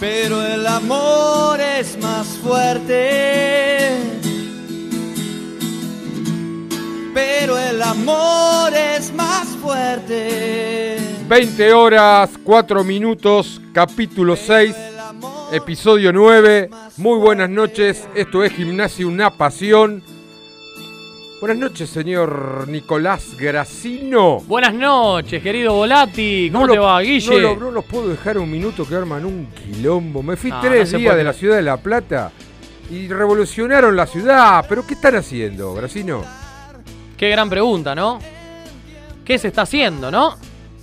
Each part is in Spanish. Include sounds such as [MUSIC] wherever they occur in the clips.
Pero el amor es más fuerte. Pero el amor es más fuerte. 20 horas, 4 minutos, capítulo 6, episodio 9. Muy buenas noches, esto es Gimnasia Una Pasión. Buenas noches, señor Nicolás Gracino. Buenas noches, querido Volati. ¿Cómo No te lo- va, Guille? No, lo- no los puedo dejar un minuto que arman un quilombo. Me fui No, tres no días puede. de la ciudad de La Plata y revolucionaron la ciudad. ¿Pero qué están haciendo, Gracino? Qué gran pregunta, ¿no? ¿Qué se está haciendo, no?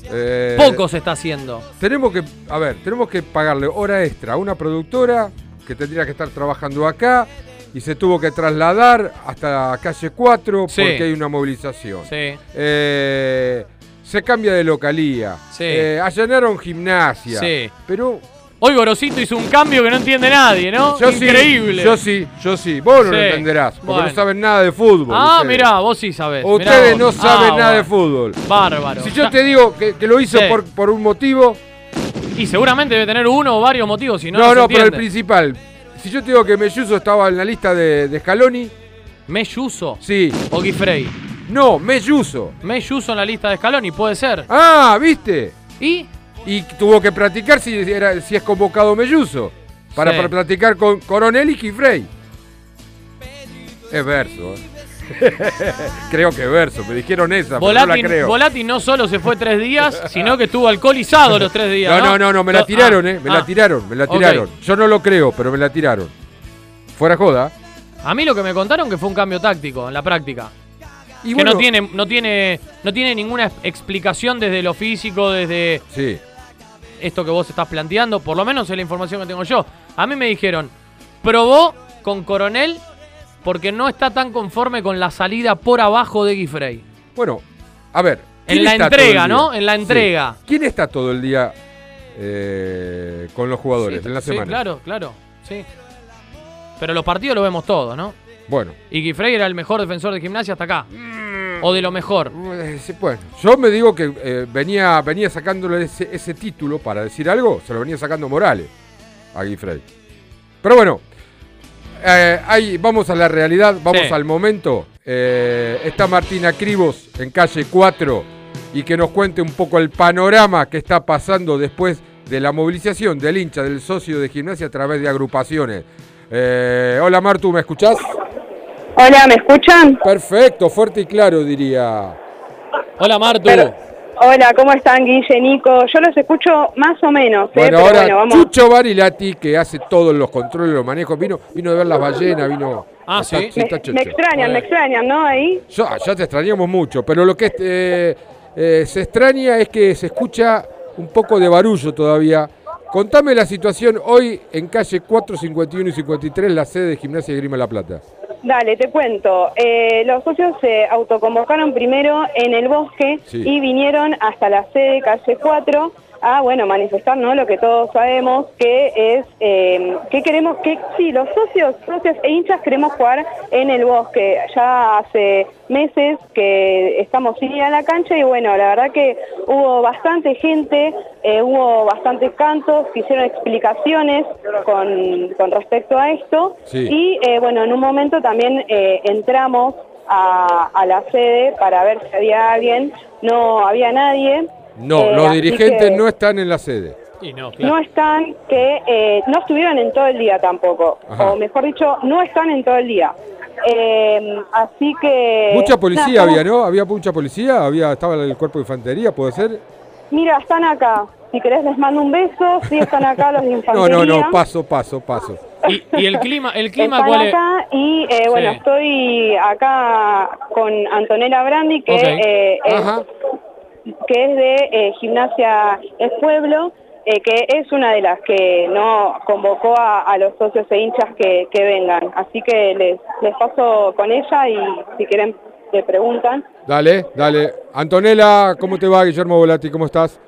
Eh, Poco se está haciendo. Tenemos que, a ver, tenemos que pagarle hora extra a una productora que tendría que estar trabajando acá y se tuvo que trasladar hasta calle 4 Sí. porque hay una movilización. Sí. Eh, se cambia de localía. Sí. Eh, allanaron gimnasia. Sí. Pero Hoy Gorosito hizo un cambio que no entiende nadie, ¿no? yo Increíble. sí, yo sí, yo sí. Vos no lo entenderás, porque Bueno. no saben nada de fútbol. Ah, ustedes. mirá, vos sí sabés. Ustedes no saben Ah, nada de fútbol. Bárbaro. Si yo te digo que, que lo hizo por, por un motivo, Y seguramente debe tener uno o varios motivos, si no, no, no, no, pero el principal. Si yo te digo que Melluso estaba en la lista de, de Scaloni, Melluso sí. o Guifrey. No, Melluso. Melluso en la lista de Scaloni, puede ser. Ah, ¿viste? ¿Y? Y tuvo que practicar si, era, si es convocado Melluso. Para, Sí. para practicar con Coronel y Gifrey. Es verso. ¿eh? [LAUGHS] creo que verso. Me dijeron esa, pero no Volati, la creo. Volati no solo se fue tres días, [LAUGHS] sino que estuvo alcoholizado los tres días. No, No, no, no, no, me la tiraron, ah, ¿eh? Me ah. la tiraron, me la tiraron. Yo no lo creo, pero me la tiraron. Fuera joda. A mí lo que me contaron que fue un cambio táctico en la práctica. Y que bueno, no tiene, no tiene, no tiene ninguna explicación desde lo físico, desde Sí. esto que vos estás planteando, por lo menos es la información que tengo yo. A mí me dijeron, probó con Coronel porque no está tan conforme con la salida por abajo de Guifrey. Bueno, a ver. En ¿quién la entrega? ¿no? En la Sí. entrega. ¿Quién está todo el día eh, con los jugadores Sí, en la sí, semana? claro, claro, sí. Pero los partidos los vemos todos, ¿no? Bueno, Y Guifrey era el mejor defensor de gimnasia hasta acá. O de lo mejor. eh, bueno, yo me digo que eh, venía, venía sacándole ese, ese título para decir algo, se lo venía sacando Morales a Guifrey. Pero bueno, eh, ahí vamos a la realidad, vamos Sí. al momento. Eh, está Martina Cribos en calle 4 y que nos cuente un poco el panorama que está pasando después de la movilización del hincha, del socio de gimnasia a través de agrupaciones. Eh, hola Martu, ¿me escuchás? Hola, ¿me escuchan? Perfecto, fuerte y claro diría. Hola Martu. Pero- Hola, ¿cómo están, Guille, Nico? Yo los escucho más o menos, ¿eh? Bueno, pero ahora bueno, vamos. Chucho Barilati, que hace todos los controles, los manejos, vino, vino de ver las ballenas, vino... Ah, está- ¿sí? Me, está me Chucho. extrañan, me extrañan, ¿no? Ahí. Yo- ya te extrañamos mucho, pero lo que eh, eh, se extraña es que se escucha un poco de barullo todavía. Contame la situación hoy en calle 4, 51 y 53, la sede de Gimnasia de Grima La Plata. Dale, te cuento. Eh, los socios se autoconvocaron primero en el bosque Sí. y vinieron hasta la sede calle 4 a, bueno, manifestar, ¿no? Lo que todos sabemos, que es, eh, que queremos, que sí, los socios, socios e hinchas queremos jugar en el bosque. Ya hace meses que estamos sin ir a la cancha y bueno, la verdad que hubo bastante gente, eh, hubo bastantes cantos, hicieron explicaciones con, con respecto a esto Sí. y eh, bueno, en un momento también entramos a, a la sede para ver si había alguien, no había nadie. No, Eh, los dirigentes que no están en la sede. Y no, claro. No están, que eh, no estuvieron en todo el día tampoco, Ajá. o mejor dicho, no están en todo el día. Eh, así que... Mucha policía había, ¿no? Había mucha policía, había estaba el cuerpo de infantería, ¿puede ser? Mira, están acá. Si querés les mando un beso, sí están acá los de [LAUGHS] No, infantería. no, no, paso, paso, paso. ¿Y, y el clima, el clima Están cuál es? acá y eh, bueno, Sí. estoy acá con Antonella Brandi, que, eh, es, Ajá. Que es de eh, Gimnasia El Pueblo, eh, que es una de las que no convocó a, a los socios e hinchas que, que vengan. Así que les, les paso con ella y si quieren le preguntan. Dale, dale. Antonella, ¿cómo te va? Guillermo Volati, ¿cómo estás?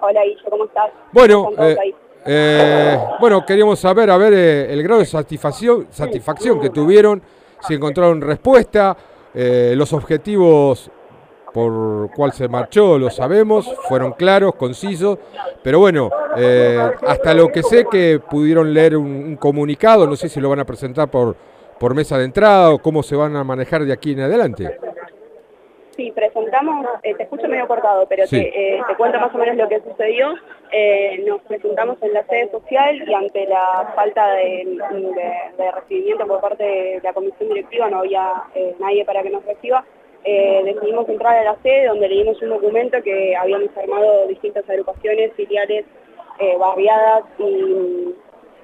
Hola Guillo, ¿cómo estás? Bueno, ¿Están todos eh, eh, bueno, queríamos saber, a ver, el grado de satisfacción, satisfacción que tuvieron, si encontraron respuesta, los objetivos por cuál se marchó, lo sabemos, fueron claros, concisos, pero bueno, eh, hasta lo que sé que pudieron leer un, un comunicado, no sé si lo van a presentar por, por mesa de entrada o cómo se van a manejar de aquí en adelante. Sí, presentamos, eh, te escucho medio cortado, pero Sí. te, eh, te cuento más o menos lo que sucedió. Eh, nos presentamos en la sede social y ante la falta de, de- de recibimiento por parte de la comisión directiva, no había nadie para que nos reciba, eh, decidimos entrar a la sede donde leímos un documento que habíamos armado distintas agrupaciones, filiales, eh, barriadas y,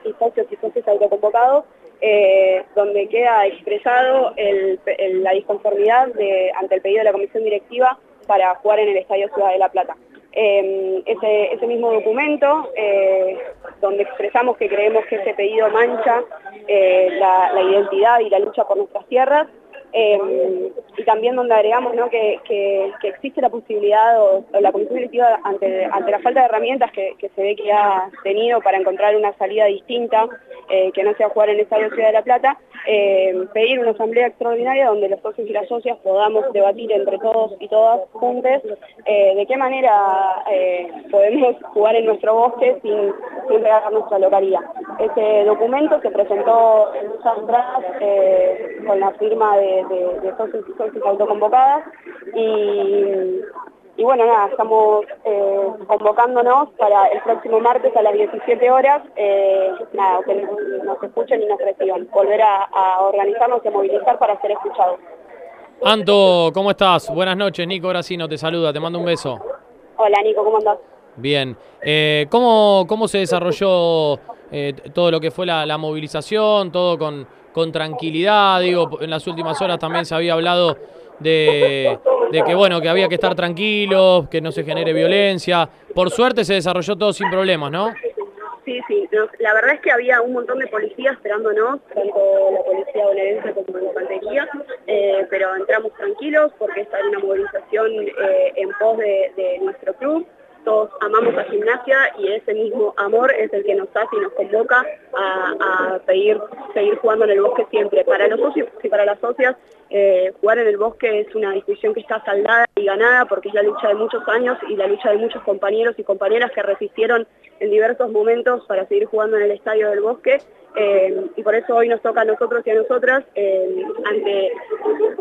y socios y socios autoconvocados, eh, donde queda expresado la disconformidad ante el pedido de la comisión directiva para jugar en el Estadio Ciudad de La Plata. Eh, ese, mismo documento, eh, donde expresamos que creemos que ese pedido mancha la identidad y la lucha por nuestras tierras, eh, y también donde agregamos ¿no? que, que- existe la posibilidad o, la comisión directiva ante, ante la falta de herramientas que, se ve que ha tenido para encontrar una salida distinta eh, que no sea jugar en Estadio Ciudad de la Plata, eh, pedir una asamblea extraordinaria donde los socios y las socias podamos debatir entre todos y todas juntas de qué manera podemos jugar en nuestro bosque sin, sin regalar nuestra localidad. Ese documento se presentó en eh, con la firma de, de- de socios y autoconvocadas y, y bueno, nada, estamos eh, convocándonos para el próximo martes a las 17 horas, eh, nada, que nos, escuchen y nos reciban, volver a, a organizarnos y a movilizar para ser escuchados. Anto, ¿cómo estás? Buenas noches, Nico Gracino te saluda, te mando un beso. Hola Nico, ¿cómo andás? Bien. Eh, ¿cómo, ¿Cómo se desarrolló eh, todo lo que fue la, la movilización? Todo con, con tranquilidad. Digo, en las últimas horas también se había hablado de, que bueno, que había que estar tranquilos, que no se genere violencia. Por suerte se desarrolló todo sin problemas, ¿no? Sí, sí, la verdad es que había un montón de policías esperándonos, tanto la policía bonaerense como la infantería, eh, pero entramos tranquilos porque esta era una movilización eh, en pos de nuestro club. Todos amamos a gimnasia y ese mismo amor es el que nos hace y nos convoca a, seguir jugando en el bosque siempre. Para los socios y para las socias, eh, jugar en el bosque es una discusión que está saldada y ganada porque es la lucha de muchos años y la lucha de muchos compañeros y compañeras que resistieron en diversos momentos para seguir jugando en el Estadio del Bosque eh, y por eso hoy nos toca a nosotros y a nosotras eh, ante,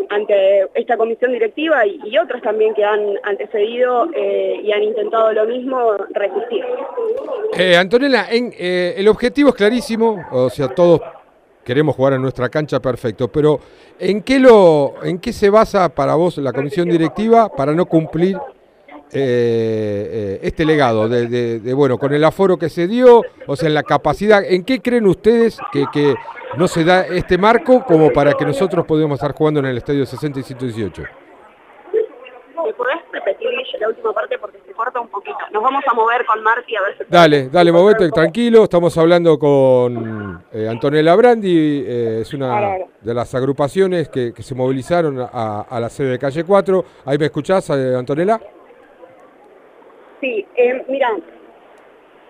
ante esta comisión directiva y, otras también que han antecedido eh, y han intentado lo mismo, resistir. Antonella, en, el objetivo es clarísimo, o sea, todos queremos jugar en nuestra cancha, perfecto, pero ¿en qué, lo, ¿en qué se basa para vos la comisión directiva para no cumplir eh, eh, este legado de, de- de, bueno, con el aforo que se dio, o sea, en la capacidad, ¿en qué creen ustedes que, que no se da este marco como para que nosotros podamos estar jugando en el estadio 60 y 118? ¿Me podés repetir Guille, la última parte porque se corta un poquito? Nos vamos a mover con Marti a ver si... Dale, dale, movete tranquilo. Estamos hablando con eh, Antonella Brandi, eh, es una de las agrupaciones que, que se movilizaron a, a la sede de calle 4. Ahí me escuchás, eh, Antonella. Sí, eh, mira,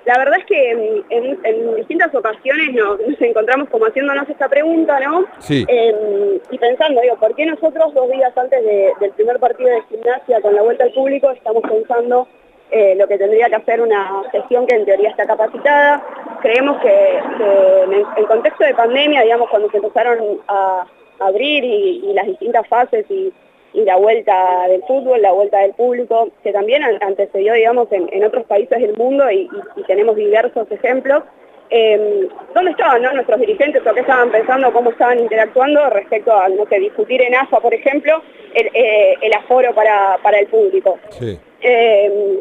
la verdad es que en, en- en distintas ocasiones nos, nos encontramos como haciéndonos esta pregunta, ¿no? Sí. Eh, y pensando, digo, ¿por qué nosotros dos días antes de- del primer partido de gimnasia con la vuelta al público estamos pensando eh, lo que tendría que hacer una gestión que en teoría está capacitada? Creemos que, que en el en contexto de pandemia, digamos, cuando se empezaron a abrir y, y las distintas fases y, y la vuelta del fútbol, la vuelta del público, que también an- antecedió, digamos, en, en otros países del mundo y, y- y tenemos diversos ejemplos. Eh, ¿Dónde estaban no, nuestros dirigentes o qué estaban pensando, cómo estaban interactuando respecto a, no sé, discutir en AFA, por ejemplo, el, eh, el aforo para, para el público? Sí. Eh,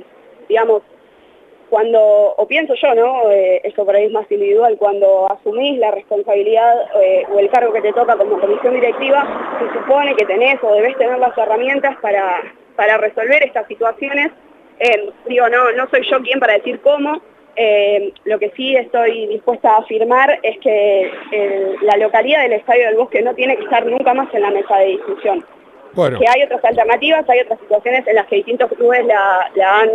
digamos, cuando, o pienso yo, ¿no? Eh, eso por ahí es más individual, cuando asumís la responsabilidad eh, o el cargo que te toca como comisión directiva, se supone que tenés o debés tener las herramientas para, para resolver estas situaciones. Eh, digo, no, no soy yo quien para decir cómo, eh, lo que sí estoy dispuesta a afirmar es que la localidad del Estadio del Bosque no tiene que estar nunca más en la mesa de discusión Bueno, que hay otras alternativas, hay otras situaciones en las que distintos clubes la, la han,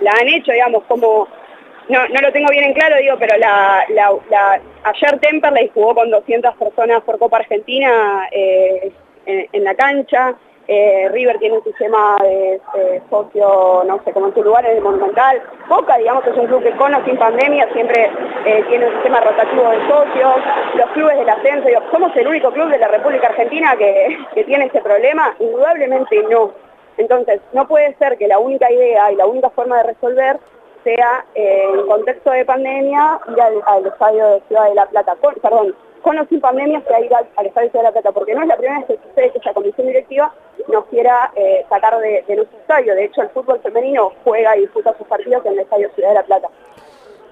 la han hecho, digamos, como, no, no lo tengo bien en claro, digo, pero la, la, la- ayer Temperley jugó con 200 personas por Copa Argentina eh, en, la cancha, eh, River tiene un sistema de socio, no sé, como en su lugar en el Monumental, Boca, digamos, es un club que con o sin pandemia siempre eh, tiene un sistema rotativo de socios, los clubes del ascenso, digo, ¿somos el único club de la República Argentina que, que tiene este problema? Indudablemente no. Entonces, no puede ser que la única idea y la única forma de resolver sea eh, en contexto de pandemia ir al, estadio de Ciudad de la Plata, con, perdón, con o sin pandemia sea ir al, al estadio de Ciudad de la Plata, porque no es la primera vez que sucede que esa comisión directiva nos quiera eh, sacar de, de nuestro estadio. De hecho, el fútbol femenino juega y disputa sus partidos en el estadio Ciudad de la Plata.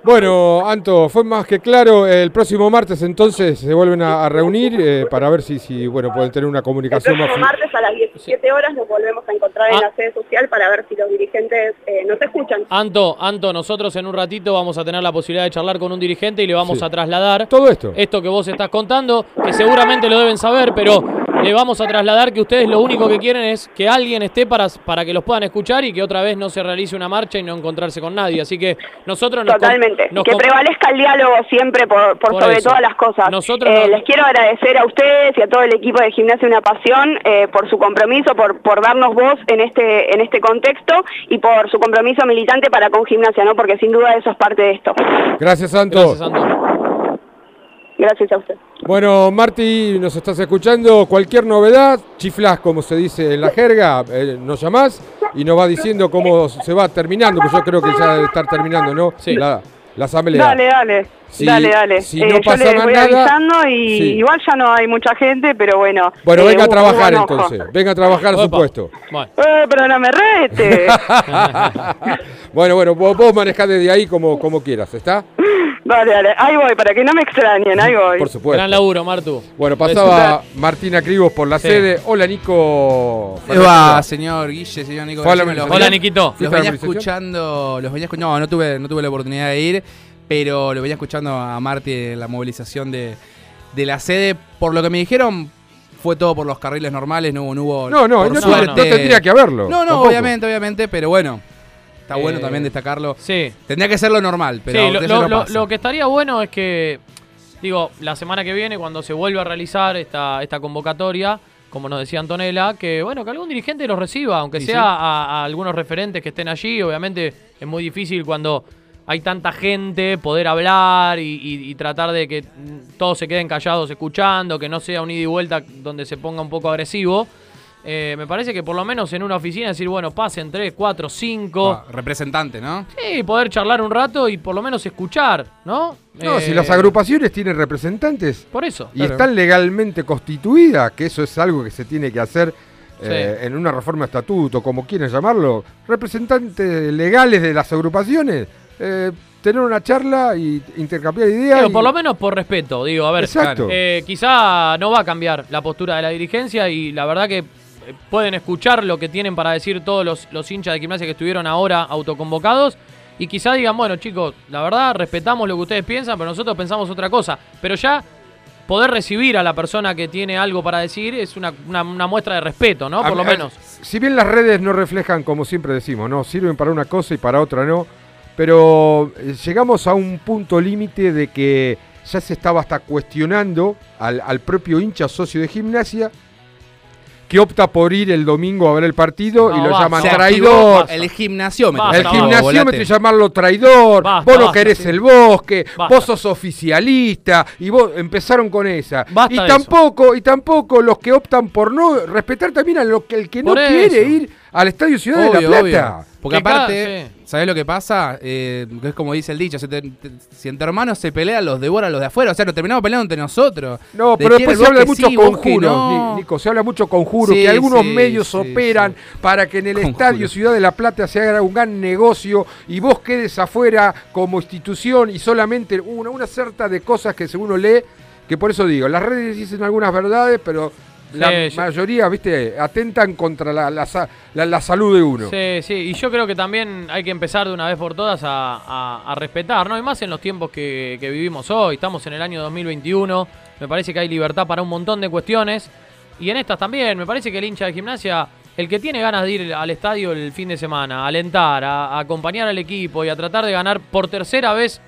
Bueno, Anto, fue más que claro. El próximo martes entonces se vuelven a, a reunir eh, para ver si, si, bueno, pueden tener una El comunicación más próximo flu- martes a las 17 horas nos volvemos a encontrar en Ah. la sede social para ver si los dirigentes eh, nos escuchan. Anto, Anto, nosotros en un ratito vamos a tener la posibilidad de charlar con un dirigente y le vamos Sí. a trasladar Todo esto. esto que vos estás contando, que seguramente lo deben saber, pero le vamos a trasladar que ustedes lo único que quieren es que alguien esté para, para que los puedan escuchar y que otra vez no se realice una marcha y no encontrarse con nadie. Así que nosotros nos Totalmente. nos que prevalezca el diálogo siempre por, por Por sobre eso. todas las cosas. Nosotros Eh, nos- Les quiero agradecer a ustedes y a todo el equipo de Gimnasia Una Pasión eh, por su compromiso, por, por darnos voz en este, en este contexto y por su compromiso militante para con Gimnasia, ¿no? Porque sin duda eso es parte de esto. Gracias, Anto. Gracias, Anto. Gracias a usted. Bueno, Marti, nos estás escuchando. Cualquier novedad, chiflas, como se dice en la jerga, eh, nos llamás y nos va diciendo cómo se va terminando, pues yo creo que ya debe estar terminando, ¿no? Sí. La, la asamblea. Dale, dale. Si- dale, dale. si Eh, no yo les voy nada, avisando y sí. igual ya no hay mucha gente, pero bueno. Bueno, eh, venga a trabajar entonces. Venga a trabajar a su Opa. puesto. Bueno, Eh, pero no me rete. [LAUGHS] bueno, bueno, vos, vos manejás desde ahí como, como quieras, ¿está? dale, dale. Ahí voy, para que no me extrañen, ahí voy. Por supuesto. gran laburo, Martu. Bueno, pasaba Martina Cribos por la Sí. sede. Hola, Nico. ¿Qué va, señor Guille, señor Nico? Hola, venía- Niquito. ¿Fuiste Los venía escuchando, los venía escu- no, no tuve, no tuve la oportunidad de ir, pero lo venía escuchando a Marti en la movilización de, de la sede. Por lo que me dijeron, fue todo por los carriles normales, no hubo... No, hubo, No, no, no, suerte- no tendría que haberlo. No, no, tampoco. obviamente, obviamente, pero bueno, está bueno Eh, también destacarlo. Sí. Tendría que ser lo normal, pero sí, lo, lo- no lo- pasa. lo que estaría bueno es que, digo, la semana que viene, cuando se vuelva a realizar esta, esta convocatoria, como nos decía Antonella, que bueno, que algún dirigente los reciba, aunque Sí, sea sí. A, a algunos referentes que estén allí. Obviamente es muy difícil cuando hay tanta gente poder hablar y, y- y tratar de que todos se queden callados escuchando, que no sea un ida y vuelta donde se ponga un poco agresivo. Eh, me parece que por lo menos en una oficina decir, bueno, pasen 3, 4, 5. Ah, representante, ¿no? Sí, poder charlar un rato y por lo menos escuchar, ¿no? No, Eh, si las agrupaciones tienen representantes Por eso. y están legalmente constituidas, que eso es algo que se tiene que hacer eh, Sí. en una reforma de estatuto, como quieren llamarlo, representantes legales de las agrupaciones, eh, tener una charla y intercambiar ideas. Y- por lo menos por respeto, digo, a ver, eh, quizá no va a cambiar la postura de la dirigencia y la verdad que eh, pueden escuchar lo que tienen para decir todos los, los hinchas de gimnasia que estuvieron ahora autoconvocados y quizá digan, bueno chicos, la verdad respetamos lo que ustedes piensan, pero nosotros pensamos otra cosa. Pero ya poder recibir a la persona que tiene algo para decir es una, una- una muestra de respeto, ¿no? A- Por lo a- menos. Si bien las redes no reflejan, como siempre decimos, no sirven para una cosa y para otra no, pero eh, llegamos a un punto límite de que ya se estaba hasta cuestionando al, al propio hincha socio de gimnasia que opta por ir el domingo a ver el partido No, y lo basta. llaman traidor. activó El gimnasiómetro. Basta, El gimnasiómetro y llamarlo traidor, Basta, vos no querés sí. el bosque, vos sos oficialista y vos empezaron con esa. Y tampoco, y tampoco los que optan por no respetar también a lo que el que no quiere ir al Estadio Ciudad de la obvio. Plata. Porque Que aparte, sí. ¿sabés lo que pasa? Eh, que es como dice el dicho, si, te- te- si entre hermanos se pelean, los devora los de afuera. O sea, nos terminamos peleando entre nosotros. No, pero después se habla de muchos sí, conjuros, no. Nico, se habla mucho conjuros, Sí, que algunos sí, medios sí, operan sí. para que en el estadio Ciudad de la Plata se haga un gran negocio y vos quedes afuera como institución y solamente una, una cierta de cosas que según uno lee, que por eso digo, las redes dicen algunas verdades, pero la Sí, mayoría, viste, atentan contra la, la la- la salud de uno. Sí, sí, y yo creo que también hay que empezar de una vez por todas a, a- a respetar, ¿no? Y más en los tiempos que, que vivimos hoy, estamos en el año 2021, me parece que hay libertad para un montón de cuestiones, y en estas también, me parece que el hincha de gimnasia, el que tiene ganas de ir al estadio el fin de semana, a alentar, a, a acompañar al equipo y a tratar de ganar por tercera vez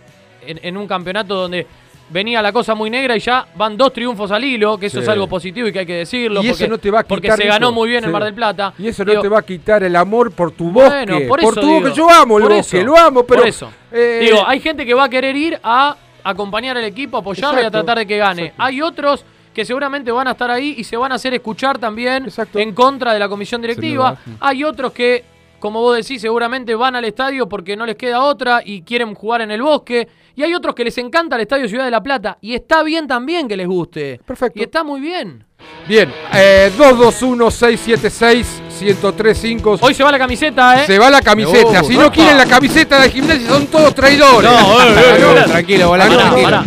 en, en un campeonato donde venía la cosa muy negra y ya van dos triunfos al hilo, que eso Sí. es algo positivo y que hay que decirlo, Y eso porque, no te va a porque quitar, se ganó muy bien en Sí. Mar del Plata. Y eso no te va a quitar el amor por tu bosque. bueno, por eso tu digo, bosque. Yo amo el por bosque, eso, lo amo, pero. Por eso. eh, Digo, hay gente que va a querer ir a acompañar al equipo, apoyarlo y a tratar de que gane. exacto. Hay otros que seguramente van a estar ahí y se van a hacer escuchar también Exacto. en contra de la comisión directiva. Hay otros que, como vos decís, seguramente van al estadio porque no les queda otra y quieren jugar en el bosque. Y hay otros que les encanta el Estadio Ciudad de la Plata. Y está bien también que les guste. Perfecto. Y está muy bien. Bien, eh, 221-676-1035. Hoy se va la camiseta, ¿eh? Se va la camiseta. Si no quieren la camiseta de gimnasia, son todos traidores. No, eh, eh, No, eh, tranquilo, volá, Pará, tranquilo. pará.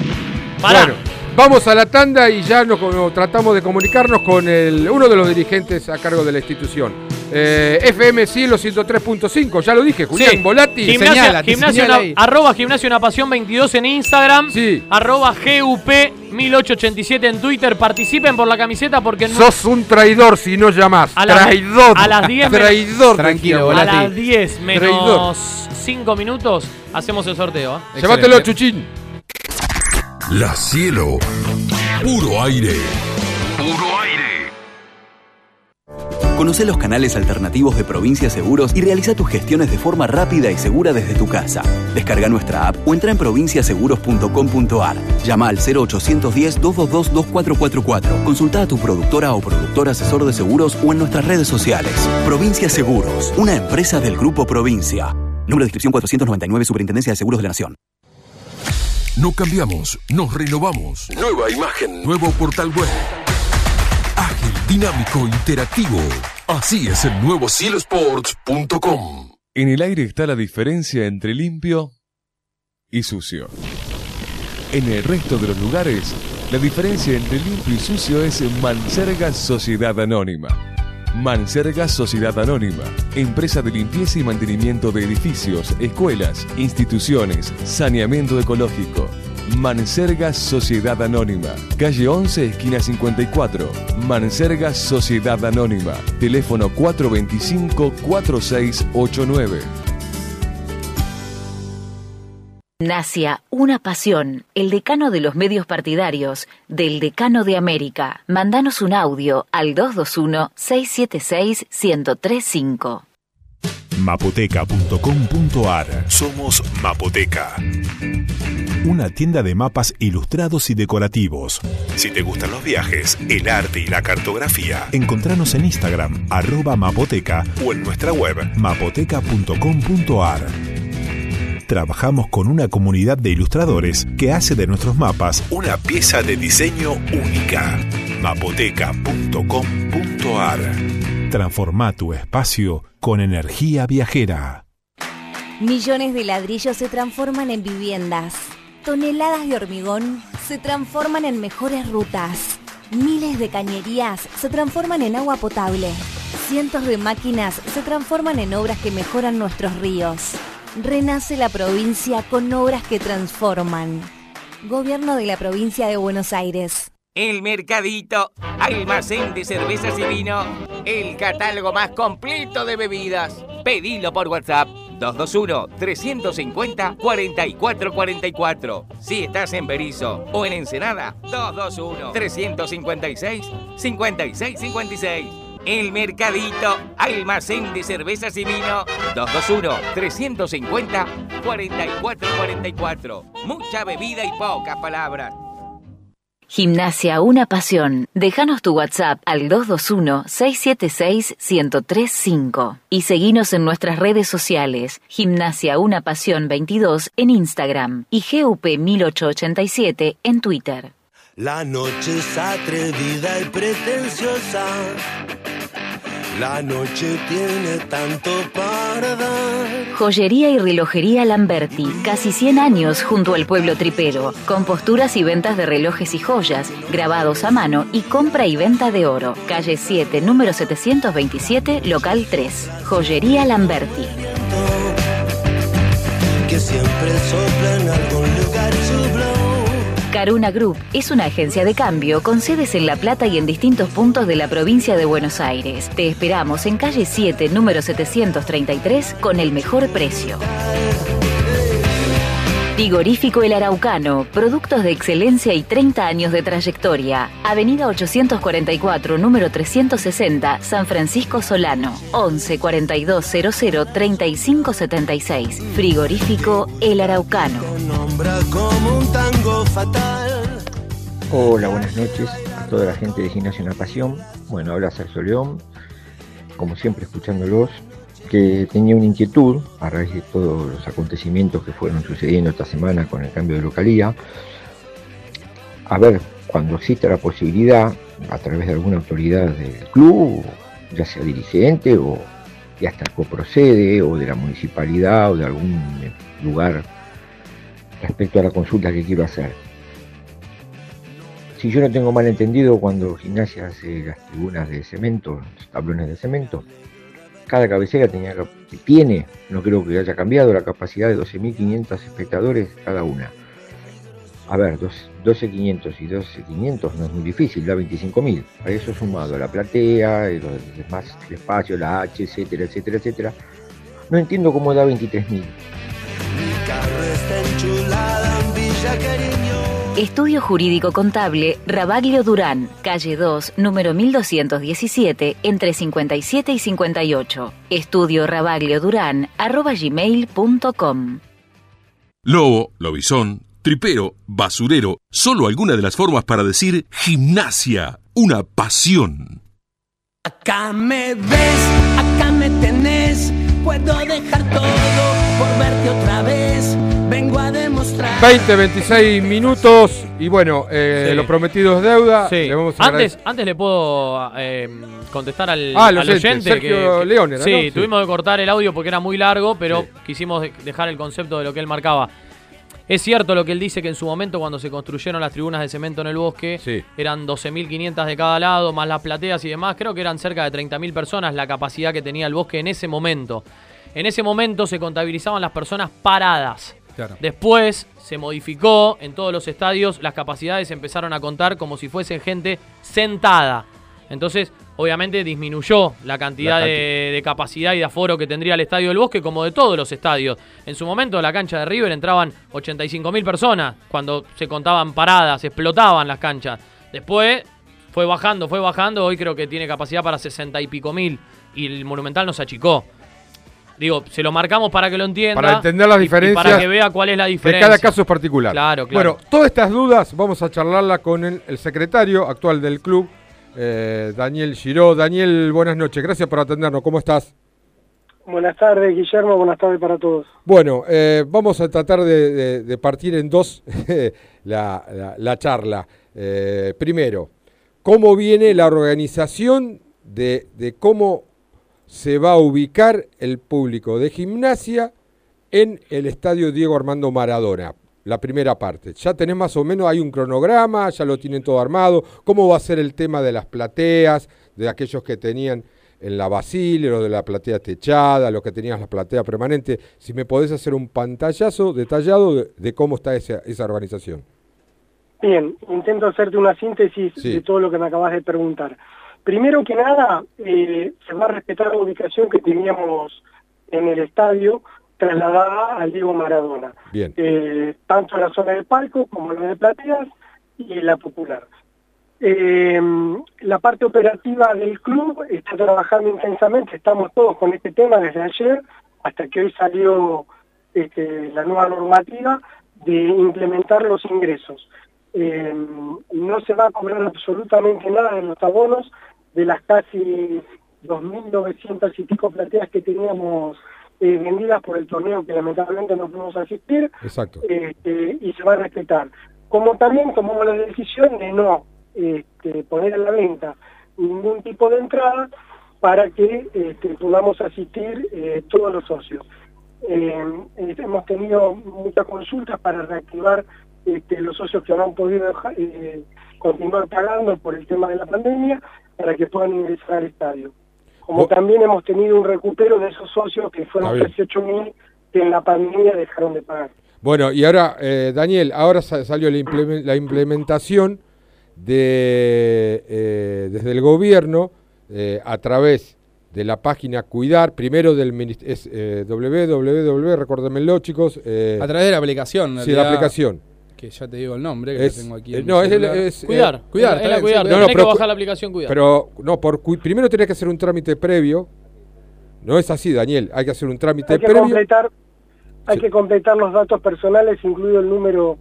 Pará. Bueno, vamos a la tanda y ya nos, nos tratamos de comunicarnos con el, uno de los dirigentes a cargo de la institución. Eh, FM Cielo 103.5, ya lo dije, Julián Sí. Volati. Gimnasia, señala, gimnasia una- arroba gimnasia una pasión 22 en Instagram. Sí. Arroba GUP 1887 en Twitter. Participen por la camiseta porque no- Sos un traidor si no llamás. A las- traidor. a las 10 me- Traidor. Tranquilo, decía. a Volati. las 10 Traidor. menos 5 minutos hacemos el sorteo. ¿eh? Llévatelo. Chuchín. La cielo. Puro aire. Puro aire. Conoce los canales alternativos de Provincia Seguros y realiza tus gestiones de forma rápida y segura desde tu casa. Descarga nuestra app o entra en provinciaseguros.com.ar. Llama al 0810-222-2444. Consulta a tu productora o productor asesor de seguros o en nuestras redes sociales. Provincia Seguros, una empresa del Grupo Provincia. Número de inscripción 499, Superintendencia de Seguros de la Nación. No cambiamos, nos renovamos. Nueva imagen. Nuevo portal web. Ágil, dinámico, interactivo. Así es el nuevo cielosports.com. En el aire está la diferencia entre limpio y sucio. En el resto de los lugares, la diferencia entre limpio y sucio es Manserga Sociedad Anónima. Manserga Sociedad Anónima, empresa de limpieza y mantenimiento de edificios, escuelas, instituciones, saneamiento ecológico. Manserga Sociedad Anónima, calle 11, esquina 54. Manserga Sociedad Anónima, teléfono 425-4689. Nacia, una pasión, el decano de los medios partidarios, del decano de América. Mandanos un audio al 221-676-1035. Mapoteca.com.ar Somos Mapoteca. Una tienda de mapas ilustrados y decorativos. Si te gustan los viajes, el arte y la cartografía, encontranos en Instagram, arroba mapoteca o en nuestra web, mapoteca.com.ar. Trabajamos con una comunidad de ilustradores que hace de nuestros mapas una pieza de diseño única. mapoteca.com.ar Transforma tu espacio con energía viajera. Millones de ladrillos se transforman en viviendas. Toneladas de hormigón se transforman en mejores rutas. Miles de cañerías se transforman en agua potable. Cientos de máquinas se transforman en obras que mejoran nuestros ríos. Renace la provincia con obras que transforman. Gobierno de la provincia de Buenos Aires. El Mercadito, almacén de cervezas y vino, el catálogo más completo de bebidas. Pedilo por WhatsApp 221-350-4444. Si estás en Berizo o en Ensenada, 221-356-5656. El Mercadito, almacén de cervezas y vino, 221-350-4444. Mucha bebida y pocas palabras. Gimnasia Una Pasión. Déjanos tu WhatsApp al 221-676-1035 y seguinos en nuestras redes sociales Gimnasia Una Pasión 22 en Instagram y GUP 1887 en Twitter. La noche es atrevida y pretenciosa. La noche tiene tanto para dar. Joyería y relojería Lamberti, casi 100 años junto al pueblo tripero, con posturas y ventas de relojes y joyas, grabados a mano y compra y venta de oro. Calle 7, número 727, local 3. Joyería Lamberti. Que siempre sopla en algún. Caruna Group es una agencia de cambio con sedes en La Plata y en distintos puntos de la provincia de Buenos Aires. Te esperamos en calle 7, número 733, con el mejor precio. Frigorífico El Araucano, productos de excelencia y 30 años de trayectoria. Avenida 844, número 360, San Francisco Solano. 11 42 00 35 76. Frigorífico El Araucano. Hola, buenas noches a toda la gente de Gimnasio Una Pasión. Bueno, habla Sergio León, como siempre escuchándolos, que tenía una inquietud a raíz de todos los acontecimientos que fueron sucediendo esta semana con el cambio de localía. A ver, cuando exista la posibilidad, a través de alguna autoridad del club, ya sea dirigente o que hasta coprocede, o de la municipalidad o de algún lugar respecto a la consulta que quiero hacer. Si yo no tengo mal entendido, cuando Gimnasia hace las tribunas de cemento, los tablones de cemento, cada cabecera tenía, tiene, no creo que haya cambiado, la capacidad de 12.500 espectadores cada una. A ver, 12.500 y 12.500 no es muy difícil, da 25.000. A eso sumado la platea, los demás espacios, la H, etcétera, etcétera, etcétera. No entiendo cómo da 23.000. Mi carro está enchulada en Villa Cariño. Estudio Jurídico Contable Rabaglio Durán, calle 2, número 1217, entre 57 y 58. Estudio Rabaglio Durán, arroba gmail.com. Lobo, lobizón, tripero, basurero, solo alguna de las formas para decir gimnasia, una pasión. Acá me ves, acá me tenés, puedo dejar todo por verte otra 20, 26 minutos y bueno, eh, Sí. lo prometido es deuda. Sí. Le vamos a Antes, antes le puedo eh, contestar al, Ah, al oyente, oyente. Sergio que- León era, Sí, ¿no? Sí. tuvimos que cortar el audio porque era muy largo, pero quisimos de- dejar el concepto de lo que él marcaba. Es cierto lo que él dice que en su momento cuando se construyeron las tribunas de cemento en el bosque eran 12.500 de cada lado, más las plateas y demás. Creo que eran cerca de 30.000 personas la capacidad que tenía el bosque en ese momento. En ese momento se contabilizaban las personas paradas. Claro. Después se modificó en todos los estadios, las capacidades empezaron a contar como si fuesen gente sentada. Entonces, obviamente disminuyó la cantidad La de, de capacidad y de aforo que tendría el Estadio del Bosque, como de todos los estadios. En su momento, en la cancha de River entraban 85.000 personas cuando se contaban paradas, explotaban las canchas. Después fue bajando, fue bajando. Hoy creo que tiene capacidad para 60 y pico mil. Y el Monumental no se achicó. Digo, se lo marcamos para que lo entienda. Para entender las y- y diferencias para que vea cuál es la de diferencia. cada caso es particular. Claro, claro. Bueno, todas estas dudas vamos a charlarla con el, el secretario actual del club, eh, Daniel Giró. Daniel, buenas noches, gracias por atendernos. ¿Cómo estás? Buenas tardes, Guillermo. Buenas tardes para todos. Bueno, eh, vamos a tratar de, de- de partir en dos [LAUGHS] la, la- la charla. Eh, primero, ¿cómo viene la organización de, de cómo se va a ubicar el público de gimnasia en el estadio Diego Armando Maradona? La primera parte. Ya tenés más o menos, hay un cronograma, ya lo tienen todo armado. ¿Cómo va a ser el tema de las plateas, de aquellos que tenían en la Basile, los de la platea techada, los que tenían la platea permanente? Si me podés hacer un pantallazo detallado de, de cómo está esa, esa organización. Bien, intento hacerte una síntesis Sí. de todo lo que me acabas de preguntar. Primero que nada, eh, se va a respetar la ubicación que teníamos en el estadio, trasladada al Diego Maradona. Bien. Eh, tanto la zona de palco como la de plateas y la popular. Eh, la parte operativa del club está trabajando intensamente, estamos todos con este tema desde ayer hasta que hoy salió este, la nueva normativa de implementar los ingresos. Eh, no se va a cobrar absolutamente nada de los abonos de las casi 2.900 y pico plateas que teníamos eh, vendidas por el torneo que lamentablemente no pudimos asistir Exacto. este, y se va a respetar. Como también tomamos la decisión de no este, poner a la venta ningún tipo de entrada para que este, podamos asistir eh, todos los socios. Eh, hemos tenido muchas consultas para reactivar este, los socios que no han podido eh, continuar pagando por el tema de la pandemia para que puedan ingresar al estadio. Como también hemos tenido un recupero de esos socios que fueron Está bien. 18.000 que en la pandemia dejaron de pagar. Bueno, y ahora, eh, Daniel, ahora sa- salió la, implemen- la implementación de, eh, desde el gobierno eh, a través de la página Cuidar, primero del es, eh, www, recuérdenmelo chicos. eh, A través de la aplicación. Sí, la aplicación. Que ya te digo el nombre, que Es- lo tengo aquí. eh, en no, es el- es, eh, Cuidar. Cuidar, es la bien, cuidar. sí, No, no, Tenés que pero bajar cu- la aplicación Cuidar. Pero, no, por cu- primero tenés que hacer un trámite previo. No es así, Daniel. Hay que hacer un trámite Hay que previo. completar, hay que completar los datos personales, incluido el número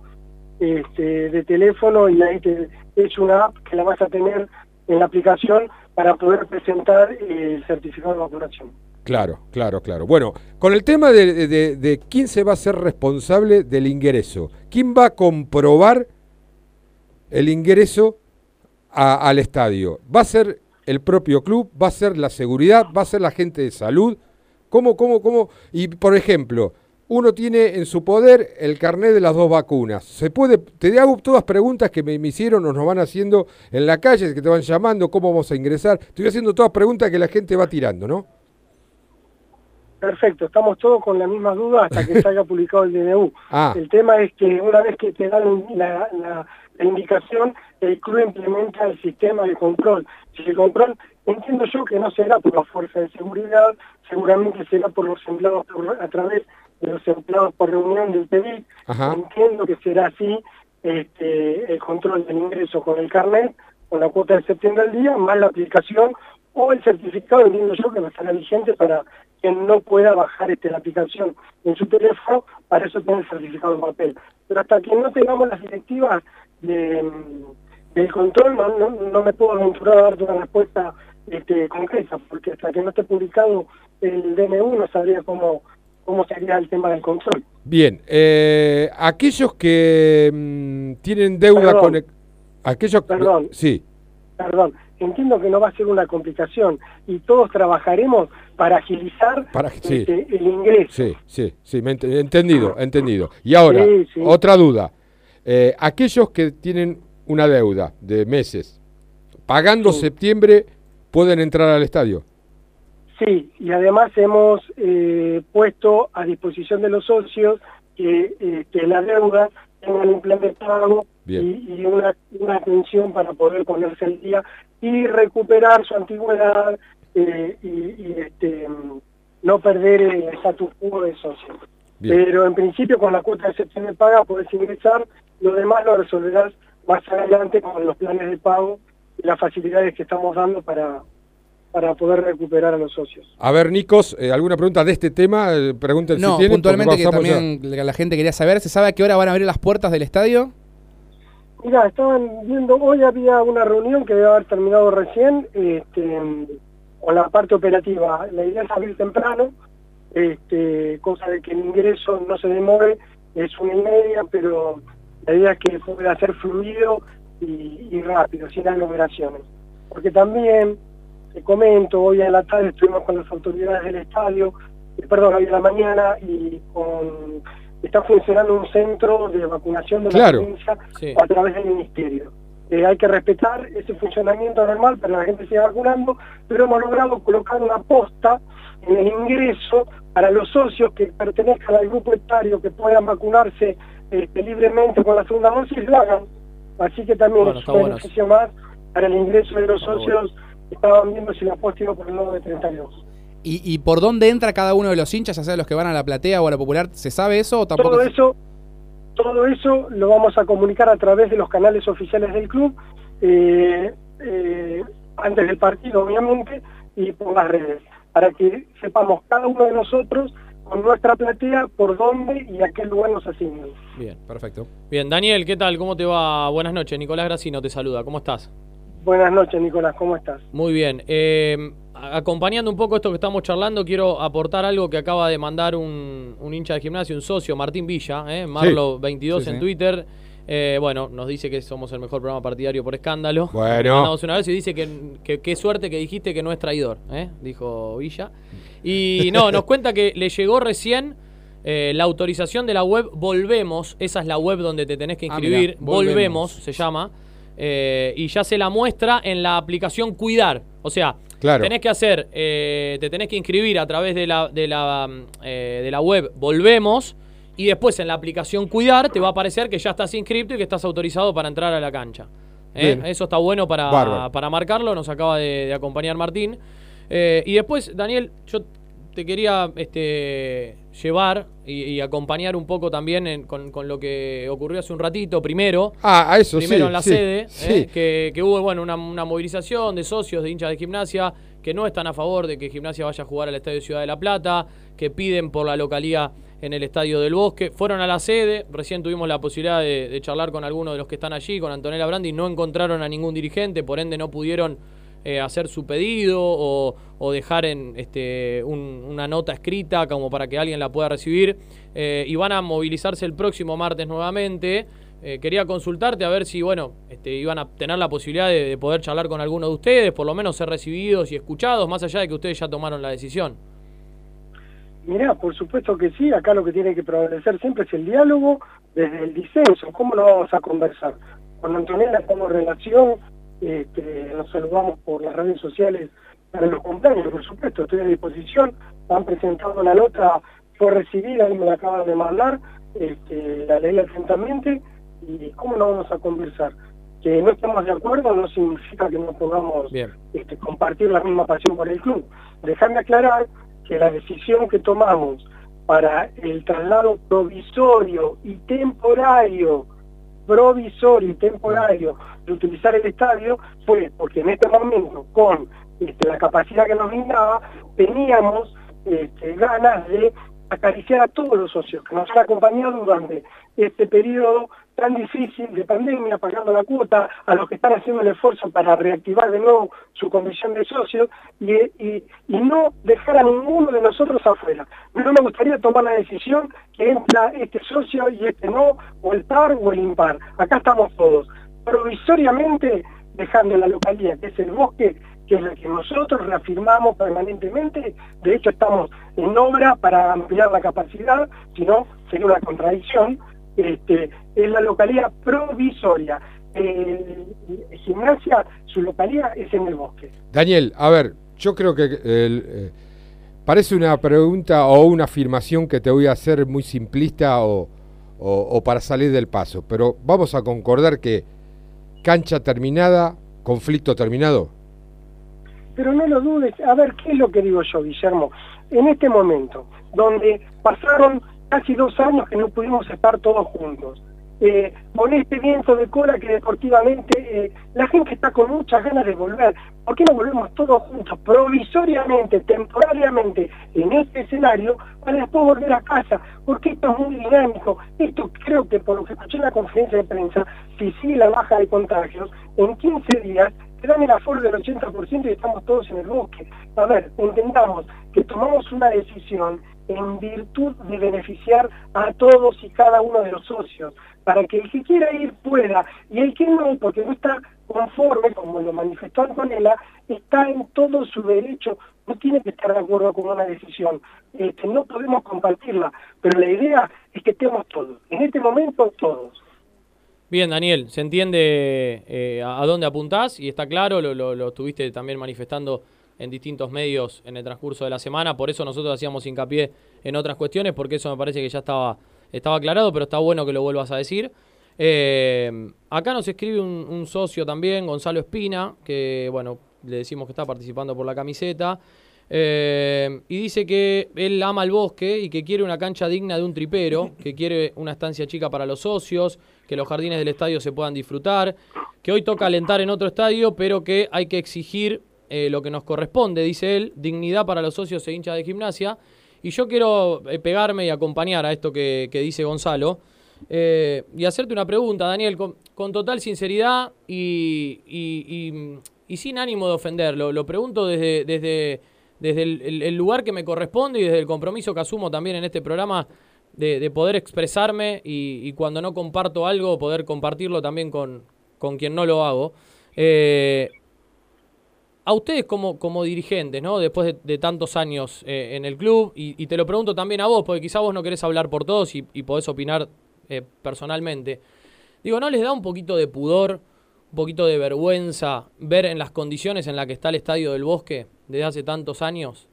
este, de teléfono y ahí te es una app que la vas a tener en la aplicación para poder presentar el certificado de vacunación. Claro, claro, claro. Bueno, con el tema de, de- de quién se va a ser responsable del ingreso, quién va a comprobar el ingreso a- al estadio, va a ser el propio club, va a ser la seguridad, va a ser la gente de salud. ¿Cómo, cómo, cómo? Y por ejemplo, uno tiene en su poder el carnet de las dos vacunas. Se puede, te hago todas preguntas que me, me hicieron o nos van haciendo en la calle, que te van llamando, cómo vamos a ingresar. Estoy haciendo todas preguntas que la gente va tirando, ¿no? Perfecto, estamos todos con las mismas dudas hasta que [LAUGHS] salga publicado el DNU. Ah. El tema es que una vez que te dan la, la- la indicación, el club implementa el sistema de control. Si el control, entiendo yo que no será por la fuerza de seguridad, seguramente será por los empleados, por- a través de los empleados por reunión del PDI. Ajá. Entiendo que será así este, el control del ingreso con el carnet, con la cuota de septiembre al día, más la aplicación o el certificado, entiendo yo que va a estar vigente para quien no pueda bajar este, la aplicación en su teléfono, para eso tiene el certificado en papel. Pero hasta que no tengamos las directivas de, mm, del control, no, no, no me puedo aventurar a darte una respuesta este, concreta, porque hasta que no esté publicado el DNU no sabría cómo, cómo sería el tema del control. Bien, eh, aquellos que mm, tienen deuda Perdón. con... el- Aquellos Perdón. Sí, Perdón, entiendo que no va a ser una complicación y todos trabajaremos para agilizar Para- sí. este, el ingreso. sí, sí, sí, me ent- entendido, entendido. Y ahora, Sí, sí. otra duda. Eh, aquellos que tienen una deuda de meses, pagando septiembre, pueden entrar al estadio. Sí, y además hemos eh, puesto a disposición de los socios que, eh, que la deuda tengan un plan de pago y, una, una atención para poder ponerse al día y recuperar su antigüedad eh, y, y, este, no perder el status quo de socio. Bien. Pero en principio con la cuota de septiembre paga podés ingresar, lo demás lo resolverás más adelante con los planes de pago y las facilidades que estamos dando para, para poder recuperar a los socios. A ver, Nicos, eh, ¿alguna pregunta de este tema? Eh, pregunten No, si tienen. puntualmente que ya. también la- la gente quería saber, ¿se sabe a qué hora van a abrir las puertas del estadio? Mira, estaban viendo, hoy había una reunión que debe haber terminado recién este, con la parte operativa. La idea es abrir temprano, este, cosa de que el ingreso no se demore, es una y media, pero la idea es que pueda ser fluido y, y rápido, sin aglomeraciones. Porque también, te comento, hoy a la tarde estuvimos con las autoridades del estadio, eh, perdón, hoy a la mañana, y con está funcionando un centro de vacunación de Claro. la provincia Sí. a través del ministerio. Eh, hay que respetar ese funcionamiento normal para que la gente siga vacunando, pero hemos logrado colocar una posta en el ingreso para los socios que pertenezcan al grupo etario que puedan vacunarse este, libremente con la segunda dosis, lo hagan. Así que también Bueno, es un bueno beneficio más para el ingreso de los Está socios estaban viendo si la posta iba por el lado de 32. ¿Y, y por dónde entra cada uno de los hinchas, ya sea los que van a la platea o a la popular? ¿Se sabe eso o tampoco? Todo eso, todo eso lo vamos a comunicar a través de los canales oficiales del club, eh, eh, antes del partido obviamente, y por las redes, para que sepamos cada uno de nosotros con nuestra platea por dónde y a qué lugar nos asignan. Bien, perfecto. Bien, Daniel, ¿qué tal? ¿Cómo te va? Buenas noches. Nicolás Gracino te saluda. ¿Cómo estás? Buenas noches, Nicolás, ¿cómo estás? Muy bien. Eh, acompañando un poco esto que estamos charlando, quiero aportar algo que acaba de mandar un, un hincha de gimnasio, un socio, Martín Villa, eh, Marlo22 Sí, en sí. Twitter. Eh, bueno, nos dice que somos el mejor programa partidario por escándalo. Bueno. Mandamos una vez y dice que que- qué suerte que dijiste que no es traidor, ¿eh? dijo Villa. Y [LAUGHS] no, nos cuenta que le llegó recién eh, la autorización de la web Volvemos. Esa es la web donde te tenés que Ah, inscribir. mirá, Volvemos. Volvemos. se llama. Eh, y ya se la muestra en la aplicación Cuidar. O sea, Claro. tenés que hacer, eh, te tenés que inscribir a través de la, de la, mm, eh, de la web Volvemos. Y después en la aplicación Cuidar te va a aparecer que ya estás inscrito y que estás autorizado para entrar a la cancha. ¿eh? Eso está bueno para, para marcarlo. Nos acaba de, de acompañar Martín. Eh, y después, Daniel, yo te quería este, llevar y, y acompañar un poco también en- con, con lo que ocurrió hace un ratito. Primero, Ah, a eso primero sí, en la sí, sede, sí. eh, que, que hubo bueno, una, una movilización de socios, de hinchas de gimnasia, que no están a favor de que gimnasia vaya a jugar al Estadio Ciudad de la Plata, que piden por la localía en el Estadio del Bosque. Fueron a la sede, recién tuvimos la posibilidad de, de charlar con algunos de los que están allí, con Antonella Brandi, no encontraron a ningún dirigente, por ende no pudieron eh, hacer su pedido o, o dejar en este, un- una nota escrita como para que alguien la pueda recibir. Eh, y van a movilizarse el próximo martes nuevamente. Eh, quería consultarte a ver si, bueno, este, iban a tener la posibilidad de, de poder charlar con alguno de ustedes, por lo menos ser recibidos y escuchados, más allá de que ustedes ya tomaron la decisión. Mirá, por supuesto que sí, acá lo que tiene que prevalecer siempre es el diálogo desde el disenso. ¿Cómo lo vamos a conversar? Con Antonella tenemos relación, este, nos saludamos por las redes sociales para los cumpleaños, por supuesto, estoy a disposición. Han presentado la nota, fue recibida y me la acaban de mandar, este, la leí atentamente y ¿cómo no vamos a conversar? Que no estemos de acuerdo no significa que no podamos este, compartir la misma pasión por el club. Dejarme aclarar que la decisión que tomamos para el traslado provisorio y temporario, provisorio y temporario de utilizar el estadio fue porque en este momento, con este, la capacidad que nos brindaba, teníamos este, ganas de acariciar a todos los socios que nos han acompañado durante este periodo tan difícil de pandemia, pagando la cuota, a los que están haciendo el esfuerzo para reactivar de nuevo su condición de socios y, y- y no dejar a ninguno de nosotros afuera. No me gustaría tomar la decisión que entra este socio y este no, o el par o el impar. Acá estamos todos. Provisoriamente dejando la localidad, que es el bosque, que es la que nosotros reafirmamos permanentemente, de hecho estamos en obra para ampliar la capacidad, si no sería una contradicción, este, es la localidad provisoria. Gimnasia, su localidad es en el bosque. Daniel, a ver, yo creo que eh, parece una pregunta o una afirmación que te voy a hacer muy simplista o para salir del paso, pero vamos a concordar que cancha terminada, conflicto terminado. Pero no lo dudes, a ver, ¿qué es lo que digo yo, Guillermo? En este momento, donde pasaron casi dos años que no pudimos estar todos juntos, eh, con este viento de cola que deportivamente eh, la gente está con muchas ganas de volver. ¿Por qué no volvemos todos juntos, provisoriamente, temporariamente, en este escenario, para después volver a casa? Porque esto es muy dinámico. Esto creo que por lo que escuché en la conferencia de prensa, si sigue la baja de contagios, en 15 días te dan el aforo del 80% y estamos todos en el bosque. A ver, entendamos que tomamos una decisión en virtud de beneficiar a todos y cada uno de los socios, para que el que quiera ir pueda, y el que no, porque no está conforme, como lo manifestó Antonella, está en todo su derecho, no tiene que estar de acuerdo con una decisión, Este, no podemos compartirla, pero la idea es que estemos todos, en este momento todos. Bien, Daniel, se entiende eh, a, dónde apuntás y está claro, lo, lo, lo estuviste también manifestando en distintos medios en el transcurso de la semana, por eso nosotros hacíamos hincapié en otras cuestiones, porque eso me parece que ya estaba, estaba aclarado, pero está bueno que lo vuelvas a decir. Eh, acá nos escribe un, un socio también, Gonzalo Espina, que bueno, le decimos que está participando por la camiseta. Eh, y dice que él ama el bosque y que quiere una cancha digna de un tripero, [LAUGHS] que quiere una estancia chica para los socios, que los jardines del estadio se puedan disfrutar, que hoy toca alentar en otro estadio, pero que hay que exigir eh, lo que nos corresponde, dice él, dignidad para los socios e hinchas de gimnasia. Y yo quiero eh, pegarme y acompañar a esto que, que dice Gonzalo. eh, y hacerte una pregunta, Daniel, con, con total sinceridad y, y- y- y sin ánimo de ofenderlo. Lo pregunto desde, desde, desde el, lugar que me corresponde y desde el compromiso que asumo también en este programa de, de poder expresarme y, cuando no comparto algo, poder compartirlo también con, con quien no lo hago. Eh, a ustedes como, como dirigentes, ¿no? Después de, tantos años eh, en el club, y, y te lo pregunto también a vos, porque quizá vos no querés hablar por todos y, y podés opinar eh, personalmente. Digo, ¿no les da un poquito de pudor, un poquito de vergüenza ver en las condiciones en las que está el Estadio del Bosque desde hace tantos años?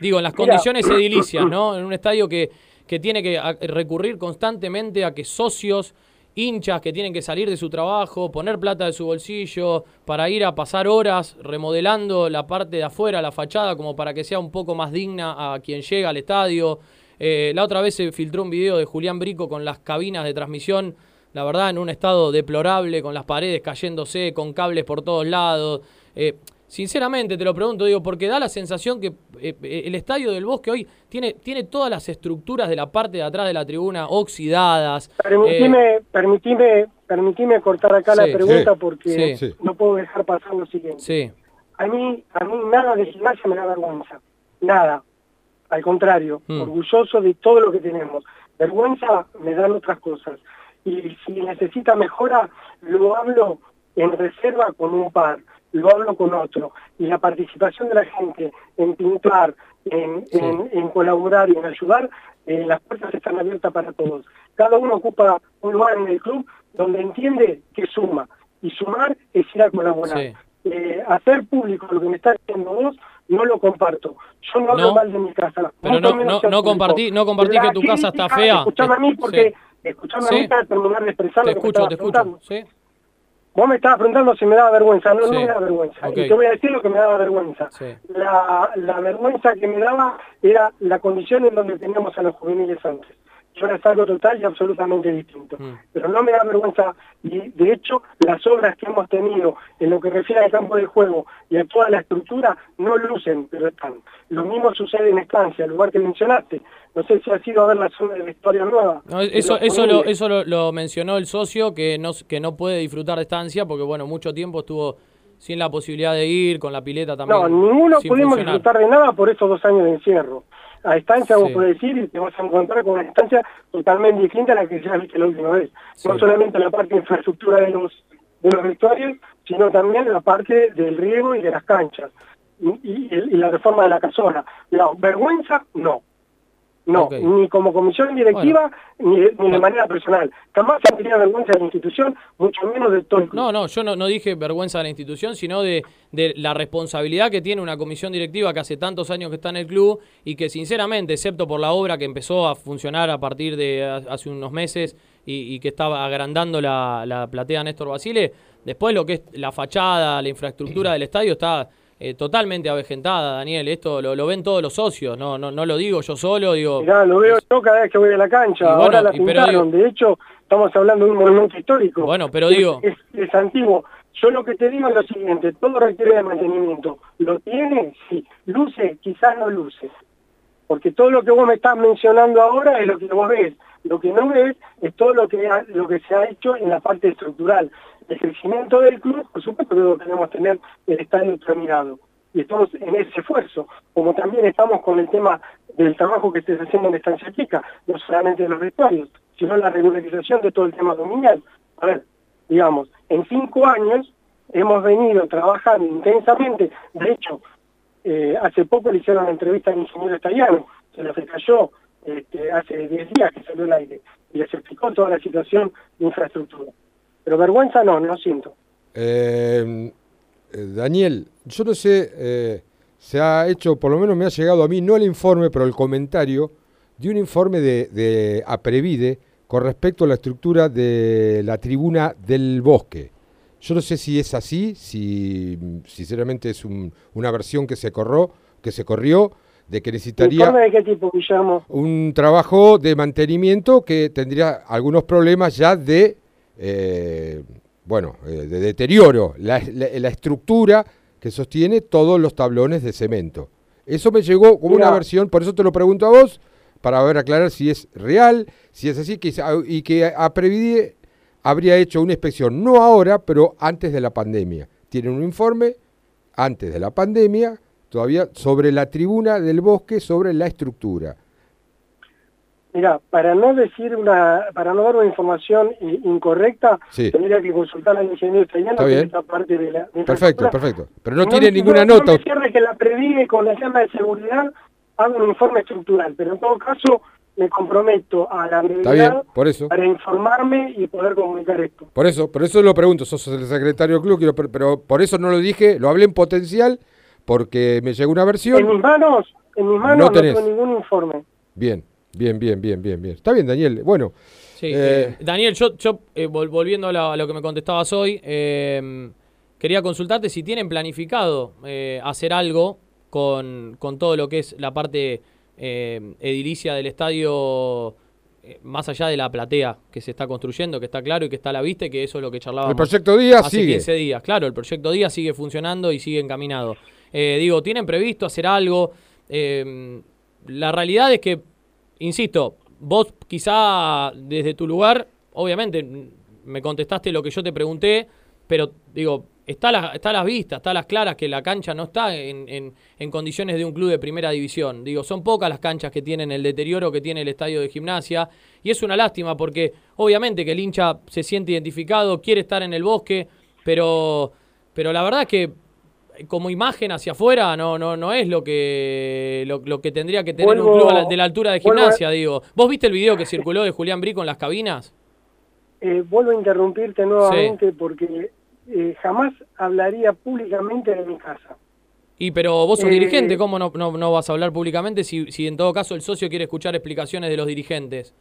Digo, en las Mira. condiciones edilicias, ¿no? En un estadio que, que tiene que recurrir constantemente a que socios, hinchas que tienen que salir de su trabajo, poner plata de su bolsillo, para ir a pasar horas remodelando la parte de afuera, la fachada, como para que sea un poco más digna a quien llega al estadio. Eh, la otra vez se filtró un video de Julián Brico con las cabinas de transmisión, la verdad, en un estado deplorable, con las paredes cayéndose, con cables por todos lados. Eh, sinceramente te lo pregunto, digo, porque da la sensación que eh, eh, el estadio del Bosque hoy tiene, tiene todas las estructuras de la parte de atrás de la tribuna oxidadas. eh, Permitime, permitime, permitime cortar acá la pregunta sí, porque sí. no puedo dejar pasar lo siguiente. Sí. A mí, a mí nada de gimnasia me da vergüenza. Nada. Al contrario, Mm. orgulloso de todo lo que tenemos. Vergüenza me dan otras cosas. Y si necesita mejora, lo hablo en reserva con un par, lo hablo con otro. Y la participación de la gente en pintar, en, Sí. en- en colaborar y en ayudar, eh, las puertas están abiertas para todos. Cada uno ocupa un lugar en el club donde entiende que suma. Y sumar es ir a colaborar. Sí. Eh, hacer público lo que me está diciendo vos, no lo comparto. Yo no hablo No. mal de mi casa. Pero no- no- no compartí- no compartí que tu casa está fea. Escuchame a mí Sí. Porque, escuchame a Sí. mí para terminar de expresar Te lo que me escucho, estabas te escucho. Sí. Vos me estabas preguntando si me daba vergüenza. No, Sí. no me da vergüenza. Ok. Y te voy a decir lo que me daba vergüenza. Sí. La, la vergüenza que me daba era la condición en donde teníamos a los juveniles antes. Y ahora es algo total y absolutamente distinto. Mm. Pero no me da vergüenza y de hecho las obras que hemos tenido en lo que refiere al campo de juego y a toda la estructura no lucen, pero están. Lo mismo sucede en Estancia, el lugar que mencionaste. No sé si has ido a ver la zona de la historia nueva. No, eso eso, lo, eso lo, lo mencionó el socio que no, que no puede disfrutar de estancia porque, bueno, mucho tiempo estuvo sin la posibilidad de ir, con la pileta también. No, ninguno pudimos funcionar. disfrutar de nada por esos dos años de encierro. A estancia vos Sí. podés ir y te vas a encontrar con una estancia totalmente distinta a la que ya viste la última vez. No solamente la parte de infraestructura de los, de los vestuarios, sino también la parte del riego y de las canchas. Y, y- y la reforma de la casona. No, vergüenza, no. No, ni como comisión directiva, ni, de- ni de manera personal. Jamás tendría vergüenza de la institución, mucho menos de todo el club. No, no, yo no, no dije vergüenza de la institución, sino de, de la responsabilidad que tiene una comisión directiva que hace tantos años que está en el club y que sinceramente, excepto por la obra que empezó a funcionar a partir de ha- hace unos meses y, y que estaba agrandando la, la platea Néstor Basile, después lo que es la fachada, la infraestructura del estadio está eh, totalmente avejentada, Daniel. Esto lo, lo ven todos los socios, no, no, no lo digo yo solo, digo... Mirá, lo veo yo cada vez que voy a la cancha. Y bueno, Ahora la pintaron. De hecho, estamos hablando de un monumento histórico. Bueno, pero Es- digo- Es, es antiguo. Yo lo que te digo es lo siguiente. Todo requiere de mantenimiento. ¿Lo tiene? Sí. ¿Luce? Quizás no luce. Porque todo lo que vos me estás mencionando ahora es lo que vos ves. Lo que no ves es todo lo que, ha- lo que se ha hecho en la parte estructural. El crecimiento del club, por supuesto que lo queremos tener el estadio terminado. Y estamos en ese esfuerzo. Como también estamos con el tema del trabajo que estés haciendo en Estancia Chica, no solamente de los vestuarios, sino la regularización de todo el tema dominial. A ver, digamos, en cinco años hemos venido trabajando intensamente. De hecho, eh, hace poco le hicieron una entrevista al ingeniero italiano, se la cayó este, hace 10 días que salió al aire, y les explicó toda la situación de infraestructura. Pero vergüenza no, no siento. Eh, eh, Daniel, yo no sé, eh, se ha hecho, por lo menos me ha llegado a mí, no el informe, pero el comentario de un informe de, de Aprevide con respecto a la estructura de la tribuna del bosque. Yo no sé si es así, si sinceramente es un- una versión que se corrió, que se corrió, de que necesitaría ¿Informe de qué tipo, un trabajo de mantenimiento que tendría algunos problemas ya de, eh, bueno, eh, de deterioro, la, la- la estructura que sostiene todos los tablones de cemento. Eso me llegó como una versión, por eso te lo pregunto a vos, para ver aclarar si es real, si es así, que, y que a Previde habría hecho una inspección, no ahora, pero antes de la pandemia. Tienen un informe antes de la pandemia, todavía sobre la tribuna del bosque, sobre la estructura. Mira, para no decir una, para no dar una información eh, incorrecta, Sí. tendría que consultar al ingeniero italiano que esta parte de la de Perfecto, perfecto. Pero no No- tiene ninguna no- nota. No me cierre que la previde con la llama de seguridad haga un informe estructural, pero en todo caso me comprometo a la bien, brevedad por eso. para informarme y poder comunicar esto. Por eso, por eso lo pregunto, sos el secretario del club, quiero pero por eso no lo dije, lo hablé en potencial, porque me llegó una En mis versión. manos, en mis manos No tengo ningún informe. Bien, bien, bien, bien, bien, bien. Está bien, Daniel. Bueno, Sí, eh, eh, Daniel, yo, yo eh, vol- volviendo a, lo que me contestabas hoy, eh, quería consultarte si tienen planificado eh, hacer algo con, con todo lo que es la parte eh, edilicia del estadio, más allá de la platea que se está construyendo, que está claro y que está a la vista, y que eso es lo que charlábamos. El proyecto Día hace sigue. 15 días, claro, el proyecto Día sigue funcionando y sigue encaminado. Eh, digo, ¿tienen previsto hacer algo? Eh, la realidad es que, insisto, vos quizá desde tu lugar, obviamente me contestaste lo que yo te pregunté, pero digo, está a, la- está las vistas, está a las claras que la cancha no está en, en- en condiciones de un club de primera división. Digo, son pocas las canchas que tienen el deterioro que tiene el estadio de gimnasia y es una lástima porque obviamente que el hincha se siente identificado, quiere estar en el bosque, pero, pero la verdad es que como imagen hacia afuera no no no es lo que lo, lo que tendría que tener un Vuelvo- club a la- de la altura de a- gimnasia, digo. ¿Vos viste el video que circuló de Julián Brico en las cabinas? Eh, vuelvo a interrumpirte nuevamente porque eh, jamás hablaría públicamente de mi casa. Y pero vos sos Eh, dirigente, ¿cómo no, no, no vas a hablar públicamente si, si en todo caso el socio quiere escuchar explicaciones de los dirigentes?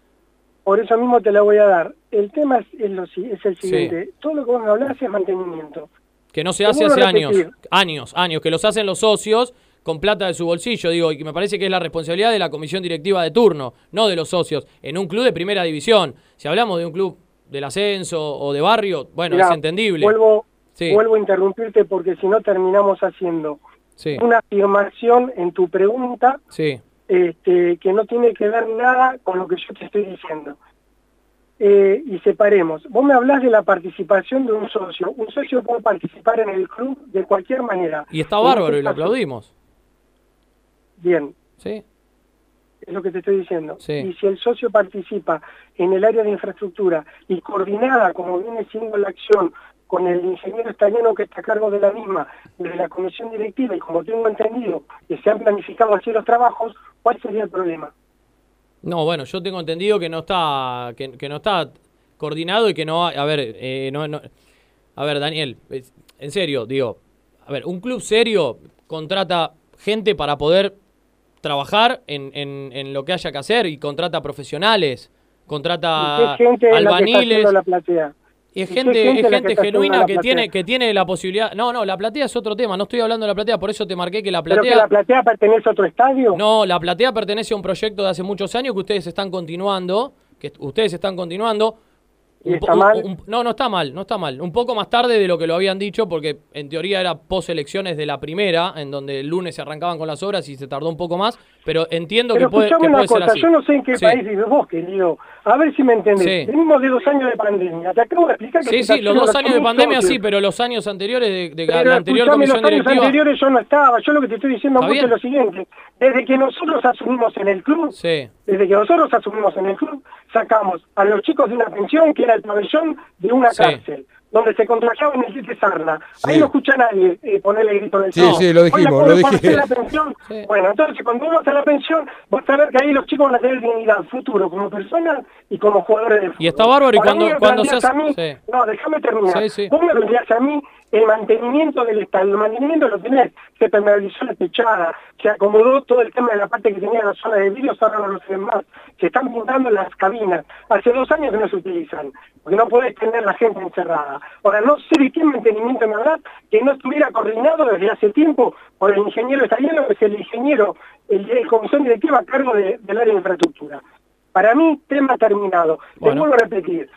Por eso mismo te la voy a dar. El tema es, es lo, es el siguiente. Todo lo que vos me hablás es mantenimiento. Que no se hace hace años, años, años, que los hacen los socios con plata de su bolsillo, digo, y que me parece que es la responsabilidad de la comisión directiva de turno, no de los socios, en un club de primera división. Si hablamos de un club del ascenso o de barrio, bueno, Mirá, es entendible. Vuelvo, Sí. vuelvo a interrumpirte porque si no terminamos haciendo Sí. una afirmación en tu pregunta Sí. este, que no tiene que ver nada con lo que yo te estoy diciendo. Eh, y separemos. Vos me hablás de la participación de un socio. Un socio puede participar en el club de cualquier manera. Y está En bárbaro este y lo aplaudimos. Bien, Sí. es lo que te estoy diciendo. Sí. Y si el socio participa en el área de infraestructura y coordinada, como viene siendo la acción, con el ingeniero italiano que está a cargo de la misma, de la comisión directiva, y como tengo entendido que se han planificado así los trabajos, ¿cuál sería el problema? No, bueno, yo tengo entendido que no está que, que no está coordinado y que no hay- a ver, eh, no, no- a ver, Daniel, en serio, digo, a ver, un club serio contrata gente para poder trabajar en, en- en lo que haya que hacer y contrata profesionales, contrata ¿Y qué gente es la que está albaniles. la? Y es ¿Y qué gente, es que gente genuina que tiene, que tiene la posibilidad. No, no, la platea es otro tema. No estoy hablando de la platea, por eso te marqué que la ¿Pero platea. que la platea pertenece a otro estadio? No, la platea pertenece a un proyecto de hace muchos años que ustedes están continuando, que ustedes están continuando. ¿Y Un está po- mal? un- no, no está mal, no está mal. Un poco más tarde de lo que lo habían dicho, porque en teoría era post elecciones de la primera, en donde el lunes se arrancaban con las obras y se tardó un poco más, pero entiendo Pero que puede, que puede una cosa, ser así. yo no sé en qué Sí. país vives vos, querido. A ver si me entendés. Sí. Venimos de dos años de pandemia. Te acabo de explicar que Sí, sí, los dos años de pandemia sí, pero los años anteriores de, de Pero la anterior comisión los años directiva. anteriores yo no estaba. Yo lo que te estoy diciendo a vos es lo siguiente. Desde que nosotros asumimos en el club, Sí. desde que nosotros asumimos en el club, sacamos a los chicos de una pensión que era el pabellón de una Sí. cárcel, donde se contrataban en el Tite Sarna. Ahí no escucha nadie eh, ponerle grito en el Sí, sí, lo Hoy la dijimos, lo la pensión. Bueno, entonces cuando uno hace la pensión, vas a ver que ahí los chicos van a tener dignidad futuro como personas y como jugadores de fútbol. Y está bárbaro y cuando- cuando se hace- a mí- sí. No, déjame terminar. Sí, sí. Vos me planteás a mí el mantenimiento del estadio. El mantenimiento lo tenés. Se permeabilizó la techada, se acomodó todo el tema de la parte que tenía la zona de vidrios, ahora no lo se más. Se están pintando las cabinas. Hace dos años que no se utilizan, porque no podés tener la gente encerrada. Ahora, no sé de qué mantenimiento me hablar que no estuviera coordinado desde hace tiempo por el ingeniero italiano, que es el ingeniero, el de comisión directiva a cargo de- del área de infraestructura. Para mí, tema terminado. Bueno. Le vuelvo a repetir,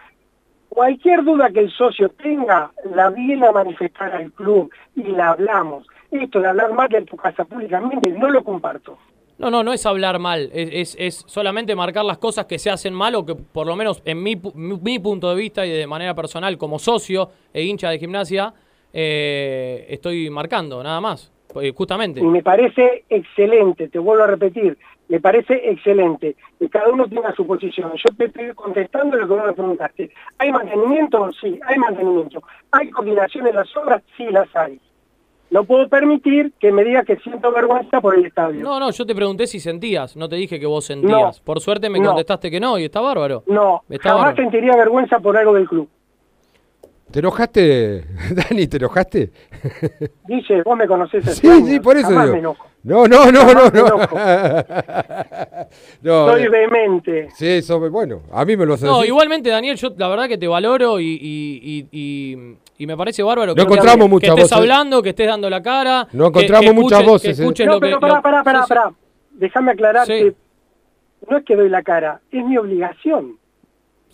cualquier duda que el socio tenga, la viene a manifestar al club y la hablamos. Esto de hablar mal de tu casa públicamente, no lo comparto. No, no, no es hablar mal, es, es, es solamente marcar las cosas que se hacen mal o que por lo menos en mi, mi, mi punto de vista y de manera personal como socio e hincha de gimnasia eh, estoy marcando, nada más, eh, justamente. Y me parece excelente, te vuelvo a repetir, me parece excelente. Y cada uno tenga su posición. Yo te estoy contestando lo que vos me preguntaste. ¿Hay mantenimiento? Sí, hay mantenimiento. ¿Hay coordinación en las obras? Sí, las hay. No puedo permitir que me diga que siento vergüenza por el estadio. No, no, yo te pregunté si sentías, no te dije que vos sentías. No. Por suerte me No. contestaste que no y está bárbaro. No, Está jamás bárbaro. sentiría vergüenza por algo del club. ¿Te enojaste, [LAUGHS] Dani? ¿Te enojaste? Dice, vos me conocés Sí, sí, por eso jamás digo. me enojo. No, no, no, no, no. [LAUGHS] No, Soy eh, vehemente. Sí, eso, bueno, a mí me lo hace No, decir. igualmente, Daniel, yo la verdad que te valoro y, y, y, y- y me parece bárbaro No que, encontramos que muchas estés voces. hablando, que estés dando la cara. No que- encontramos que muchas escuches- voces, Que eh. escuches No, lo que. pero pará, pará, pará, sí, sí. pará. Déjame aclarar Sí. que no es que doy la cara, es mi obligación.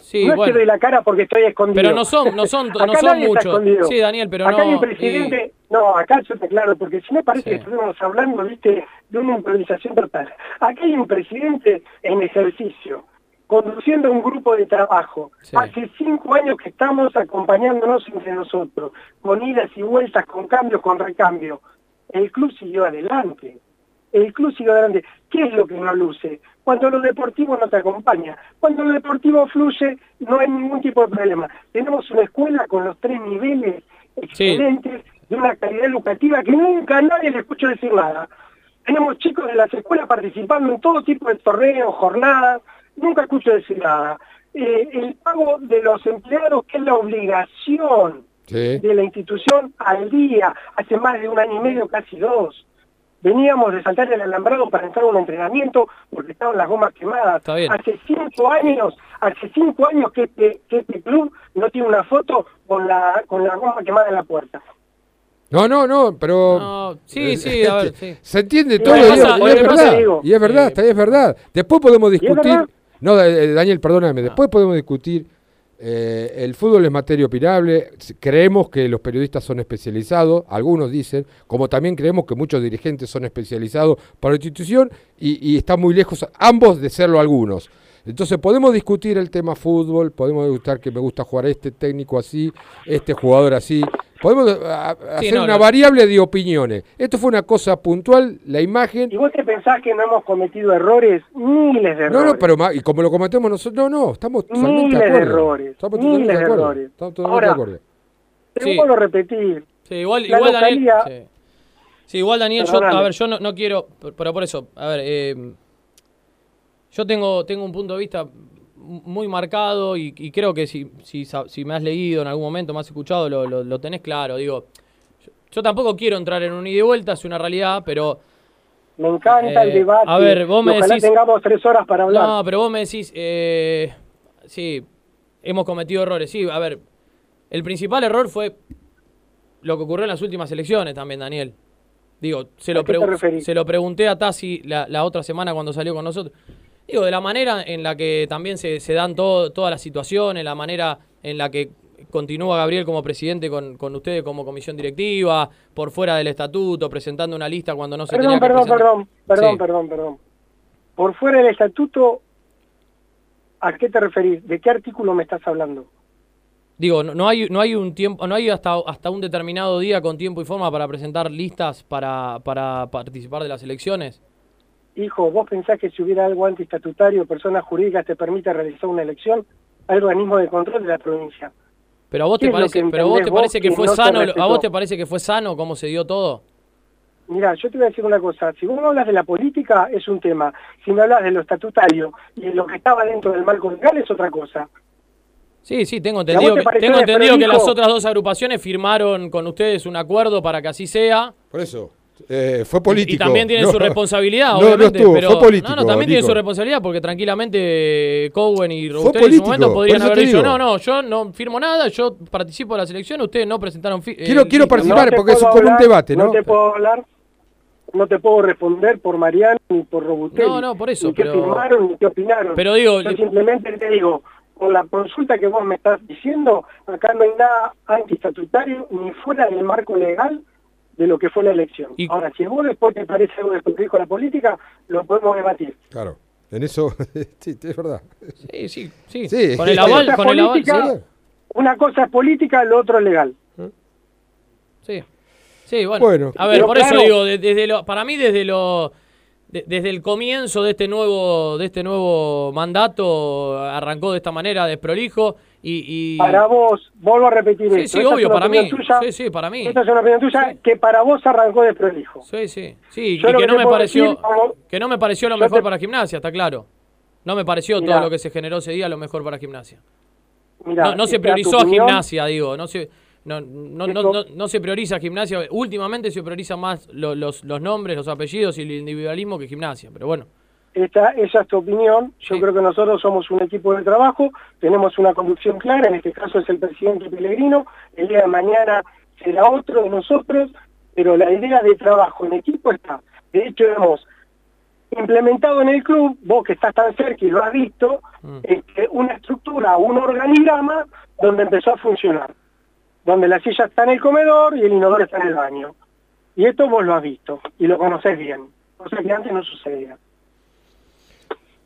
Sí, no es bueno. que doy la cara porque estoy escondido. Pero no son, no son, [LAUGHS] no Acá son muchos. Sí, Daniel, pero acá no. hay un presidente, no, acá yo te aclaro, porque si me parece Sí. que estuvimos hablando, viste, de una improvisación total. Acá hay un presidente en ejercicio, conduciendo un grupo de trabajo. Sí. Hace cinco años que estamos acompañándonos entre nosotros, con idas y vueltas, con cambios, con recambio. El club siguió adelante. El club siguió adelante. ¿Qué es lo que no luce? Cuando lo deportivo no te acompaña. Cuando lo deportivo fluye, no hay ningún tipo de problema. Tenemos una escuela con los tres niveles excelentes, de una calidad educativa que nunca a nadie le escucho decir nada. Tenemos chicos de las escuelas participando en todo tipo de torneos, jornadas, nunca escucho decir nada. Eh, el pago de los empleados, que es la obligación Sí. de la institución al día, hace más de un año y medio, casi dos. Veníamos de saltar el alambrado para entrar a un entrenamiento porque estaban las gomas quemadas. Está bien. Hace cinco años, hace cinco años que este, que este club no tiene una foto con la, con la goma quemada en la puerta. No, no, no, pero... No, sí, sí, a ver, sí. Se entiende todo lo y, pasa- y es verdad. digo, y es verdad, eh, está- es verdad. Después podemos discutir... No, eh, Daniel, perdóname. Después podemos discutir... eh, el fútbol es materia opinable. Creemos que los periodistas son especializados, algunos dicen, como también creemos que muchos dirigentes son especializados para la institución y, y están muy lejos ambos de serlo algunos. Entonces podemos discutir el tema fútbol, podemos discutir que me gusta jugar este técnico así, este jugador así. Podemos eh, a- Sí, hacer no, una no. variable de opiniones. Esto fue una cosa puntual, la imagen. ¿Y vos te pensás que no hemos cometido errores? Miles de No, errores. no, pero ma- y como lo cometemos nosotros, no, no, estamos totalmente Miles de de acuerdo. errores, Estamos miles totalmente de de acuerdo. errores. Estamos totalmente Ahora, de acuerdo. Te Sí. vuelvo a repetir. Sí, igual, La igual Daniel. Sí. Sí, igual Daniel, yo, a ver, yo no, no quiero, pero- pero por eso, a ver, eh, yo tengo, tengo un punto de vista muy marcado y, y creo que si, si, me has leído en algún momento, me has escuchado, lo, lo, lo tenés claro. Digo, yo, yo tampoco quiero entrar en un ida y vuelta, es una realidad, pero Me encanta el Eh, debate. a ver, vos me Ojalá decís- tengamos tres horas para hablar. No, pero vos me decís, eh, sí, hemos cometido errores. Sí, a ver, el principal error fue lo que ocurrió en las últimas elecciones también, Daniel. Digo, se ¿A lo, se lo pregunté a Tassi la, la otra semana cuando salió con nosotros. Digo, de la manera en la que también se, se dan todo- todas las situaciones, la manera en la que continúa Gabriel como presidente con, con ustedes como comisión directiva, por fuera del estatuto, presentando una lista cuando no se Perdón, tenía que perdón, perdón, perdón, Sí. perdón, perdón. Por fuera del estatuto, ¿a qué te referís? ¿De qué artículo me estás hablando? Digo, no, no hay, no hay un tiempo, no hay hasta, hasta un determinado día con tiempo y forma para presentar listas para, para participar de las elecciones. Hijo, ¿vos pensás que si hubiera algo antiestatutario, personas jurídicas te permite realizar una elección? Al organismo de control de la provincia. Pero a vos ¿Qué te parece, que pero vos te parece que que fue no sano, a vos te parece que fue sano cómo se dio todo. Mira, yo te voy a decir una cosa, si vos me hablas de la política es un tema, si me hablas de lo estatutario y de lo que estaba dentro del marco legal es otra cosa. Sí, sí, tengo ¿Y a entendido, te que, tengo entendido que las otras dos agrupaciones firmaron con ustedes un acuerdo para que así sea. Por eso. Eh, fue político. Y también tiene No, su responsabilidad, no, obviamente. No estuvo, pero, fue político. No, no, también tiene su responsabilidad porque tranquilamente Cowen y Robustelli en su momento podrían haber dicho, no, no, yo no firmo nada, yo participo de la selección, ustedes no presentaron... Quiero- eh, quiero sí, participar porque es como un debate, ¿no? No te puedo hablar, no te puedo responder por Mariano ni por Robustelli. No, no, por eso, Ni qué pero- firmaron ni qué opinaron. Pero digo- Yo simplemente te digo, con la consulta que vos me estás diciendo, acá no hay nada antiestatutario ni fuera del marco legal de lo que fue la elección. Ahora, si a vos después te parece algo de lo que dijo la política, lo podemos debatir. Claro. En eso, [LAUGHS] sí, es verdad. Sí, sí, sí. Sí. Con el aval, con el aval, política, sí. Una cosa es política, lo otro es legal. Sí. Sí, bueno. Bueno. a ver, por claro- eso digo, de- desde lo, para mí desde lo de- desde el comienzo de este nuevo de este nuevo mandato arrancó de esta manera desprolijo y, y Para vos, vuelvo a repetir Sí, esto. sí, obvio, para mí. tuya, Sí, sí, para mí. Esta es una opinión tuya que para vos arrancó de prolijo. Sí, sí. Sí, Yo y que que no me pareció decir, como- que no me pareció lo mejor te- para gimnasia, está claro. No me pareció Mirá. todo lo que se generó ese día lo mejor para gimnasia. Mirá, no, no se priorizó a gimnasia, digo, no se no, no, no, no, no se prioriza gimnasia. Últimamente se prioriza más lo- los, los nombres, los apellidos y el individualismo que gimnasia, pero bueno. Esta, esa es tu opinión. Yo creo que nosotros somos un equipo de trabajo, tenemos una conducción clara, en este caso es el presidente Pellegrino, el día de mañana será otro de nosotros, pero la idea de trabajo en equipo está. De hecho, hemos implementado en el club, vos que estás tan cerca y lo has visto, este, una estructura, un organigrama donde empezó a funcionar, donde la silla está en el comedor y el inodoro está en el baño. Y esto vos lo has visto y lo conocés bien, cosa que antes no sucedía.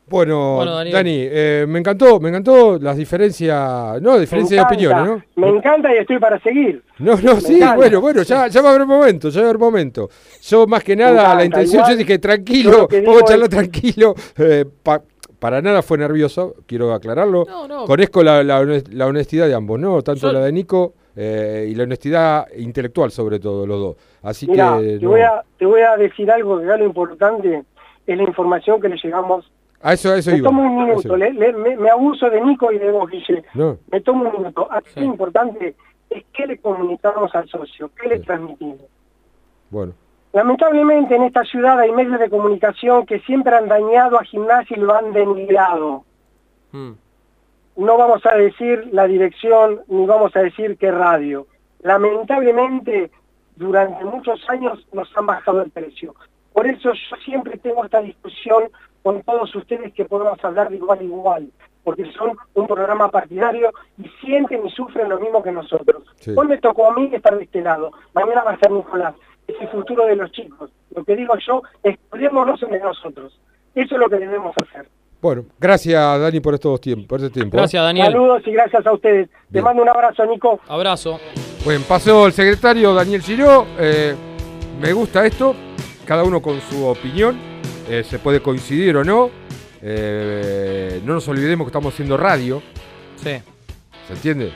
Bueno. Dani, eh, me encantó, me encantó las diferencias, no, diferencias de opiniones, ¿no? Me encanta y estoy para seguir. No, no, Me sí, encanta. bueno, bueno, ya, ya va a haber momento, ya va a haber momento. Yo más que nada, encanta, la intención, igual, yo dije, tranquilo, vamos a charlar es- tranquilo. eh, pa- para nada fue nervioso, quiero aclararlo. No, no. Conozco la, la honest- la honestidad de ambos, ¿no? Tanto Yo- la de Nico eh, y la honestidad intelectual, sobre todo, los dos. Así que. te, no. voy a, te voy a decir algo que acá lo importante es la información que le llegamos. A eso, a eso me iba. tomo un minuto, iba. le- le- me, me abuso de Nico y de vos, Guille. No, Me tomo un minuto. Aquí lo importante es qué le comunicamos al socio, qué le transmitimos. bueno. Lamentablemente en esta ciudad hay medios de comunicación que siempre han dañado a gimnasia y lo han denigrado. Mm. No vamos a decir la dirección ni vamos a decir qué radio. Lamentablemente durante muchos años nos han bajado el precio. Por eso yo siempre tengo esta discusión con todos ustedes que podemos hablar de igual a igual, porque son un programa partidario y sienten y sufren lo mismo que nosotros. Sí. Hoy me tocó a mí estar de este lado, mañana va a ser Nicolás. Es el futuro de los chicos. Lo que digo yo es cuidémonos entre nosotros. Eso es lo que debemos hacer. Bueno, gracias Dani por estos tiempos, por este tiempo. ¿eh? Gracias, Daniel. Saludos y gracias a ustedes. Te mando un abrazo, Nico. Abrazo. Bueno, pasó el secretario Daniel Giró. eh, me gusta esto, cada uno con su opinión. Eh, se puede coincidir o no. eh, no nos olvidemos que estamos haciendo radio. Sí. ¿Se entiende?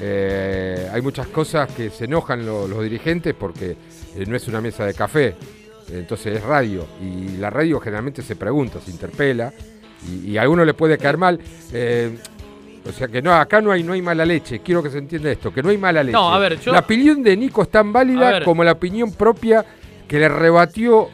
Eh, hay muchas cosas que se enojan lo- los dirigentes porque no es una mesa de café. Entonces es radio. Y la radio generalmente se pregunta, se interpela. Y, y a alguno le puede caer mal. o sea que no, acá no hay, no hay mala leche. Quiero que se entienda esto, que no hay mala leche. No, a ver, yo- La opinión de Nico es tan válida como la opinión propia que le rebatió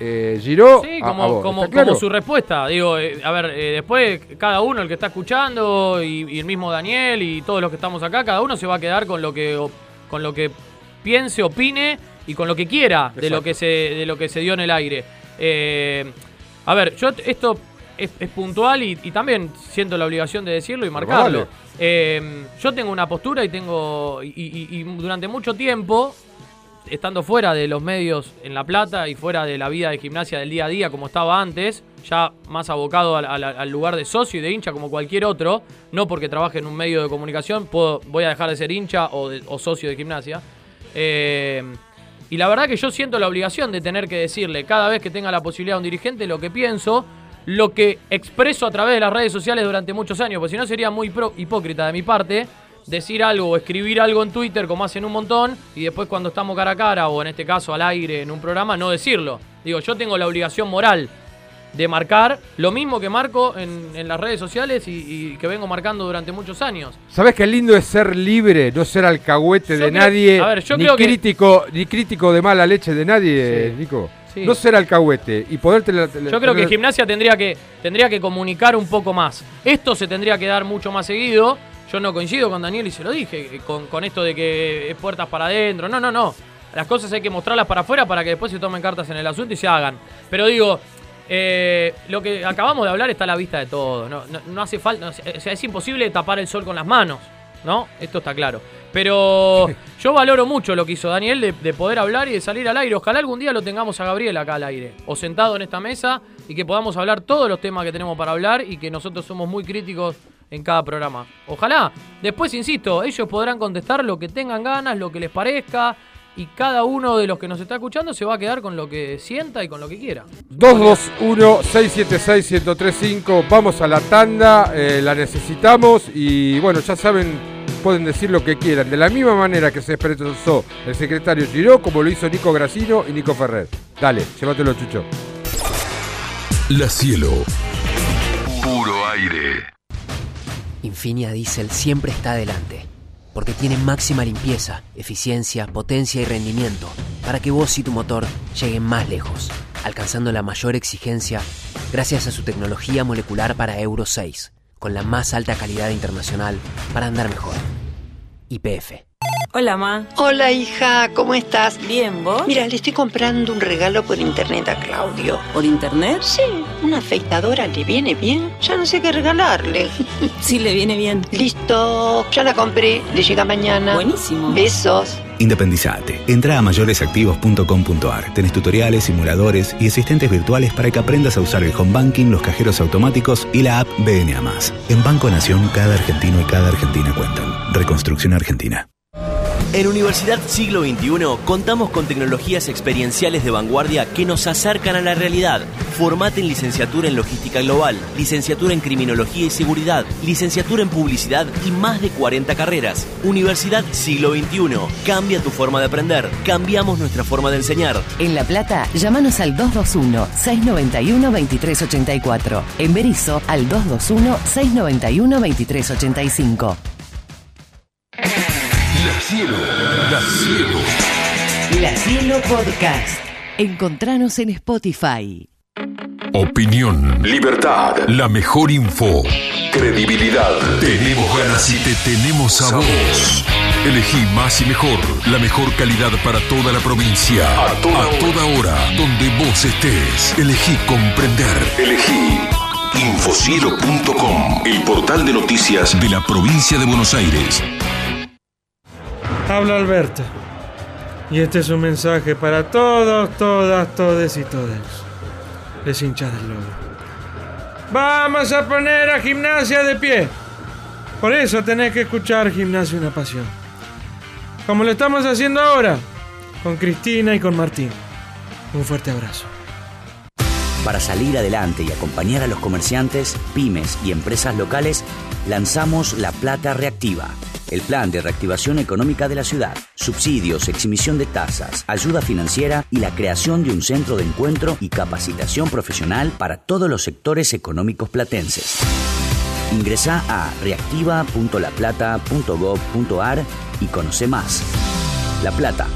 eh, Giró Sí, a- a como, vos. como, ¿Está claro? como su respuesta. Digo, eh, a ver, eh, después cada uno, el que está escuchando, y, y el mismo Daniel y todos los que estamos acá, cada uno se va a quedar con lo que, con lo que piense, opine y con lo que quiera de lo que se, de lo que se dio en el aire. Eh, a ver, yo esto es, es puntual y, y también siento la obligación de decirlo y marcarlo. vale. Yo tengo una postura y tengo. Y durante mucho tiempo, estando fuera de los medios en La Plata y fuera de la vida de gimnasia del día a día como estaba antes, ya más abocado al, lugar de socio y de hincha como cualquier otro, no porque trabaje en un medio de comunicación, puedo, voy a dejar de ser hincha o, o socio de gimnasia. Eh, y la verdad que yo siento la obligación de tener que decirle cada vez que tenga la posibilidad a un dirigente lo que pienso, lo que expreso a través de las redes sociales durante muchos años, porque si no sería muy pro- hipócrita de mi parte decir algo o escribir algo en Twitter como hacen un montón y después cuando estamos cara a cara o en este caso al aire en un programa no decirlo. Digo, yo tengo la obligación moral de marcar lo mismo que marco en, en las redes sociales y, y que vengo marcando durante muchos años. ¿Sabes qué lindo es ser libre, no ser alcahuete Yo de creo- nadie, a ver, yo ni creo que- crítico, ni crítico de mala leche de nadie, Sí. Nico? Sí. No ser alcahuete y poderte Yo creo que gimnasia tendría que, tendría que comunicar un poco más. Esto se tendría que dar mucho más seguido. Yo no coincido con Daniel y se lo dije, eh, con, con esto de que es puertas para adentro. No, no, no. Las cosas hay que mostrarlas para afuera para que después se tomen cartas en el asunto y se hagan. Pero digo, eh, lo que acabamos de hablar está a la vista de todo. No, no, no hace falta, o sea, es imposible tapar el sol con las manos. ¿No? Esto está claro. Pero [LAUGHS] yo valoro mucho lo que hizo Daniel de, de poder hablar y de salir al aire. Ojalá algún día lo tengamos a Gabriel acá al aire. O sentado en esta mesa y que podamos hablar todos los temas que tenemos para hablar y que nosotros somos muy críticos en cada programa. Ojalá. Después, insisto, ellos podrán contestar lo que tengan ganas, lo que les parezca. Y cada uno de los que nos está escuchando se va a quedar con lo que sienta y con lo que quiera. 221-676-1035. Vamos a la tanda, eh, la necesitamos y bueno, ya saben, pueden decir lo que quieran. De la misma manera que se expresó el secretario Giró, como lo hizo Nico Gracino y Nico Ferrer. Dale, llévatelo, Chucho. La cielo. Puro aire. Infinia Diesel siempre está adelante, porque tiene máxima limpieza, eficiencia, potencia y rendimiento, para que vos y tu motor lleguen más lejos, alcanzando la mayor exigencia gracias a su tecnología molecular para Euro 6, con la más alta calidad internacional para andar mejor. IPF. Hola, Ma. Hola, hija, ¿cómo estás? Bien, ¿vos? Mira, le estoy comprando un regalo por internet a Claudio. ¿Por internet? Sí, una afeitadora le viene bien. Ya no sé qué regalarle. [LAUGHS] sí, le viene bien. Listo, ya la compré, le llega mañana. Buenísimo. Besos. Independizate. Entra a mayoresactivos.com.ar. Tenés tutoriales, simuladores y asistentes virtuales para que aprendas a usar el home banking, los cajeros automáticos y la app BNA. En Banco Nación, cada argentino y cada argentina cuentan. Reconstrucción Argentina. En Universidad Siglo XXI contamos con tecnologías experienciales de vanguardia que nos acercan a la realidad. Formate en licenciatura en logística global, licenciatura en criminología y seguridad, licenciatura en publicidad y más de 40 carreras. Universidad Siglo XXI. Cambia tu forma de aprender. Cambiamos nuestra forma de enseñar. En La Plata, llámanos al 221-691-2384. En Berizo, al 221-691-2385. La cielo. La cielo. La Cielo Podcast. Encontranos en Spotify. Opinión. Libertad. La mejor info. Credibilidad. Tenemos ganas y te tenemos a vos. Elegí más y mejor. La mejor calidad para toda la provincia. A toda, hora. Donde vos estés. Elegí comprender. Elegí. Infocielo.com. El portal de noticias de la provincia de Buenos Aires. Habla Alberto. Y este es un mensaje para todos, todas, todes y todes. Les hinchas del lobo. Vamos a poner a gimnasia de pie. Por eso tenés que escuchar Gimnasia Una Pasión. Como lo estamos haciendo ahora, con Cristina y con Martín. Un fuerte abrazo. Para salir adelante y acompañar a los comerciantes, pymes y empresas locales, lanzamos La Plata Reactiva, el plan de reactivación económica de la ciudad, subsidios, exhibición de tasas, ayuda financiera y la creación de un centro de encuentro y capacitación profesional para todos los sectores económicos platenses. Ingresa a reactiva.laplata.gov.ar y conoce más. La Plata,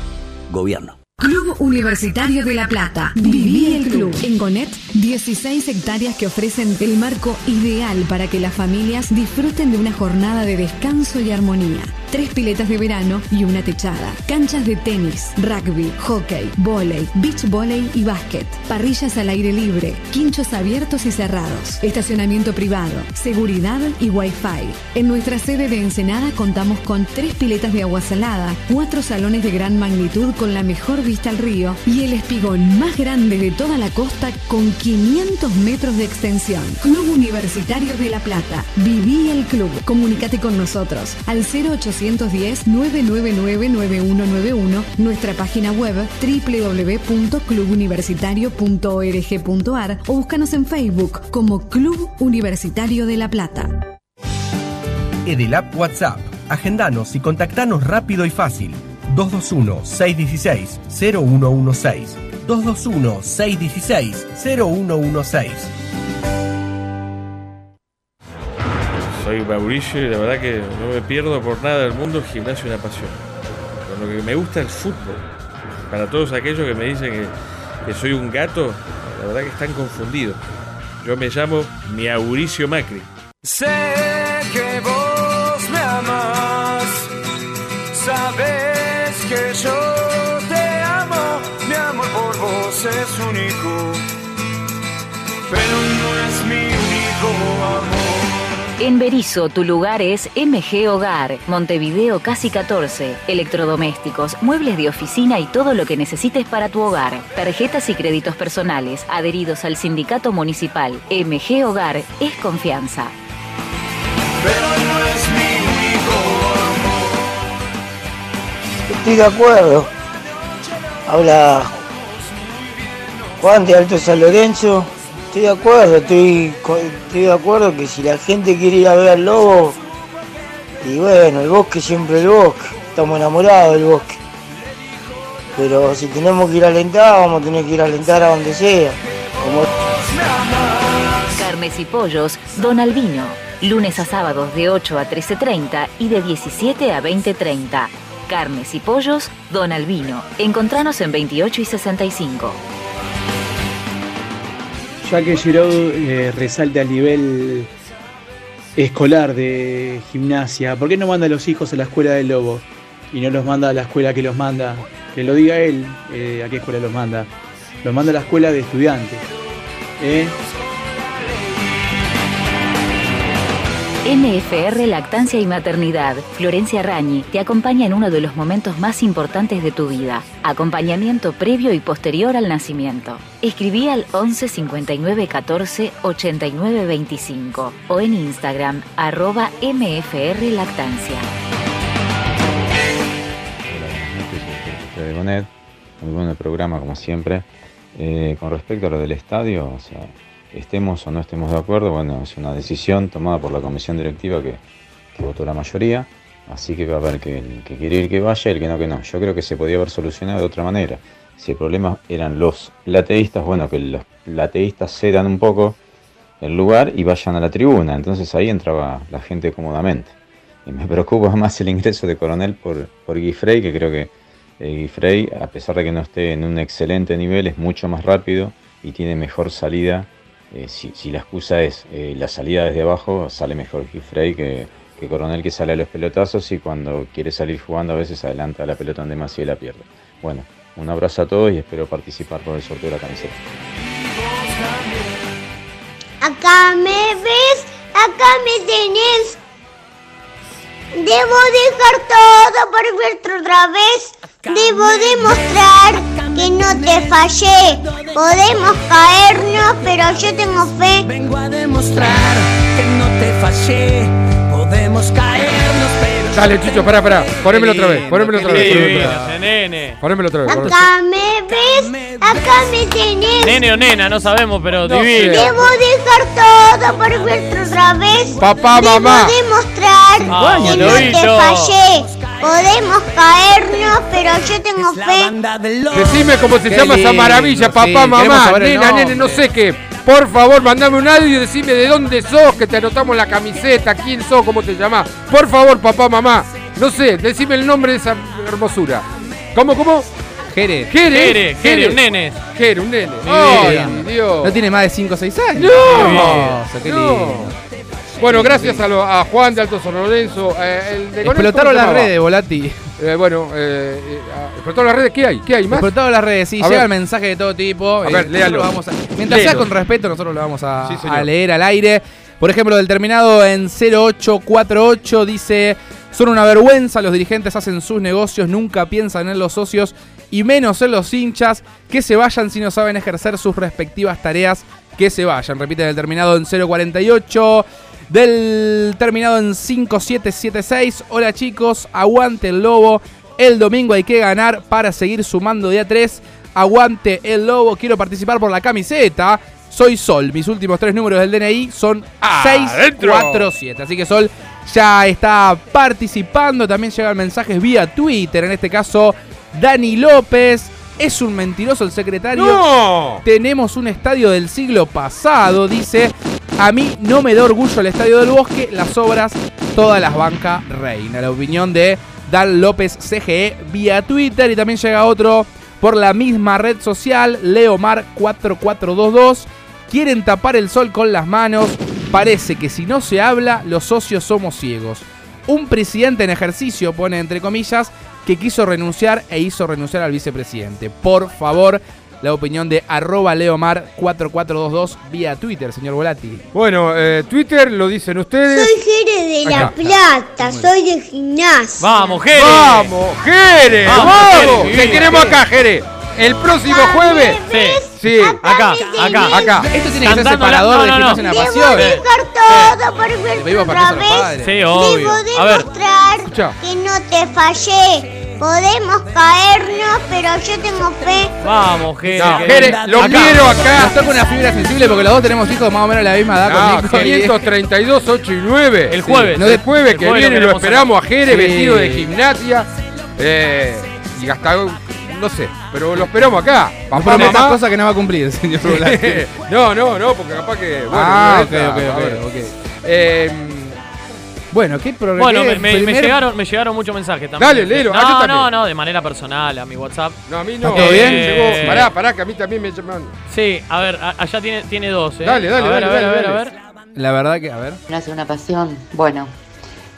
Gobierno. Club Universitario de La Plata. Viví el club. En Gonet, 16 hectáreas que ofrecen el marco ideal para que las familias disfruten de una jornada de descanso y armonía. Tres piletas de verano y una techada. Canchas de tenis, rugby, hockey, volei, beach volley y básquet. Parrillas al aire libre. Quinchos abiertos y cerrados. Estacionamiento privado. Seguridad y wifi. En nuestra sede de Ensenada contamos con tres piletas de agua salada, cuatro salones de gran magnitud con la mejor vista al río y el espigón más grande de toda la costa con 500 metros de extensión. Club Universitario de La Plata. Viví el club. Comunícate con nosotros al 0810-999-9191, nuestra página web www.clubuniversitario.org.ar o búscanos en Facebook como Club Universitario de La Plata. Edelap WhatsApp. Agendanos y contactanos rápido y fácil. 221-616-0116. 221-616-0116. Soy Mauricio y la verdad que no me pierdo por nada del mundo el gimnasio es una pasión. Con lo que me gusta el fútbol. Para todos aquellos que me dicen que, soy un gato, la verdad que están confundidos. Yo me llamo Mauricio Macri. Sé que vos me amas, sabes que yo te amo, mi amor por vos es único, pero no es mi único amor. En Berizo, tu lugar es MG Hogar, Montevideo Casi 14. Electrodomésticos, muebles de oficina y todo lo que necesites para tu hogar. Tarjetas y créditos personales, adheridos al sindicato municipal. MG Hogar es confianza. Pero no es mi único Estoy de acuerdo. Habla Juan de Alto San Lorenzo. Estoy de acuerdo, estoy, de acuerdo que si la gente quiere ir a ver al lobo, y bueno, el bosque siempre el bosque, estamos enamorados del bosque. Pero si tenemos que ir a alentar, vamos a tener que ir a alentar a donde sea. Como Carnes y pollos, Don Albino. Lunes a sábados de 8 a 13.30 y de 17 a 20.30. Carnes y pollos, Don Albino. Encontranos en 28 y 65. Ya que Giroud eh, resalta el nivel escolar de gimnasia, ¿por qué no manda a los hijos a la escuela del Lobo? Y no los manda a la escuela que los manda, que lo diga él, eh, a qué escuela los manda. Los manda a la escuela de estudiantes. ¿eh? MFR Lactancia y Maternidad, Florencia Rañi, te acompaña en uno de los momentos más importantes de tu vida. Acompañamiento previo y posterior al nacimiento. Escribí al 11 59 14 89 25 o en Instagram arroba MFR Lactancia. de Bonet, muy bueno el programa como siempre. Eh, con respecto a lo del estadio, o sea, estemos o no estemos de acuerdo, bueno, es una decisión tomada por la comisión directiva que, que votó la mayoría, así que va a haber que el que quiere ir que vaya y el que no que no. Yo creo que se podía haber solucionado de otra manera. Si el problema eran los plateístas, bueno, que los plateístas cedan un poco el lugar y vayan a la tribuna, entonces ahí entraba la gente cómodamente. Y me [LAUGHS] preocupa más el ingreso de Coronel por, por Guifrey, que creo que eh, Guifrey, a pesar de que no esté en un excelente nivel, es mucho más rápido y tiene mejor salida. Eh, si, si la excusa es eh, la salida desde abajo, sale mejor Guifrey que, que Coronel que sale a los pelotazos y cuando quiere salir jugando a veces adelanta la pelota en demasiado y la pierde. Bueno, un abrazo a todos y espero participar por el sorteo de la camiseta. Acá me ves, acá me tenés. Debo dejar todo por verte otra vez. Debo demostrar que no te fallé. Podemos caernos, pero yo tengo fe. Vengo a demostrar que no te fallé. Dale, Chicho, pará, pará. Ponémelo otra vez, ponémelo otra vez. ponémelo otra vez. Ese nene. Ponémelo otra vez. ponémelo. Acá me ves, acá me tenés. Nene o nena, no sabemos, pero No divino. Debo dejar todo por verte otra vez. Papá, Debo mamá. demostrar Ah, que no te fallé. Podemos caernos, pero yo tengo fe. Decime cómo se Qué llama esa maravilla, sí, papá, mamá, nena, nene, no sé qué. Por favor, mandame un audio y decime de dónde sos, que te anotamos la camiseta, quién sos, cómo te llamás. Por favor, papá, mamá. No sé, decime el nombre de esa hermosura. ¿Cómo, cómo? Jere. Jere. Jere, Jere, un nene. Jere, un nene. Ay. Dios. No tiene más de 5 o 6 años. No. Qué hermoso, qué No. Bueno, gracias a, lo- a Juan de Alto San Lorenzo. eh, el de Explotaron ¿cómo se las redes, Volati. Eh, bueno, eh, eh, ah, explotaron las redes. ¿Qué hay? ¿Qué hay más? Explotaron las redes, sí, A llega el mensaje de todo tipo. A eh, ver, léalo. lo vamos a- mientras sea con respeto, nosotros lo vamos a, Sí, señor. a leer al aire. Por ejemplo, del terminado en 0848 dice: Son una vergüenza, los dirigentes hacen sus negocios, nunca piensan en los socios y menos en los hinchas. Que se vayan si no saben ejercer sus respectivas tareas. Que se vayan. Repite del terminado en 048. Del terminado en 5776. Hola chicos, aguante el lobo. El domingo hay que ganar para seguir sumando día 3. Aguante el lobo, quiero participar por la camiseta. Soy Sol, mis últimos tres números del DNI son ¡Adentro! 647. Así que Sol ya está participando. También llegan mensajes vía Twitter. En este caso, Dani López. Es un mentiroso el secretario. ¡No! Tenemos un estadio del siglo pasado, dice. A mí no me da orgullo el estadio del bosque. Las obras, todas las banca reina. La opinión de Dan López CGE vía Twitter. Y también llega otro por la misma red social, Leomar4422. Quieren tapar el sol con las manos. Parece que si no se habla, los socios somos ciegos. Un presidente en ejercicio, pone entre comillas, que quiso renunciar e hizo renunciar al vicepresidente. Por favor, la opinión de arroba leomar4422 vía Twitter, señor Volati. Bueno, eh, Twitter lo dicen ustedes. Soy Jere de La. Plata, soy de gimnasia. Vamos, Jere. ¡Vamos, Jere! Vamos, ¡Vamos! Jere, Te bien, queremos acá, Jere. El próximo jueves. Sí. Sí. Acá, acá. Acá. Esto tiene que ser Cantando la- separador no, de no, no. en la Debo pasión. dejar todo por otra vez. padres. Sí, obvio. Debo A ver. demostrar que no te fallé. Podemos caernos, pero yo tengo fe. Vamos, Jere. No, que- Jere, lo Acá. quiero acá. Nos toca una fibra sensible porque los dos tenemos hijos más o menos de la misma edad No, con Nico. y- 532, 8 y 9. El jueves. No, el jueves El que jueves lo viene lo queremos esperamos a Jere Sí. vestido de gimnasia. Eh, y hasta, no sé, pero lo esperamos acá. No Papá, prometas mamá. cosas que no va a cumplir, [LAUGHS] señor [LAUGHS] Volati. no, no, no, porque capaz que. Bueno, Ah, ok, ok, a ok, ok. Eh, Bueno, ¿qué programa? Bueno, me, me- me llegaron, me llegaron muchos mensajes también. Dale, léelo, No, también. no, no, de manera personal, a mi WhatsApp. no, a mí no. ¿Está todo bien? Llegó- Eh, Pará, pará, que a mí también me llaman. Sí, a ver, a- allá tiene, tiene dos, ¿eh? Dale, dale, a ver, dale, a ver, dale, a ver, dale. a ver. La verdad que, a ver. Nace una pasión. Bueno,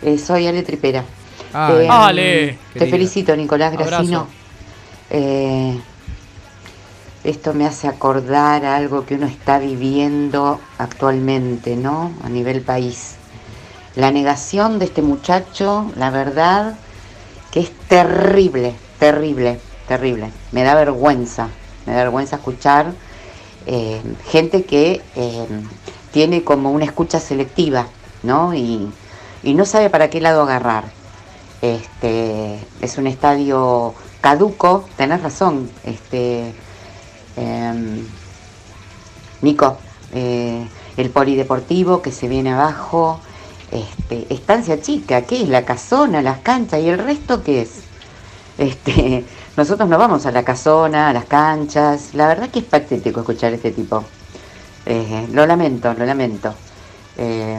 eh, soy Ale Tripera. Ay, Eh, Ale. Te querida. felicito, Nicolás. Gracino. Eh, esto me hace acordar a algo que uno está viviendo actualmente, ¿no? A nivel país. La negación de este muchacho, la verdad, que es terrible, terrible, terrible. Me da vergüenza, me da vergüenza escuchar eh, gente que eh, tiene como una escucha selectiva, ¿no? Y, y no sabe para qué lado agarrar. Este, es un estadio caduco, tenés razón, este, em, Nico, eh, el polideportivo que se viene abajo, este, estancia chica, ¿qué es? La casona, las canchas y el resto qué es? Este, [LAUGHS] nosotros no vamos a la casona, a las canchas, la verdad que es patético escuchar este tipo. Eh, lo lamento, lo lamento. Eh,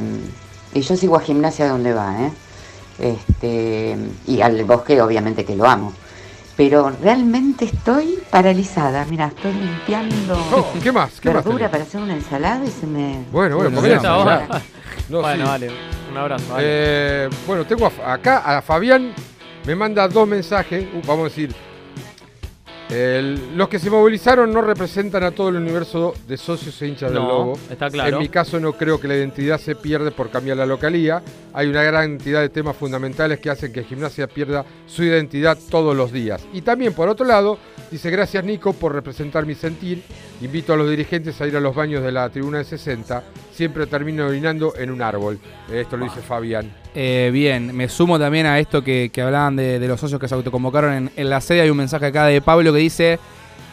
y yo sigo a gimnasia donde va, ¿eh? Este, y al bosque obviamente que lo amo. Pero realmente estoy paralizada. Mira, estoy limpiando Oh, ¿Qué más? ¿Qué más verdura tenés? para hacer una ensalada y se me... Bueno, bueno, Bueno, No, bueno, sí. vale, un abrazo. vale. Eh, bueno, tengo a- acá a Fabián, me manda dos mensajes, uh, vamos a decir, el- los que se movilizaron no representan a todo el universo de socios e hinchas del Lobo. está claro. En mi caso no creo que la identidad se pierde por cambiar la localía. Hay una gran cantidad de temas fundamentales que hacen que Gimnasia pierda su identidad todos los días. Y también, por otro lado, dice gracias Nico por representar mi sentir. Invito a los dirigentes a ir a los baños de la tribuna de 60. Siempre termino orinando en un árbol. Esto lo dice Fabián. Eh, bien, me sumo también a esto que, hablaban de, de los socios que se autoconvocaron en, en la sede. Hay un mensaje acá de Pablo que dice: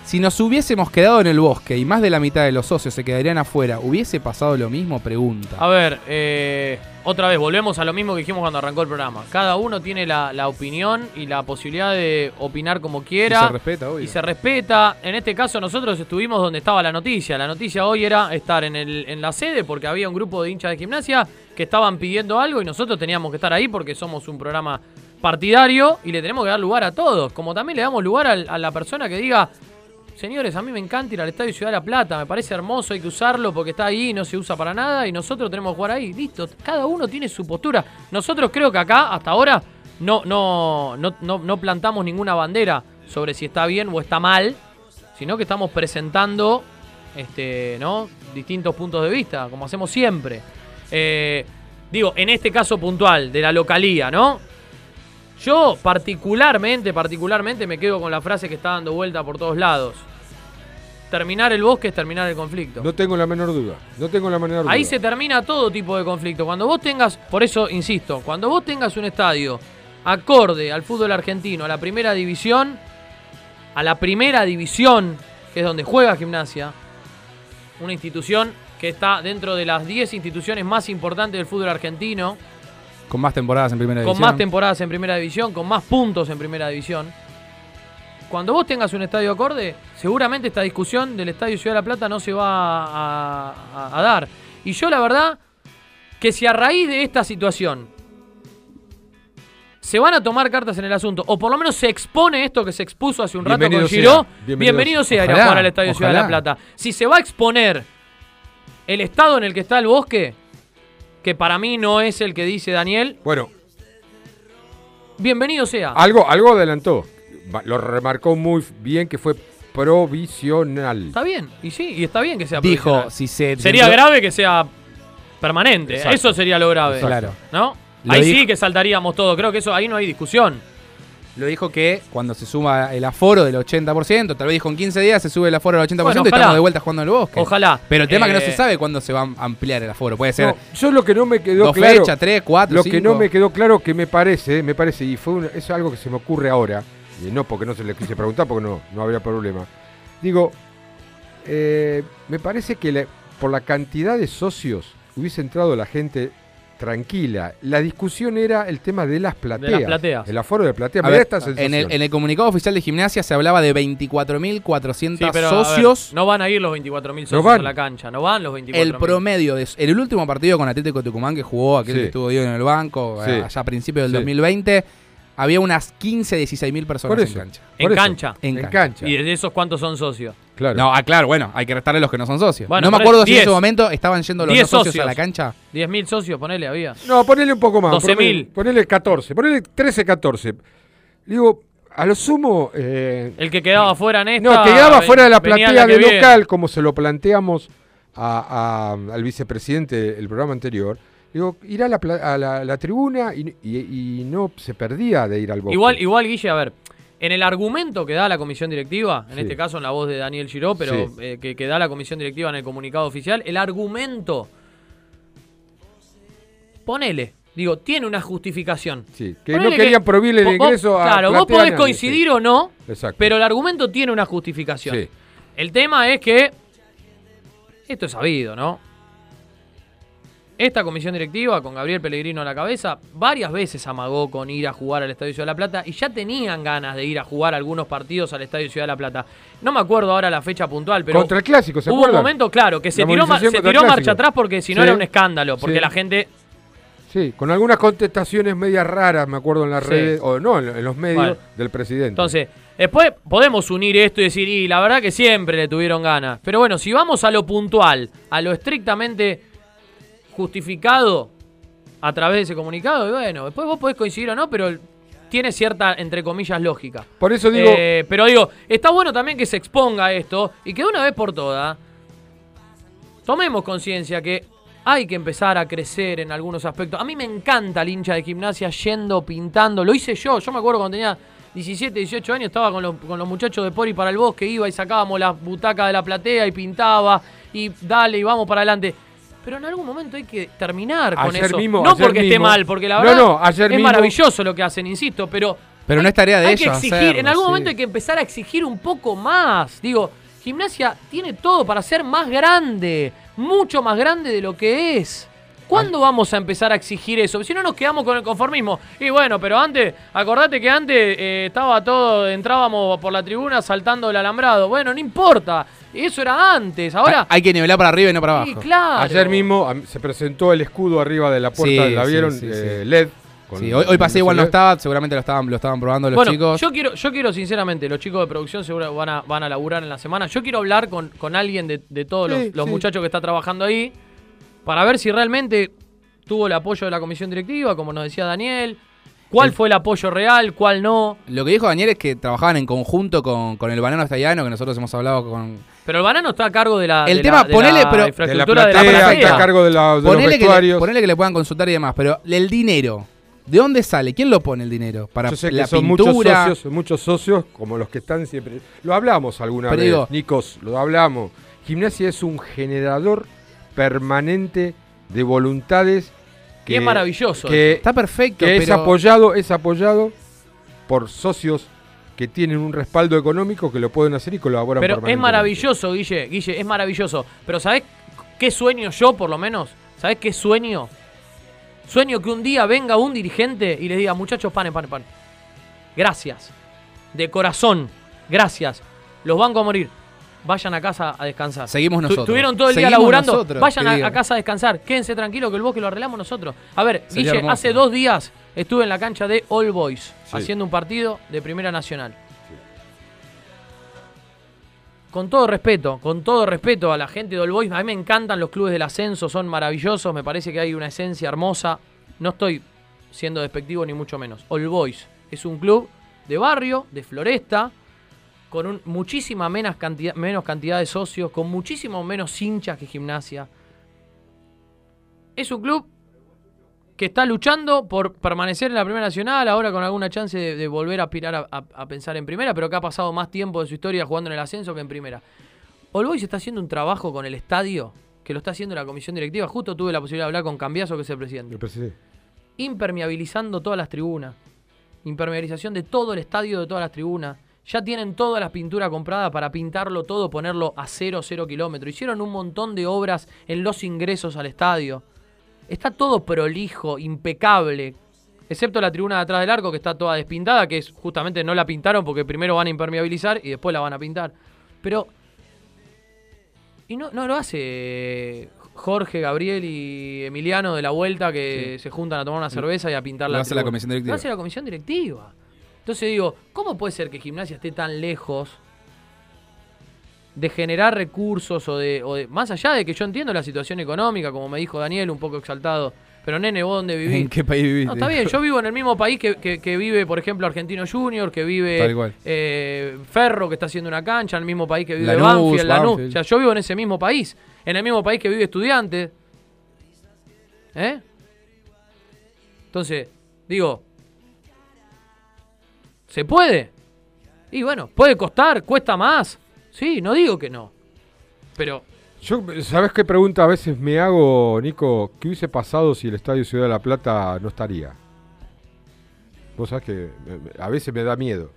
Si nos hubiésemos quedado en el bosque y más de la mitad de los socios se quedarían afuera, ¿hubiese pasado lo mismo? Pregunta. A ver, eh, otra vez, volvemos a lo mismo que dijimos cuando arrancó el programa. Cada uno tiene la, la opinión y la posibilidad de opinar como quiera. Y se respeta, obvio. Y se respeta. En este caso nosotros estuvimos donde estaba la noticia. La noticia hoy era estar en, el, en la sede porque había un grupo de hinchas de gimnasia que estaban pidiendo algo y nosotros teníamos que estar ahí porque somos un programa partidario y le tenemos que dar lugar a todos. Como también le damos lugar a la persona que diga, Señores, a mí me encanta ir al Estadio Ciudad de la Plata, me parece hermoso, hay que usarlo porque está ahí no se usa para nada y nosotros tenemos que jugar ahí. Listo, cada uno tiene su postura. Nosotros creo que acá, hasta ahora, no, no, no, no, no plantamos ninguna bandera sobre si está bien o está mal, sino que estamos presentando este, ¿no? distintos puntos de vista, como hacemos siempre. Eh, digo, en este caso puntual, de la localía, ¿no? Yo particularmente, particularmente me quedo con la frase que está dando vuelta por todos lados. Terminar el bosque es terminar el conflicto. No tengo la menor duda. No tengo la menor duda. Ahí se termina todo tipo de conflicto. Cuando vos tengas, por eso insisto, cuando vos tengas un estadio acorde al fútbol argentino, a la primera división, a la primera división, que es donde juega gimnasia, una institución que está dentro de las 10 instituciones más importantes del fútbol argentino, Con más temporadas en primera con división. más temporadas en primera división, con más puntos en primera división. cuando vos tengas un estadio acorde, seguramente esta discusión del estadio Ciudad de la Plata no se va a, a- a dar. Y yo la verdad que si a raíz de esta situación se van a tomar cartas en el asunto, o por lo menos se expone esto que se expuso hace un rato con Giró, bienvenido bienvenido, sea. ir a Ojalá, jugar al Estadio Ciudad de la. Plata. Si se va a exponer el estado en el que está el bosque, que para mí no es el que dice Daniel, Bueno, bienvenido sea. algo, algo adelantó. Lo remarcó muy bien que fue provisional. Está bien, y sí, y está bien que sea Dijo, provisional. si se... Sería grave que sea permanente. Exacto. Eso sería lo grave. Claro. ¿No? Lo ahí dijo- sí que saltaríamos todo. Creo que eso ahí no hay discusión. Lo dijo que cuando se suma el aforo del 80%, tal vez dijo en 15 días se sube el aforo del 80% Bueno, y estamos de vuelta jugando en el bosque. Ojalá. Pero el tema es que no Eh, se sabe cuándo se va a ampliar el aforo. Puede ser No, yo lo que no me quedó dos claro. fechas, tres, cuatro, Lo cinco. que no me quedó claro que me parece, me parece, y fue es algo que se me ocurre ahora, y no porque no se le quise preguntar, porque no, no habría problema. Digo, eh, me parece que la- por la cantidad de socios hubiese entrado la gente tranquila. La discusión era el tema de las plateas. plateas. El aforo de platea. A Me ver, esta sensación. en, el, en el comunicado oficial de gimnasia se hablaba de 24.400 Sí, ver, socios. no van a ir los 24.000 socios van. a la cancha. No van los 24.000. El promedio de en el último partido con Atlético de Tucumán que jugó, aquel Sí. que estuvo Diego en el banco, Sí. eh, allá a principios del Sí. 2020, había unas 15, 16 mil personas en cancha. En cancha. En, cancha. ¿Y de esos cuántos son socios? Claro. No, ah, claro, bueno, hay que restarle los que no son socios. Bueno, no me ponele acuerdo si en 10. ese momento estaban yendo los 10 no socios, socios. a la cancha. 10.000 socios, ponele, había. No, ponele un poco más. 12.000. Ponele, ponele 14. Ponele 13, 14. Digo, a lo sumo. eh, El que quedaba fuera en esta. no, que quedaba fuera de la venía platea que de viene. local, como se lo planteamos a- a- al vicepresidente el programa anterior. Digo, ir a la, pla- a la, la tribuna y, y- y no se perdía de ir al bosque. Igual, igual, Guille, a ver. En el argumento que da la comisión directiva, en Sí. este caso en la voz de Daniel Giró, pero Sí. eh, que, que da la comisión directiva en el comunicado oficial, el argumento. Ponele. Digo, tiene una justificación. Sí, que Ponele no querían prohibirle el vos- ingreso a Claro, vos podés coincidir sí. o no, Exacto. pero el argumento tiene una justificación. Sí. El tema es que. Esto es sabido, ¿no? Esta comisión directiva, con Gabriel Pellegrino a la cabeza, varias veces amagó con ir a jugar al Estadio Ciudad de la Plata y ya tenían ganas de ir a jugar algunos partidos al Estadio Ciudad de la Plata. No me acuerdo ahora la fecha puntual, pero. Contra el Clásico, ¿se Hubo acuerdan? un momento, claro, que se La tiró, se marcha atrás porque si no Sí. era un escándalo, porque Sí. la gente. Sí, con algunas contestaciones medias raras, me acuerdo en las Sí. redes, o no, en, en los medios Bueno. del presidente. Entonces, después podemos unir esto y decir, y la verdad que siempre le tuvieron ganas. Pero bueno, si vamos a lo puntual, a lo estrictamente justificado a través de ese comunicado, y bueno, después vos podés coincidir o no, pero tiene cierta, entre comillas, lógica. Por eso digo, Eh, pero digo, está bueno también que se exponga esto y que de una vez por todas tomemos conciencia que hay que empezar a crecer en algunos aspectos. A mí me encanta el hincha de gimnasia yendo, pintando. Lo hice yo. Yo me acuerdo cuando tenía 17, 18 años, estaba con los, con los muchachos de Pori para el bosque, iba y sacábamos las butacas de la platea y pintaba y dale y vamos para adelante. Pero en algún momento hay que terminar con Ayer eso. mismo- no porque esté mal, porque la verdad no, ayer es mismo- maravilloso lo que hacen, insisto, pero Pero no es tarea de hay ellos. que exigir, hacerlo, en algún sí. momento hay que empezar a exigir un poco más. Digo, gimnasia tiene todo para ser más grande, mucho más grande de lo que es. ¿Cuándo vamos a empezar a exigir eso? Si no nos quedamos con el conformismo. Y bueno, pero antes, acordate que antes eh, estaba todo, entrábamos por la tribuna saltando el alambrado. Bueno, no importa. Eso era antes. Ahora, Hay, hay que nivelar para arriba y no para abajo. y claro. ayer mismo se presentó el escudo arriba de la puerta, Sí, ¿la sí, vieron? sí, Eh, sí. LED. con Sí, hoy, hoy pasé igual no estaba, seguramente lo estaban, lo estaban probando los bueno, chicos. Yo quiero, yo quiero sinceramente, los chicos de producción seguro van a, van a laburar en la semana. Yo quiero hablar con, con alguien de, de todos los, Sí, los sí. muchachos que está trabajando ahí para ver si realmente tuvo el apoyo de la comisión directiva, como nos decía Daniel. ¿Cuál El- fue el apoyo real? ¿Cuál no? Lo que dijo Daniel es que trabajaban en conjunto con, con el banano estallano, que nosotros hemos hablado con. Pero el banano está a cargo de la, El de tema, la- de ponele, la pero- De la infraestructura de la, platea, platea. está a cargo de, la- de los Ponele que, le, vestuarios. ponele que le puedan consultar y demás, pero el dinero, ¿de dónde sale? ¿Quién lo pone el dinero? Para Yo sé que la son pintura. muchos socios, muchos socios, como los que están siempre. Lo hablamos alguna Pero vez, digo- Nicos, lo hablamos. Gimnasia es un generador permanente de voluntades Y es maravilloso que, Está perfecto, que es apoyado, es apoyado por socios que tienen un respaldo económico que lo pueden hacer y colaboran Pero es maravilloso, Guille, Guille, es maravilloso. Pero ¿sabés qué sueño yo, por lo menos? ¿Sabés qué sueño? Sueño que un día venga un dirigente y les diga, muchachos, pane, pane, pane. Gracias. De corazón. Gracias. Los banco a morir. Vayan a casa a descansar. Seguimos nosotros. Estuvieron todo el día Seguimos laburando. nosotros, Vayan a, casa a descansar. Quédense tranquilos que el bosque lo arreglamos nosotros. A ver, Sería Guille, hermoso. hace dos días estuve en la cancha de All Boys Sí. haciendo un partido de Primera Nacional. Con todo respeto, con todo respeto a la gente de All Boys, a mí me encantan los clubes del ascenso, son maravillosos, me parece que hay una esencia hermosa. No estoy siendo despectivo ni mucho menos. All Boys es un club de barrio, de floresta, con un, muchísima menos cantidad, menos cantidad de socios, con muchísimo menos hinchas que gimnasia. Es un club que está luchando por permanecer en la Primera Nacional, ahora con alguna chance de, de volver a aspirar a, a- a pensar en Primera, pero que ha pasado más tiempo de su historia jugando en el ascenso que en Primera. All Boys está haciendo un trabajo con el estadio que lo está haciendo la comisión directiva. Justo tuve la posibilidad de hablar con Cambiaso, que es el presidente. Impermeabilizando todas las tribunas. Impermeabilización de todo el estadio, de todas las tribunas. Ya tienen toda la pintura comprada para pintarlo todo, ponerlo a cero, cero kilómetros. Hicieron un montón de obras en los ingresos al estadio. Está todo prolijo, impecable. Excepto la tribuna de atrás del arco que está toda despintada, que es justamente no la pintaron porque primero van a impermeabilizar y después la van a pintar. Pero. Y no, no lo hace Jorge, Gabriel y Emiliano de la vuelta que se juntan a tomar una cerveza y a pintar Lo la hace la comisión directiva. Lo hace la comisión directiva. Entonces digo, ¿cómo puede ser que Gimnasia esté tan lejos de generar recursos o de, o de- Más allá de que yo entiendo la situación económica, como me dijo Daniel, un poco exaltado. Pero nene, ¿vos dónde vivís? ¿En qué país vivís? No, está bien, yo vivo en el mismo país que, que- que vive, por ejemplo, Argentino Junior, que vive eh, Ferro, que está haciendo una cancha, en el mismo país que vive Lanús, Banfield, Lanús. Banfield. O sea, yo vivo en ese mismo país, en el mismo país que vive Estudiantes. ¿Eh? Entonces, digo, ¿se puede? Y bueno, puede costar, cuesta más. Sí, no digo que no. Pero Yo, ¿sabes qué pregunta a veces me hago, Nico? ¿Qué hubiese pasado si el Estadio Ciudad de la Plata no estaría? Vos sabés que eh, a veces me da miedo.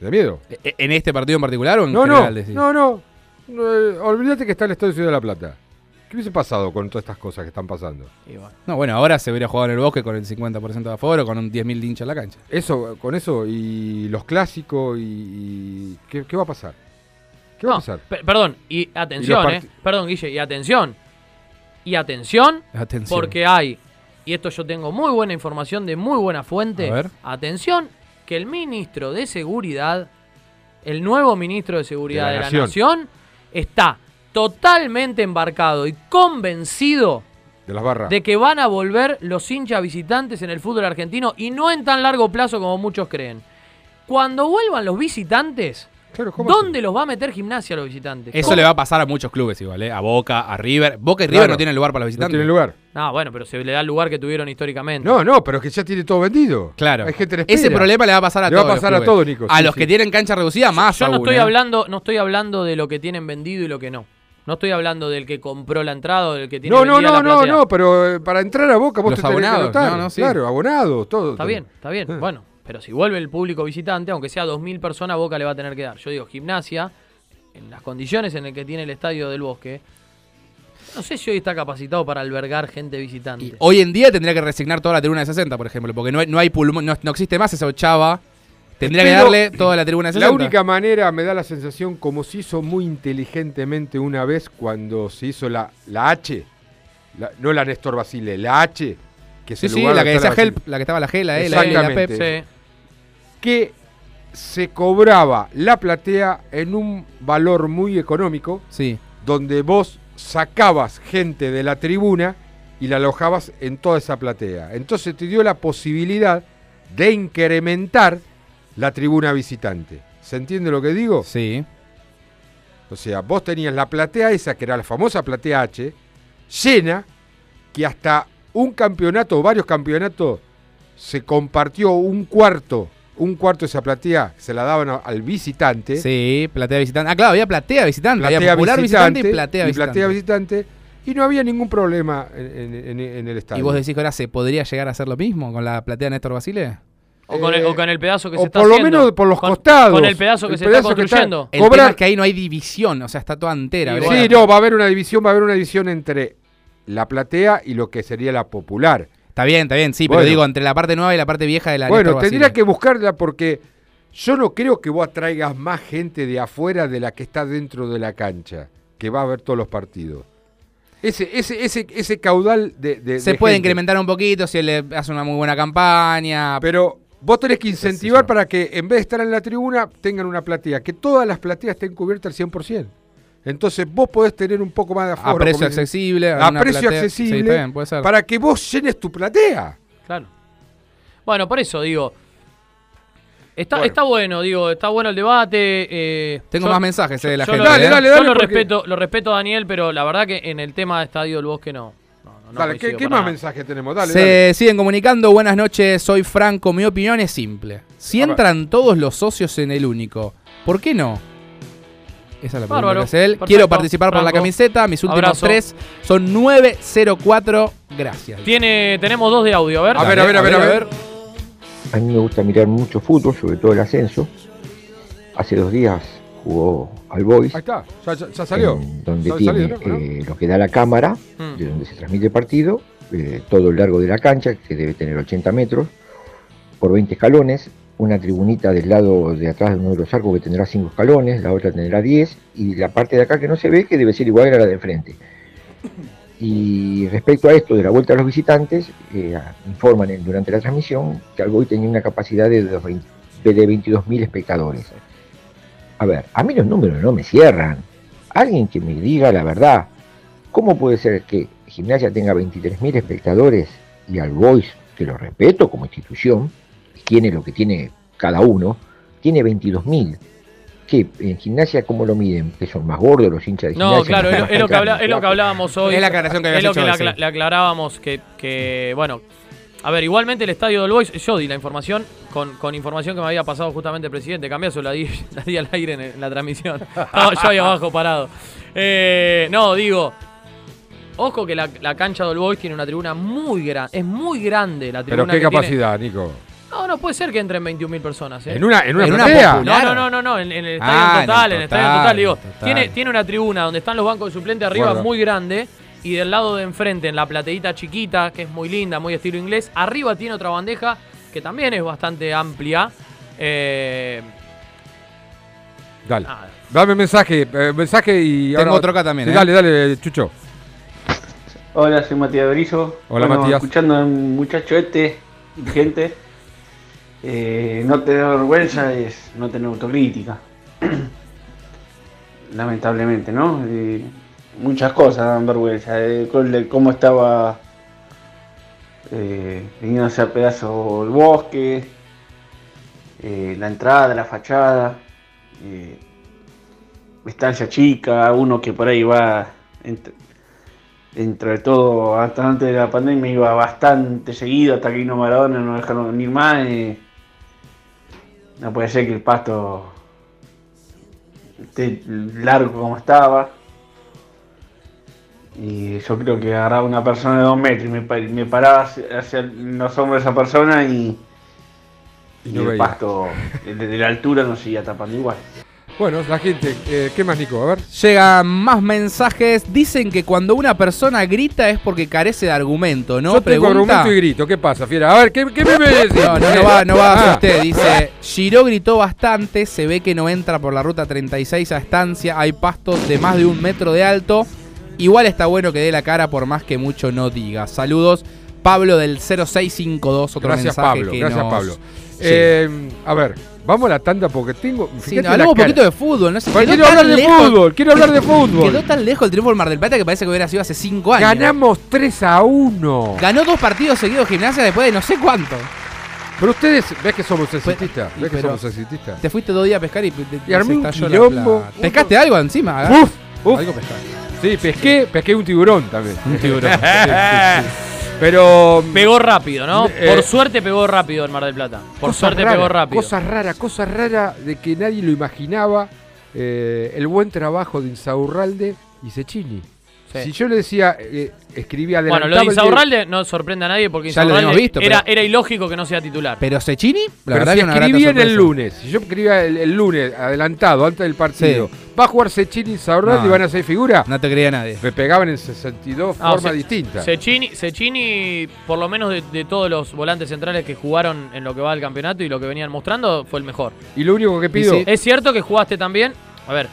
¿Me da miedo? ¿E- ¿En este partido en particular o en No, general? no, decís? no, no. No, eh, olvídate que está el Estadio Ciudad de la Plata. ¿Qué hubiese pasado con todas estas cosas que están pasando? No, bueno, ahora se hubiera jugado en el bosque con el 50% de aforo, con un 10.000 hinchas en la cancha. Eso, con eso y los clásicos y... y- ¿qué, qué va a pasar? ¿Qué va a pasar? pe- perdón, y atención, Y eh. Perdón, Guille, y atención. Y atención, Atención. porque hay, y esto yo tengo muy buena información de muy buena fuente. A ver. Atención, que el ministro de Seguridad, el nuevo ministro de Seguridad De de la la, Nación. Nación, está totalmente embarcado y convencido De las barras. de que van a volver los hinchas visitantes en el fútbol argentino y no en tan largo plazo como muchos creen. Cuando vuelvan los visitantes, ¿dónde los va a meter gimnasia a los visitantes? Eso ¿Cómo? le va a pasar a muchos clubes igual, ¿eh? A Boca, a River. Boca y River Claro. no tienen lugar para los No visitantes. tienen lugar. Ah, bueno, pero se le da el lugar que tuvieron históricamente. No, no, pero es que ya tiene todo vendido. Claro. Hay gente que Ese problema le va a pasar a Le todos. va a los pasar a clubes. todos, Nico. A sí, los sí. que tienen cancha reducida, más Yo no aún, estoy ¿eh? hablando, no estoy hablando de lo que tienen vendido y lo que no. No estoy hablando del que compró la entrada o del que tiene No, no, no, la no, no, pero eh, para entrar a Boca vos Los te tenés que abonados, anotar. no, no, sí. Claro, abonados, todo. Está bien, está bien. Eh. Bueno, pero si vuelve el público visitante, aunque sea 2.000 personas, Boca le va a tener que dar. Yo digo, gimnasia, en las condiciones en las que tiene el estadio del Bosque, no sé si hoy está capacitado para albergar gente visitante. Hoy en día tendría que resignar toda la tribuna de 60, por ejemplo, porque no hay, no hay pulmón, no, no existe más esa ochava. Tendría que darle toda la tribuna de 60. La única manera, me da la sensación, como se hizo muy inteligentemente una vez cuando se hizo la, la H, la- no la Néstor Basile, la H, que es Sí, la que decía. Help, la que estaba la G, la E. Pep. Que se cobraba la platea en un valor muy económico, Sí. donde vos sacabas gente de la tribuna y la alojabas en toda esa platea. Entonces te dio la posibilidad de incrementar la tribuna visitante. ¿Se entiende lo que digo? Sí. O sea, vos tenías la platea esa, que era la famosa platea H, llena, que hasta un campeonato o varios campeonatos se compartió un cuarto, un cuarto de esa platea, se la daban al visitante. Sí, platea visitante. Ah, claro, había platea visitante. había platea popular visitante, y platea y visitante. platea visitante, y no había ningún problema en, en- en- en el estadio. ¿Y vos decís que ahora se podría llegar a hacer lo mismo con la platea Néstor Basile? O con, el, o con el pedazo que o se está por lo haciendo. menos por los Con- costados. Con el pedazo que El se pedazo está que está- construyendo. El Cobrar- tema es que ahí no hay división, o sea, está toda entera. Sí, que- no, va a haber una división, va a haber una división entre la platea y lo que sería la popular. Está bien, está bien, sí, Bueno. pero digo, entre la parte nueva y la parte vieja de la bueno, tendría que buscarla porque Yo no creo que vos atraigas más gente de afuera de la que está dentro de la cancha, que va a ver todos los partidos. Ese, ese, ese, ese caudal de, de- Se de puede gente. incrementar un poquito si él le hace una muy buena campaña. Pero vos tenés que incentivar para que en vez de estar en la tribuna tengan una platea, que todas las plateas estén cubiertas al 100%. Entonces vos podés tener un poco más de aforo. A precio accesible, A una precio platea- sí, accesible. está bien, puede ser. Para que vos llenes tu platea. Claro. Bueno, por eso digo. Está, Bueno. está bueno, digo, está bueno el debate. eh, Tengo yo- más mensajes, eh, de la yo gente, Lo, Dale, dale, yo dale, lo porque- respeto, lo respeto a Daniel, pero la verdad que en el tema de Estadio del Bosque no. No, Dale, ¿qué, más nada. mensajes tenemos? Dale, Se dale. siguen comunicando. Buenas noches, soy Franco. Mi opinión es simple. Si A ver. entran todos los socios en el único, ¿por qué no? Esa es la pregunta Bárbaro, que hace él. perfecto, Quiero participar por la Franco. camiseta. Mis últimos Abrazo. tres son 904. Gracias. Tiene, tenemos dos de audio, a ver. A ver, a ver, a ver, a ver. A mí me gusta mirar mucho fútbol, sobre todo el ascenso. Hace dos días jugó al Boys, Ahí está, ya, ya- ya salió. donde Ya tiene salió, ¿no? eh, lo que da la cámara, Mm. de donde se transmite el partido, eh, todo el largo de la cancha, que debe tener 80 metros, por 20 escalones, una tribunita del lado de atrás de uno de los arcos que tendrá 5 escalones, la otra tendrá 10, y la parte de acá que no se ve, que debe ser igual a la de enfrente. Y respecto a esto de la vuelta a los visitantes, eh, informan durante la transmisión que Alboy tenía una capacidad de, de 22.000 espectadores. A ver, a mí los números no me cierran. Alguien que me diga la verdad. ¿Cómo puede ser que Gimnasia tenga 23.000 espectadores y Alboys, que lo respeto como institución, tiene lo que tiene cada uno, tiene 22.000? ¿Qué? ¿En Gimnasia cómo lo miden? ¿Que son más gordos los hinchas de Gimnasia? No, claro, es lo, es lo que habla- es lo que hablábamos hoy. Es la aclaración que Es lo que acla- le aclarábamos que, que, bueno, a ver, igualmente el estadio del Boys, yo di la información con, con información que me había pasado justamente el presidente. Cambiazo la di, [LAUGHS] la di al aire en, en la transmisión. [LAUGHS] Estaba yo ahí abajo parado. Eh, no, digo, ojo que la, la cancha del Boys tiene una tribuna muy grande. Es muy grande la Pero tribuna. qué que tiene. capacidad, Nico. No, no puede ser que entren 21.000 personas. ¿eh? ¿En una- en una ¿En una? No, no, no, no, no, en, en el estadio Ah, en total, en el estadio en total, total, digo, total. tiene, tiene una tribuna donde están los bancos de suplente arriba muy grande y del lado de enfrente, en la plateita chiquita, que es muy linda, muy estilo inglés, arriba tiene otra bandeja que también es bastante amplia. Eh, Dale. nada. Dame mensaje, eh, mensaje y Tengo ahora- otro acá también, Sí, ¿eh? Dale, dale, Chucho. Hola, soy Matías Berizo. Hola, Bueno, Matías. Escuchando al muchacho este, gente, eh, no tener vergüenza es no tener autocrítica. [CLEARS THROAT] Lamentablemente, ¿no? Eh, muchas cosas dan vergüenza. eh, cómo estaba eh, viniéndose a pedazo el bosque, eh, la entrada, la fachada, eh, estancia chica, uno que por ahí va ent- dentro de todo, hasta antes de la pandemia iba bastante seguido, hasta que vino Maradona, no dejaron venir más. eh, no puede ser que el pasto esté largo como estaba. Y yo creo que agarraba una persona de dos metros y me, pa- me paraba hacia, hacia los hombros de esa persona y, Y y no el veía. pasto desde la altura no seguía tapando igual. Bueno, la gente, eh, ¿qué más, Nico? A ver. Llegan más mensajes. Dicen que cuando una persona grita es porque carece de argumento, ¿no? Yo tengo Pregunta. argumento y grito. ¿Qué pasa, fiera? A ver, ¿qué, qué me decís? No, no, no va, no va Ah. usted. Dice, Giro gritó bastante, se ve que no entra por la ruta 36 a estancia, hay pastos de más de un metro de alto. Igual está bueno que dé la cara por más que mucho no diga. Saludos, Pablo del 0652, otro Gracias, mensaje Pablo. que Gracias, nos- Pablo. Eh, a ver, vamos a la tanda porque tengo. Sí, no, la hablamos un poquito de fútbol, ¿no? Quiero hablar de lejos- fútbol, quiero hablar de fútbol. Quedó tan lejos el triunfo del Mar del Plata que parece que hubiera sido hace 5 años. Ganamos 3 a 1. Ganó dos partidos seguidos gimnasia después de no sé cuánto. Pero ustedes, ves que somos exitistas. Ves que somos exitistas. Te fuiste dos días a pescar y, te- Y armé se un estalló la plata. ¿Pescaste algo encima? ¿eh? Uf, uf. Algo pescaste. Sí, pesqué, pesqué un tiburón también. Un tiburón. [LAUGHS] Sí, sí, sí. Pero. [LAUGHS] Pegó rápido, ¿no? Eh, Por suerte pegó rápido el Mar del Plata. Por suerte rara, pegó rápido. Cosa rara, cosa rara de que nadie lo imaginaba. eh, el buen trabajo de Insaurralde y Cecchini. Si yo le decía, eh, escribía Bueno, adelantaba lo de de- Insaurralde no sorprende a nadie porque Ya lo Insaurralde visto, era, pero- era ilógico que no sea titular. Pero Cecchini, la Pero verdad si que una grata escribía en el lunes, si yo escribía el, el lunes adelantado, antes del partido, Sí. ¿Va a jugar Sechini y Saurralde No. y van a ser figura? No te creía nadie. Me pegaban en 62 Ah, formas distintas. Cecchini, Cecchini, por lo menos de, de todos los volantes centrales que jugaron en lo que va del campeonato y lo que venían mostrando, fue el mejor. Y lo único que pido. Es cierto que jugaste también. A ver.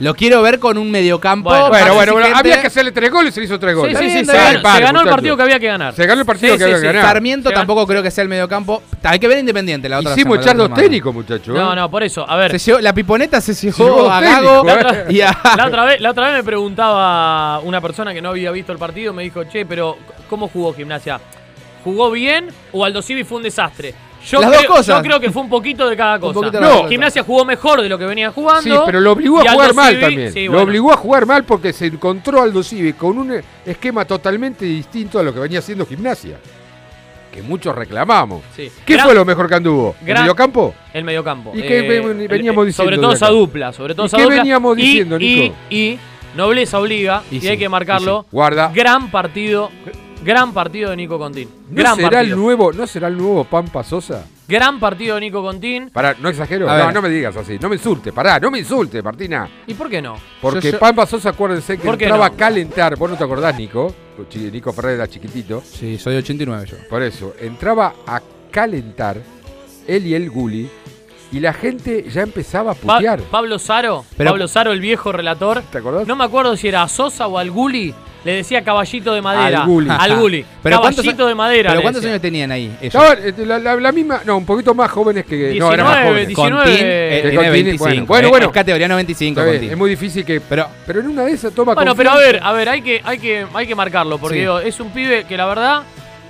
Lo quiero ver con un mediocampo. Bueno, Bueno, bueno, bueno, exigente. había que hacerle tres goles y se le hizo tres Sí, goles. sí, sí, bien, se, ganó, se el partido que había que ganar. Se ganó el partido Sí, que sí, había sí. que ganar. Sarmiento tampoco creo que sea el mediocampo. Hay que ver Independiente la otra Hicimos echar la dos otra técnicos, muchachos. No, ¿eh? no, por eso. A ver. Se llevó- la piponeta se llevó a Gago ¿eh? [LAUGHS] y a... La otra, vez, la otra vez me preguntaba una persona que no había visto el partido, me dijo, che, pero ¿cómo jugó Gimnasia? ¿Jugó bien o Aldo Civi fue un desastre? Yo, Las creo, dos cosas. yo creo que fue un poquito de cada cosa. poquito de cada no, cosa. Gimnasia jugó mejor de lo que venía jugando. Sí, pero lo obligó y a jugar mal Civi- también. sí, lo obligó a jugar mal porque se encontró Aldo Civi con un esquema totalmente distinto a lo que venía haciendo Gimnasia. Que muchos reclamamos. Sí. ¿Qué Gran- fue lo mejor que anduvo? ¿El gran- mediocampo? El mediocampo. ¿Y qué el- veníamos el- Sobre diciendo todo esa dupla, sobre todo ¿Y esa qué dupla. veníamos Y- diciendo, y, Nico? Y, nobleza obliga, y, Y sí, hay que marcarlo. y. Guarda. Gran partido, gran partido de Nico Contín. ¿No Gran será, el partido. nuevo, ¿No será el nuevo Pampa Sosa? Gran partido de Nico Contín. Pará, no exagero. A No, ver. no me digas así. No me insulte. Pará, no me insulte, Martina. ¿Y por qué no? Porque Yo- yo- Pampa Sosa, acuérdense que ¿Por qué entraba no? a calentar. Vos no te acordás, Nico. Chi- Nico Ferrer era chiquitito. Sí, soy 89 yo. Por eso, entraba a calentar él y el Guli. Y la gente ya empezaba a Pa- putear. Pablo Saro, Pero- Pablo Saro, el viejo relator. ¿Te acordás? No me acuerdo si era a Sosa o al Guli. Le decía caballito de madera. Al Guli. Al Guli. [LAUGHS] Pero ¿cuántos caballito de madera. ¿Pero cuántos años tenían ahí ellos? Eh, la, la- la misma, no, un poquito más jóvenes que. no, eran más 19, jóvenes. 19. Contín eh, Que tiene Contín, 25. bueno, bueno, eh, bueno. Es categoría 95 Está bien, Contín. es muy difícil que. Pero Pero en una de esas toma Bueno, pero a confianza. ver, a ver, hay que, hay que, hay que marcarlo. Porque Sí. digo, es un pibe que la verdad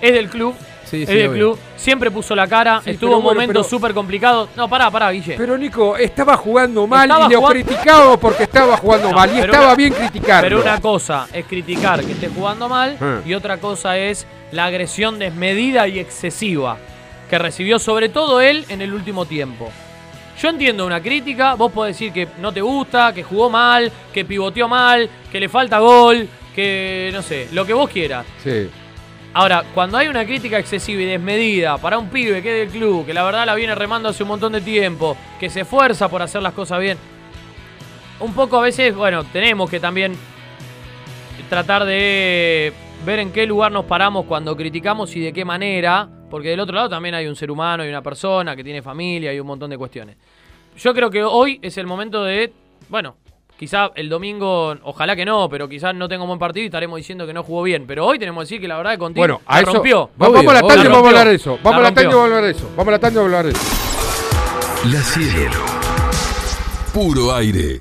es del club. Sí, sí, obvio. club. Siempre puso la cara. Sí, estuvo bueno, momentos pero- súper complicados. No, pará, pará, Guille. Pero Nico, estaba jugando mal Estaba y lo criticábamos porque estaba jugando No, mal. Y estaba una- bien criticarlo. Pero una cosa es criticar que esté jugando mal Eh. y otra cosa es la agresión desmedida y excesiva que recibió sobre todo él en el último tiempo. Yo entiendo una crítica, vos podés decir que no te gusta, que jugó mal, que pivoteó mal, que le falta gol, que no sé, lo que vos quieras. Sí. Ahora, cuando hay una crítica excesiva y desmedida para un pibe que es del club, que la verdad la viene remando hace un montón de tiempo, que se esfuerza por hacer las cosas bien, un poco a veces, bueno, tenemos que también tratar de ver en qué lugar nos paramos cuando criticamos y de qué manera, porque del otro lado también hay un ser humano, hay una persona que tiene familia y un montón de cuestiones. Yo creo que hoy es el momento de, bueno, quizá el domingo, ojalá que no, pero quizás no tenga un buen partido y estaremos diciendo que no jugó bien. Pero hoy tenemos que decir que la verdad que Bueno, la eso. rompió. Va- Vamos a la tanda y vamos a hablar de eso. Vamos a la tanda y vamos a hablar de eso. Vamos a la tanda y vamos a hablar de eso. La cielo. Puro aire.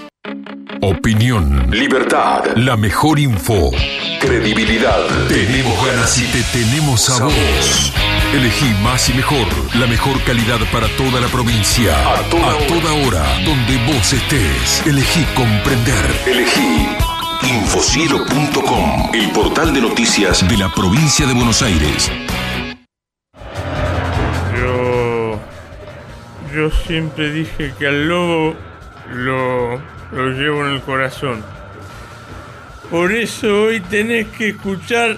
Opinión. Libertad. La mejor info. Credibilidad. Tenemos ganas y te tenemos a vos. Elegí más y mejor. La mejor calidad para toda la provincia. A toda, hora. Donde vos estés. Elegí comprender. Elegí. Infocielo.com. El portal de noticias de la provincia de Buenos Aires. Yo. Yo siempre dije que al lobo lo, lo llevo en el corazón. Por eso hoy tenés que escuchar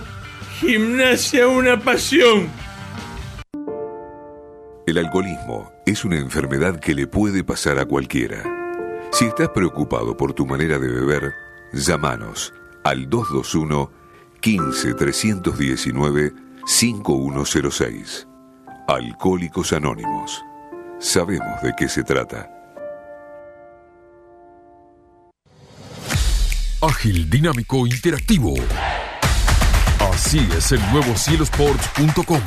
Gimnasia una pasión. El alcoholismo es una enfermedad que le puede pasar a cualquiera. Si estás preocupado por tu manera de beber, llámanos al 221 15 319 5106. Alcohólicos Anónimos. Sabemos de qué se trata. Ágil, dinámico, interactivo. Así es el nuevo cielosports.com.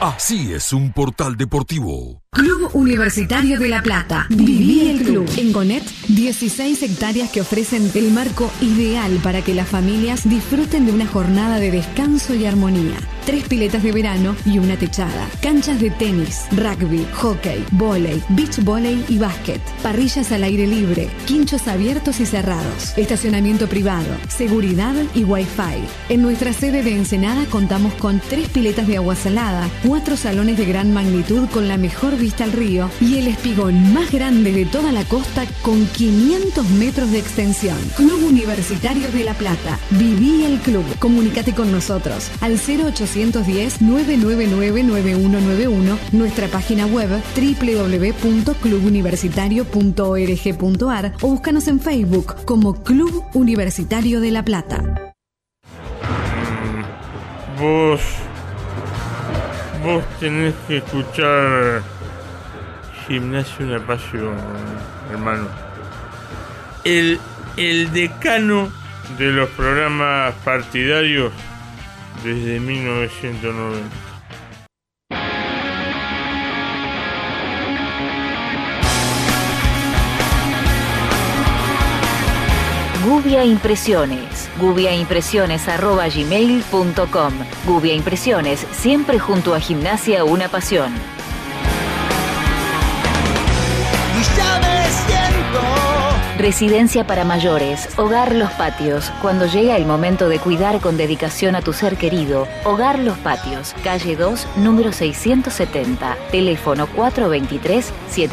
Así es un portal deportivo. Club Universitario de La Plata. Viví el club. En Gonet, 16 hectáreas que ofrecen el marco ideal para que las familias disfruten de una jornada de descanso y armonía. Tres piletas de verano y una techada. Canchas de tenis, rugby, hockey, volei, beach volley y básquet. Parrillas al aire libre. Quinchos abiertos y cerrados. Estacionamiento privado. Seguridad y wifi. En nuestra sede de Ensenada contamos con tres piletas de agua salada, cuatro salones de gran magnitud con la mejor vista al río y el espigón más grande de toda la costa con 500 metros de extensión. Club Universitario de La Plata. Viví el club. Comunícate con nosotros al 0810-999-9191, nuestra página web www.clubuniversitario.org.ar o búscanos en Facebook como Club Universitario de La Plata. Vos. Vos tenés que escuchar Gimnasio Una Pasión, hermano. El, el decano de los programas partidarios desde 1990. Gubia Impresiones. gubiaimpresiones.gmail.com Gubia Impresiones, siempre junto a Gimnasia Una Pasión. Residencia para mayores, Hogar Los Patios. Cuando llega el momento de cuidar con dedicación a tu ser querido, Hogar Los Patios, calle 2, número 670, teléfono 423-7500. solo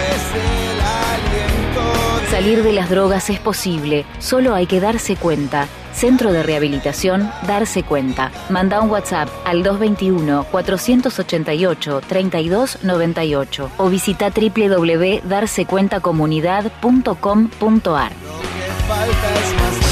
es el aliento de Salir de las drogas es posible, solo hay que darse cuenta. Centro de Rehabilitación, darse cuenta. Manda un WhatsApp al 221-488-3298 o visita www.darsecuentacomunidad.com.ar.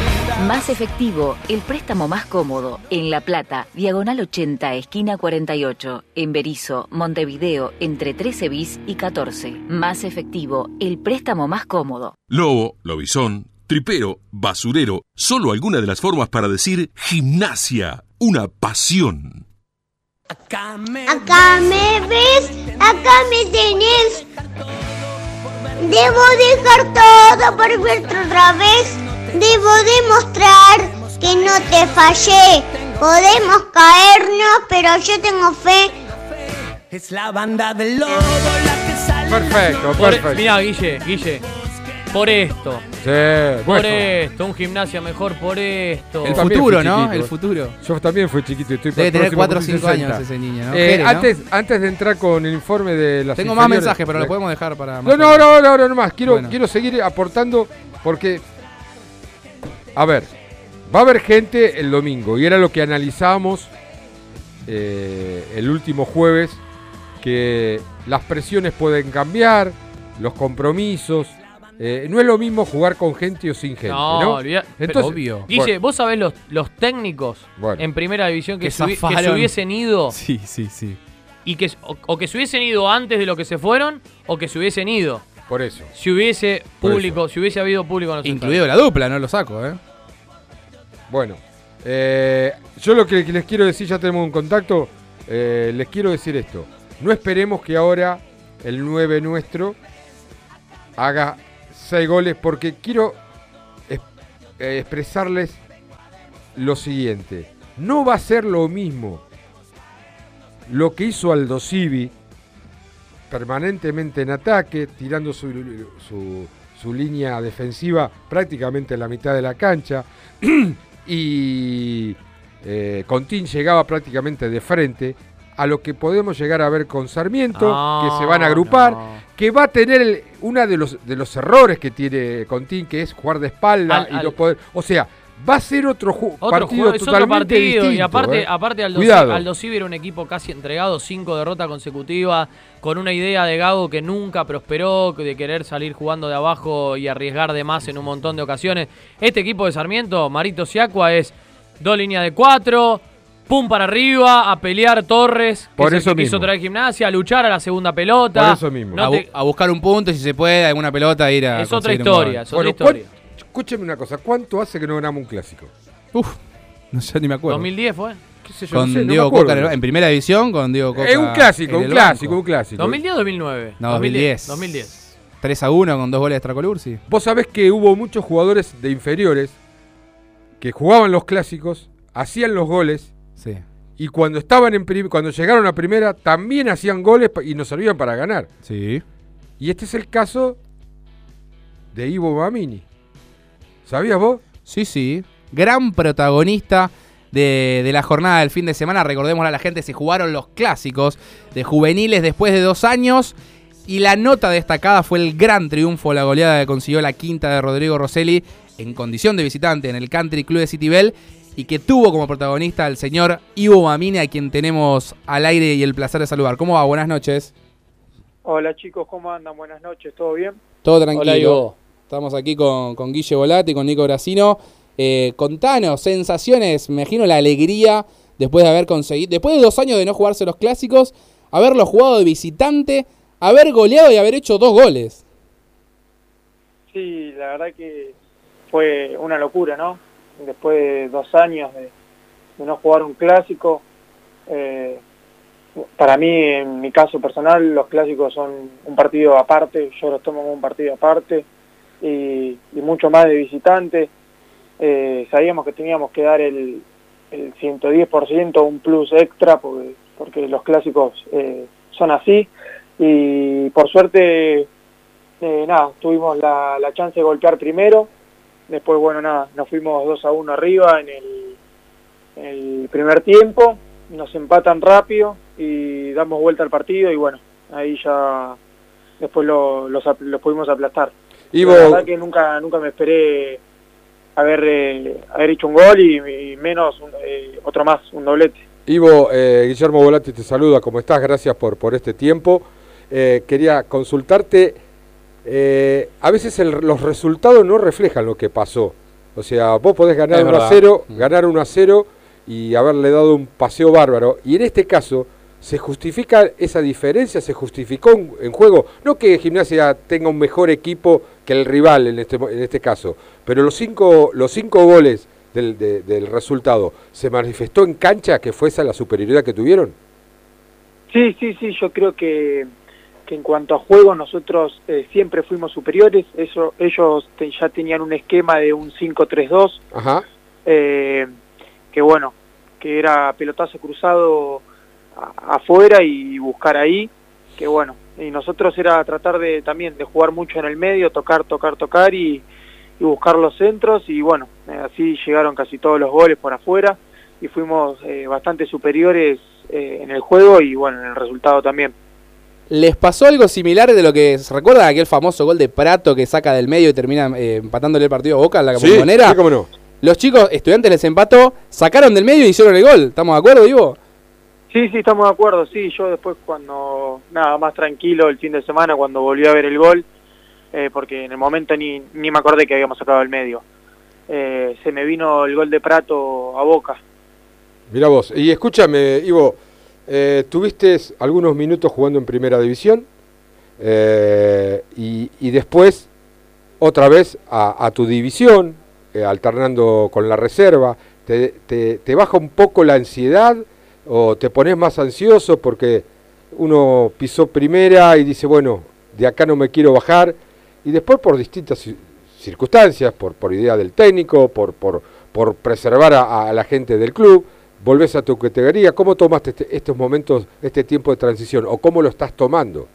Más efectivo, el préstamo más cómodo. En La Plata, diagonal 80, esquina 48. En Berizo, Montevideo, entre 13 bis y 14. Más efectivo, el préstamo más cómodo. Lobo, lobizón, tripero, basurero, solo alguna de las formas para decir gimnasia, una pasión. Acá me ves, acá me tenés. Debo dejar todo por verte otra vez. Debo demostrar que no te fallé. Podemos caernos, pero yo tengo fe. Es la banda del lobo la que sale. Perfecto, perfecto. Mirá, Guille, Guille. Por esto. Sí, Por esto. Un gimnasio mejor por esto. El futuro, ¿no? chiquito. El futuro. Yo también fui chiquito. y Estoy Debe tener 4 o a cumplir 5 años 60. ese niño, ¿no? Eh, Jere, ¿no? antes, antes de entrar con el informe de las Tengo más mensajes, pero lo podemos dejar para No, más no, no, no, no, no más. Quiero, Bueno. quiero seguir aportando porque, a ver, va a haber gente el domingo y era lo que analizamos eh, el último jueves, que las presiones pueden cambiar, los compromisos. eh, no es lo mismo jugar con gente o sin gente, ¿no? No, olvidá- pero Entonces, Guille, bueno, vos sabés los, los técnicos Bueno. en primera división que, Que se, que hubiesen ido [LAUGHS] Sí, sí, sí. y que o, o que se hubiesen ido antes de lo que se fueron o que se hubiesen ido. Por eso. Si hubiese público, si hubiese habido público Incluido la dupla, no lo saco, ¿eh? Bueno, eh, yo lo que les quiero decir, ya tenemos un contacto, eh, les quiero decir esto. No esperemos que ahora el 9 nuestro haga 6 goles, porque quiero eh, expresarles lo siguiente. No va a ser lo mismo lo que hizo Aldo Civi, permanentemente en ataque, tirando su, su- su línea defensiva prácticamente en la mitad de la cancha, [CLEARS THROAT] y eh, Contín llegaba prácticamente de frente a lo que podemos llegar a ver con Sarmiento, No, que se van a agrupar, no. que va a tener uno de los, de los errores que tiene Contín, que es jugar de espalda Al- y al- no poder... O sea, va a ser otro, ju- Otro partido juego, es otro totalmente partido. distinto. y aparte, ¿eh? aparte Aldo, Cuidado. Aldo Civi era un equipo casi entregado, cinco, derrotas consecutivas, con una idea de Gago que nunca prosperó, de querer salir jugando de abajo y arriesgar de más en un montón de ocasiones. Este equipo de Sarmiento, Marito Siacua, es dos líneas de cuatro, pum para arriba, a pelear Torres, que Por es el eso quiso mismo. traer gimnasia, a luchar a la segunda pelota. No a, bu- te- a buscar un punto, si se puede, alguna pelota, ir a. Es otra historia, es otra Bueno, historia. Escúcheme una cosa, ¿cuánto hace que no ganamos un clásico? Uf, no sé, ni me acuerdo. 2010 fue. ¿Qué sé yo? Con no sé, no Diego acuerdo. Coca en el- en primera división, con Diego Coca. Es un clásico, un clásico, banco. un clásico. 2010 o 2009. No, 2010. 2010. 3 a 1 con dos goles de Stracolursi. Vos sabés que hubo muchos jugadores de inferiores que jugaban los clásicos, hacían los goles. Sí. Y cuando estaban en cuando llegaron a primera también hacían goles y nos servían para ganar. Sí. Y este es el caso de Ivo Mamini. ¿Sabías vos? Sí, sí. Gran protagonista de, de la jornada del fin de semana. Recordemos a la gente, se jugaron los clásicos de juveniles después de dos años. Y la nota destacada fue el gran triunfo, la goleada que consiguió la quinta de Rodrigo Rosselli en condición de visitante en el Country Club de Citibel y que tuvo como protagonista al señor Ivo Mamini, a quien tenemos al aire y el placer de saludar. ¿Cómo va? Buenas noches. Hola chicos, ¿cómo andan? Buenas noches, ¿todo bien? Todo tranquilo. Hola, Ivo. Estamos aquí con, con Guille Volati con Nico Gracino. Eh, contanos, sensaciones, me imagino la alegría después de haber conseguido, después de dos años de no jugarse los clásicos, haberlo jugado de visitante, haber goleado y haber hecho dos goles. Sí, la verdad que fue una locura, ¿no? Después de dos años de, de no jugar un clásico, eh, para mí, en mi caso personal, los clásicos son un partido aparte, yo los tomo como un partido aparte y, mucho más de visitante. Eh, sabíamos que teníamos que dar el, el 110%, un plus extra, porque, porque los clásicos eh, son así. Y por suerte, eh, nada, tuvimos la, la chance de golpear primero. Después, bueno, nada, nos fuimos 2 a 1 arriba en el, primer tiempo. Nos empatan rápido y damos vuelta al partido y bueno, ahí ya después los pudimos aplastar. Ivo- La verdad que nunca, nunca me esperé haber, eh, haber hecho un gol y, y menos un- eh, otro más, un doblete. Ivo, eh, Guillermo Volati te saluda, ¿cómo estás? Gracias por, por este tiempo. Eh, quería consultarte, eh, a veces el- los resultados no reflejan lo que pasó. O sea, vos podés ganar Es 1 a verdad. 0, ganar 1 a 0 y haberle dado un paseo bárbaro. Y en este caso, ¿se justifica esa diferencia? ¿Se justificó en juego? No que Gimnasia tenga un mejor equipo que el rival en este, en este caso, pero los cinco, los cinco goles del, de- del resultado, ¿se manifestó en cancha que fue esa la superioridad que tuvieron? Sí, sí, sí, yo creo que, que en cuanto a juego nosotros eh, siempre fuimos superiores. Eso, ellos te- ya tenían un esquema de un 5-3-2, Ajá. eh, que bueno, que era pelotazo cruzado a- afuera y buscar ahí, que bueno, y nosotros era tratar de también de jugar mucho en el medio, tocar, tocar, tocar y, y buscar los centros y bueno, eh, así llegaron casi todos los goles por afuera y fuimos eh, bastante superiores eh, en el juego y bueno, en el resultado también. ¿Les pasó algo similar de lo que se recuerda aquel famoso gol de Prato que saca del medio y termina eh, empatándole el partido a Boca en la Sí, sí, cómo no. Los chicos, estudiantes les empató, sacaron del medio y hicieron el gol. ¿Estamos de acuerdo, Ivo? Sí, sí, estamos de acuerdo, sí, yo después cuando, nada, más tranquilo el fin de semana cuando volví a ver el gol, eh, porque en el momento ni, ni me acordé que habíamos sacado el medio, eh, se me vino el gol de Prato a boca. Mira vos, y escúchame, Ivo, eh, tuviste algunos minutos jugando en primera división eh, y, y después otra vez a, a tu división, alternando con la reserva. Te, te- te baja un poco la ansiedad o te pones más ansioso porque uno pisó primera y dice, bueno, de acá no me quiero bajar? Y después por distintas ci- circunstancias, por, por idea del técnico, por, por, por preservar a, a la gente del club, volvés a tu categoría. ¿Cómo tomaste este- estos momentos, este tiempo de transición o cómo lo estás tomando?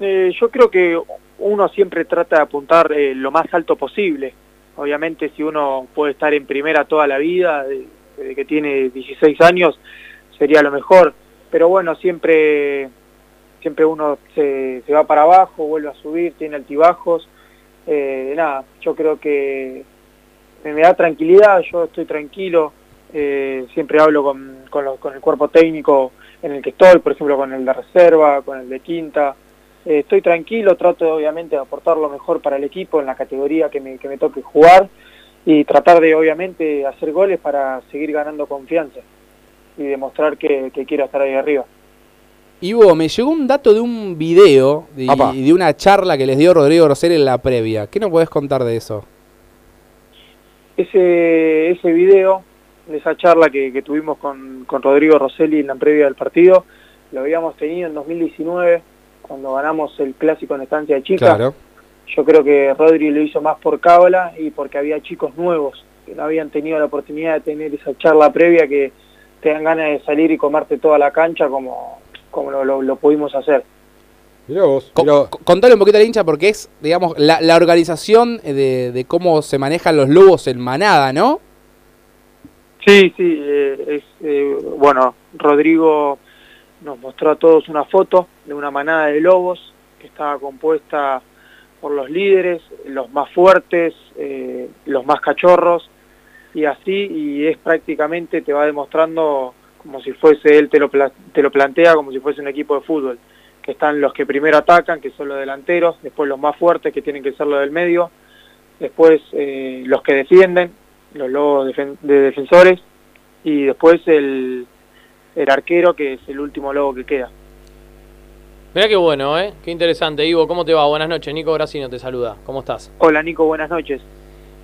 Eh, yo creo que uno siempre trata de apuntar eh, lo más alto posible. Obviamente si uno puede estar en primera toda la vida, de- desde que tiene 16 años, sería lo mejor. Pero bueno, siempre, siempre uno se, se va para abajo, vuelve a subir, tiene altibajos. Eh, nada, yo creo que me, da tranquilidad, yo estoy tranquilo, eh, siempre hablo con, con, con el cuerpo técnico en el que estoy, por ejemplo con el de reserva, con el de quinta, Eh, estoy tranquilo, trato obviamente de aportar lo mejor para el equipo en la categoría que me, que me toque jugar y tratar de obviamente hacer goles para seguir ganando confianza y demostrar que, que quiero estar ahí arriba. Ivo, me llegó un dato de un video y de una charla que les dio Rodrigo Rosell en la previa. ¿Qué nos podés contar de eso? ese, ese video, de esa charla que, que tuvimos con, con Rodrigo Rosselli en la previa del partido, lo habíamos tenido en 2019, cuando ganamos el clásico en estancia de chica. Claro. Yo creo que Rodri lo hizo más por cábala y porque había chicos nuevos que no habían tenido la oportunidad de tener esa charla previa que te dan ganas de salir y comerte toda la cancha como, como lo, lo- lo pudimos hacer. Mirá vos. Co- co- contale un poquito al hincha porque es, digamos, la, la organización de, de cómo se manejan los lobos en manada, ¿no? Sí, sí, eh, es, eh, bueno, Rodrigo nos mostró a todos una foto de una manada de lobos que estaba compuesta por los líderes, los más fuertes, eh, los más cachorros, y así, y es prácticamente, te va demostrando como si fuese él, te lo, pla- te lo plantea como si fuese un equipo de fútbol, que están los que primero atacan, que son los delanteros, después los más fuertes, que tienen que ser los del medio, después eh, los que defienden, los lobos defen- de defensores, y después el, el arquero, que es el último lobo que queda. Mirá qué bueno, ¿eh? Qué interesante. Ivo, ¿cómo te va? Buenas noches. Nico Brasino te saluda. ¿Cómo estás? Hola Nico, buenas noches.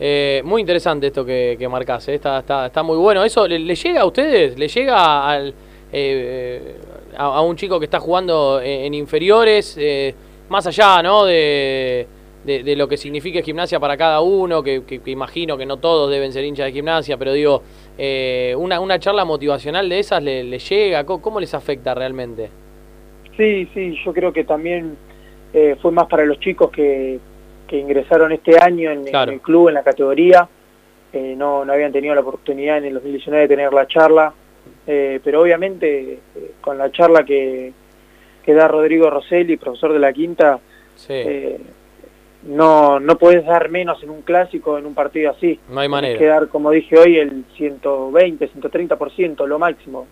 Eh, muy interesante esto que, que ¿eh? está, está, está muy bueno. ¿Eso le, le llega a ustedes? ¿Le llega al, eh, a, un chico que está jugando en, inferiores? eh, más allá ¿no? de, de, lo que significa gimnasia para cada uno, que, que- imagino que no todos deben ser hinchas de gimnasia, pero digo, eh, una, una charla motivacional de esas le, le llega, ¿Cómo, cómo les afecta realmente? Sí, sí, yo creo que también fue más para los chicos que, que ingresaron este año en, el club, en la categoría. Eh, no, no habían tenido la oportunidad en el 2019 de tener la charla, eh, pero obviamente eh, con la charla que, que da Rodrigo Rosselli, profesor de la quinta, no, no puedes dar menos en un clásico, en un partido así. No hay Tenés manera. que dar, como dije hoy, el 120, 130%, lo máximo.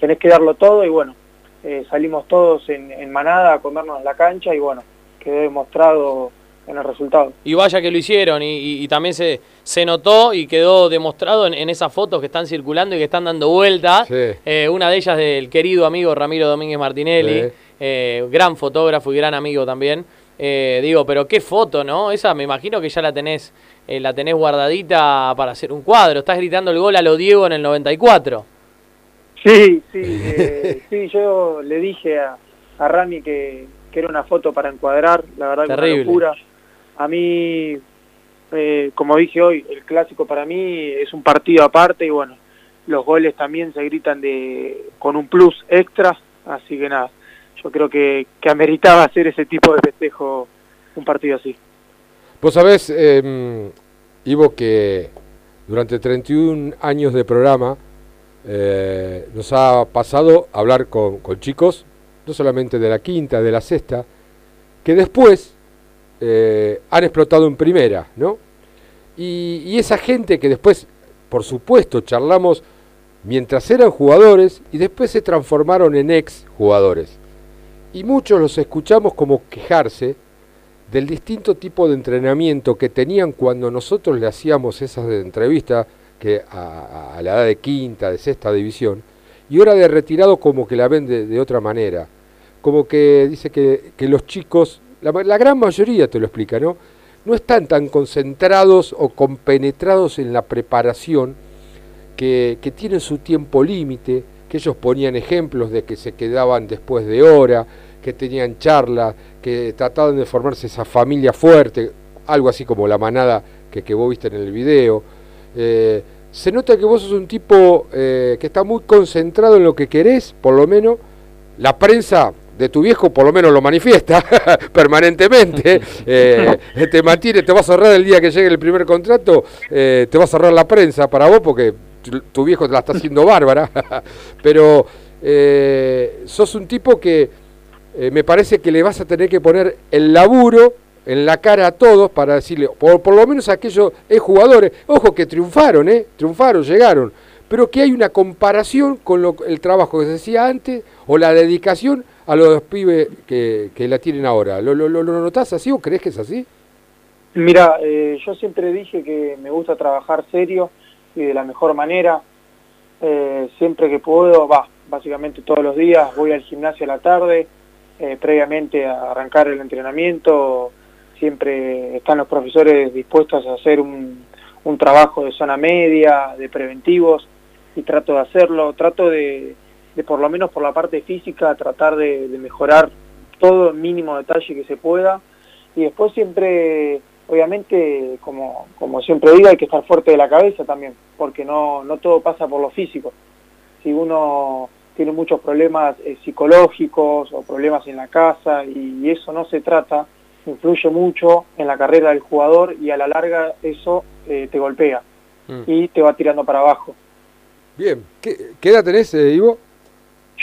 Tenés que darlo todo y bueno, eh, salimos todos en, en manada a comernos la cancha y bueno, quedó demostrado en el resultado. Y vaya que lo hicieron y, y- y también se, se notó y quedó demostrado en, en esas fotos que están circulando y que están dando vueltas. Eh, una de ellas del querido amigo Ramiro Domínguez Martinelli, Sí. eh, gran fotógrafo y gran amigo también. Eh, digo, pero qué foto, ¿no? Esa me imagino que ya la tenés, eh, la tenés guardadita para hacer un cuadro. Estás gritando el gol a lo Diego en el 94. Sí, sí, eh, [LAUGHS] sí, yo le dije a, a Rami que, que era una foto para encuadrar, la verdad que Terrible. una locura. A mí, eh, como dije hoy, el clásico para mí es un partido aparte y bueno, los goles también se gritan de con un plus extra, así que nada, yo creo que, que ameritaba hacer ese tipo de festejo un partido así. Vos sabés, eh, Ivo, que durante 31 años de programa eh, nos ha pasado hablar con, con chicos, no solamente de la quinta, de la sexta, que después eh, han explotado en primera, ¿no? Y, esa gente que después, por supuesto, charlamos mientras eran jugadores y después se transformaron en ex jugadores. Y muchos los escuchamos como quejarse del distinto tipo de entrenamiento que tenían cuando nosotros le hacíamos esas entrevistas que a, la edad de quinta, de sexta división, y ahora de retirado como que la ven de, otra manera. Como que dice que los chicos, la, gran mayoría te lo explica, ¿no? No están tan concentrados o compenetrados en la preparación que, que tienen su tiempo límite, que ellos ponían ejemplos de que se quedaban después de hora, que tenían charlas, que trataban de formarse esa familia fuerte, algo así como la manada que, que vos viste en el video. Eh, se nota que vos sos un tipo eh, que está muy concentrado en lo que querés, por lo menos. La prensa de tu viejo por lo menos lo manifiesta [LAUGHS] permanentemente. [LAUGHS] Eh, te mantiene, te va a cerrar el día que llegue el primer contrato, eh, te va a cerrar la prensa para vos porque tu, viejo te la está haciendo [LAUGHS] bárbara. Pero eh, sos un tipo que me parece que le vas a tener que poner el laburo en la cara a todos para decirle, por, por lo menos a aquellos jugadores, ojo que triunfaron, ¿eh? Triunfaron, llegaron, pero que hay una comparación con lo- el trabajo que se hacía antes o la dedicación a los pibes que, que la tienen ahora. ¿Lo, lo, lo, lo notás así o crees que es así? Mira, eh, yo siempre dije que me gusta trabajar serio y de la mejor manera. Eh, siempre que puedo, va, básicamente todos los días voy al gimnasio a la tarde, eh, previamente a arrancar el entrenamiento, siempre están los profesores dispuestos a hacer un, un trabajo de zona media, de preventivos, y trato de hacerlo, trato de, de por lo menos por la parte física, tratar de, de mejorar todo el mínimo detalle que se pueda, y después siempre, obviamente, como, como siempre digo, hay que estar fuerte de la cabeza también, porque no, no todo pasa por lo físico. Si uno tiene muchos problemas eh, psicológicos o problemas en la casa y eso no se trata, influye mucho en la carrera del jugador y a la larga eso eh, te golpea Mm. y te va tirando para abajo. Bien, ¿qué, qué edad tenés, eh, Ivo?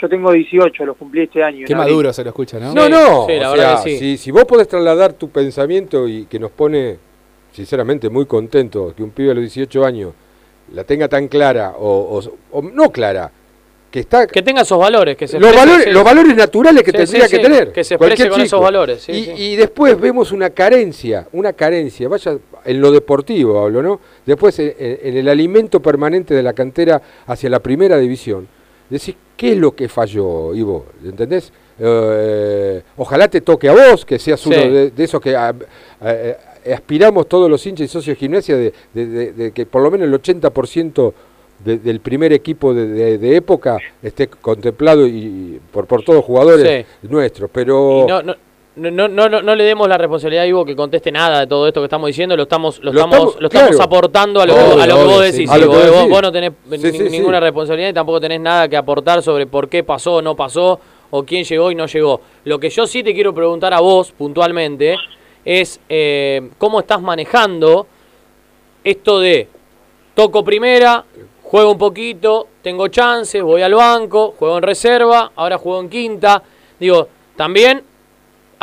Yo tengo 18, lo cumplí este año. Qué maduro se lo escucha, ¿no? No, no, sí, la o verdad sea, que sí. si, si vos podés trasladar tu pensamiento y que nos pone, sinceramente, muy contento que un pibe a los 18 años la tenga tan clara, o, o- o no clara, que está... Que tenga esos valores, que se los, exprese, valores, sí. los valores naturales que Sí, tendría sí, que sí, tener. que se exprese cualquier con esos chico. valores, sí, y, sí. y después vemos una carencia, una carencia, vaya en lo deportivo hablo, ¿no? Después en, en- en el alimento permanente de la cantera hacia la primera división. Decís, ¿qué es lo que falló, Ivo? ¿Entendés? Eh, ojalá te toque a vos, que seas uno de, de esos que ah, eh, aspiramos todos los hinchas y socios de gimnasia de, de- de- de que por lo menos el 80% de- del primer equipo de, época esté contemplado y, por, por todos los jugadores nuestros. Pero no, no, no, no, no, no le demos la responsabilidad a Ivo que conteste nada de todo esto que estamos diciendo, lo estamos, lo Lo estamos, estamos- lo estamos aportando a lo, Obvio, a lo que obvio, vos decís. Vos, decís. vos no tenés Sí, ni- ninguna responsabilidad y tampoco tenés nada que aportar sobre por qué pasó o no pasó o quién llegó y no llegó. Lo que yo sí te quiero preguntar a vos puntualmente es eh, cómo estás manejando esto de toco primera, juego un poquito, tengo chances, voy al banco, juego en reserva, ahora juego en quinta. Digo, también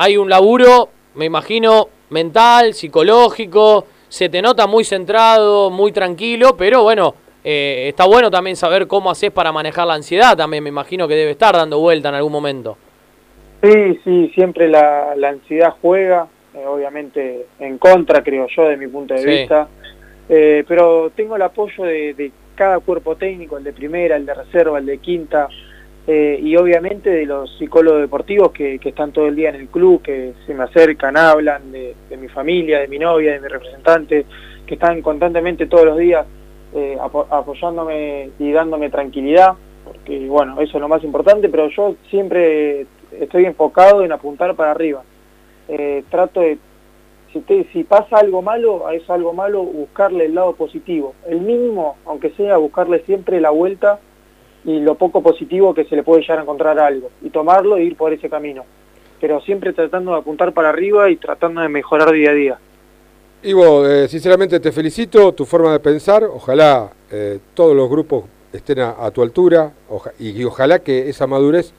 hay un laburo, me imagino, mental, psicológico, se te nota muy centrado, muy tranquilo, pero bueno, eh, está bueno también saber cómo haces para manejar la ansiedad, también me imagino que debe estar dando vuelta en algún momento. Sí, sí, siempre la, la ansiedad juega, eh, obviamente en contra, creo yo, de mi punto de Sí. vista. Eh, pero tengo el apoyo de, de cada cuerpo técnico, el de primera, el de reserva, el de quinta, eh, y obviamente de los psicólogos deportivos que, que están todo el día en el club, que se me acercan, hablan de, mi familia, de mi novia, de mi representante, que están constantemente todos los días eh, apo- apoyándome y dándome tranquilidad, porque bueno, eso es lo más importante, pero yo siempre estoy enfocado en apuntar para arriba. Eh, trato de, si, te- si pasa algo malo, a eso algo malo, buscarle el lado positivo. El mínimo, aunque sea, buscarle siempre la vuelta y lo poco positivo que se le puede llegar a encontrar algo, y tomarlo e ir por ese camino. Pero siempre tratando de apuntar para arriba y tratando de mejorar día a día. Ivo, eh, sinceramente te felicito, tu forma de pensar, ojalá eh, todos los grupos estén a, tu altura y ojalá que esa madurez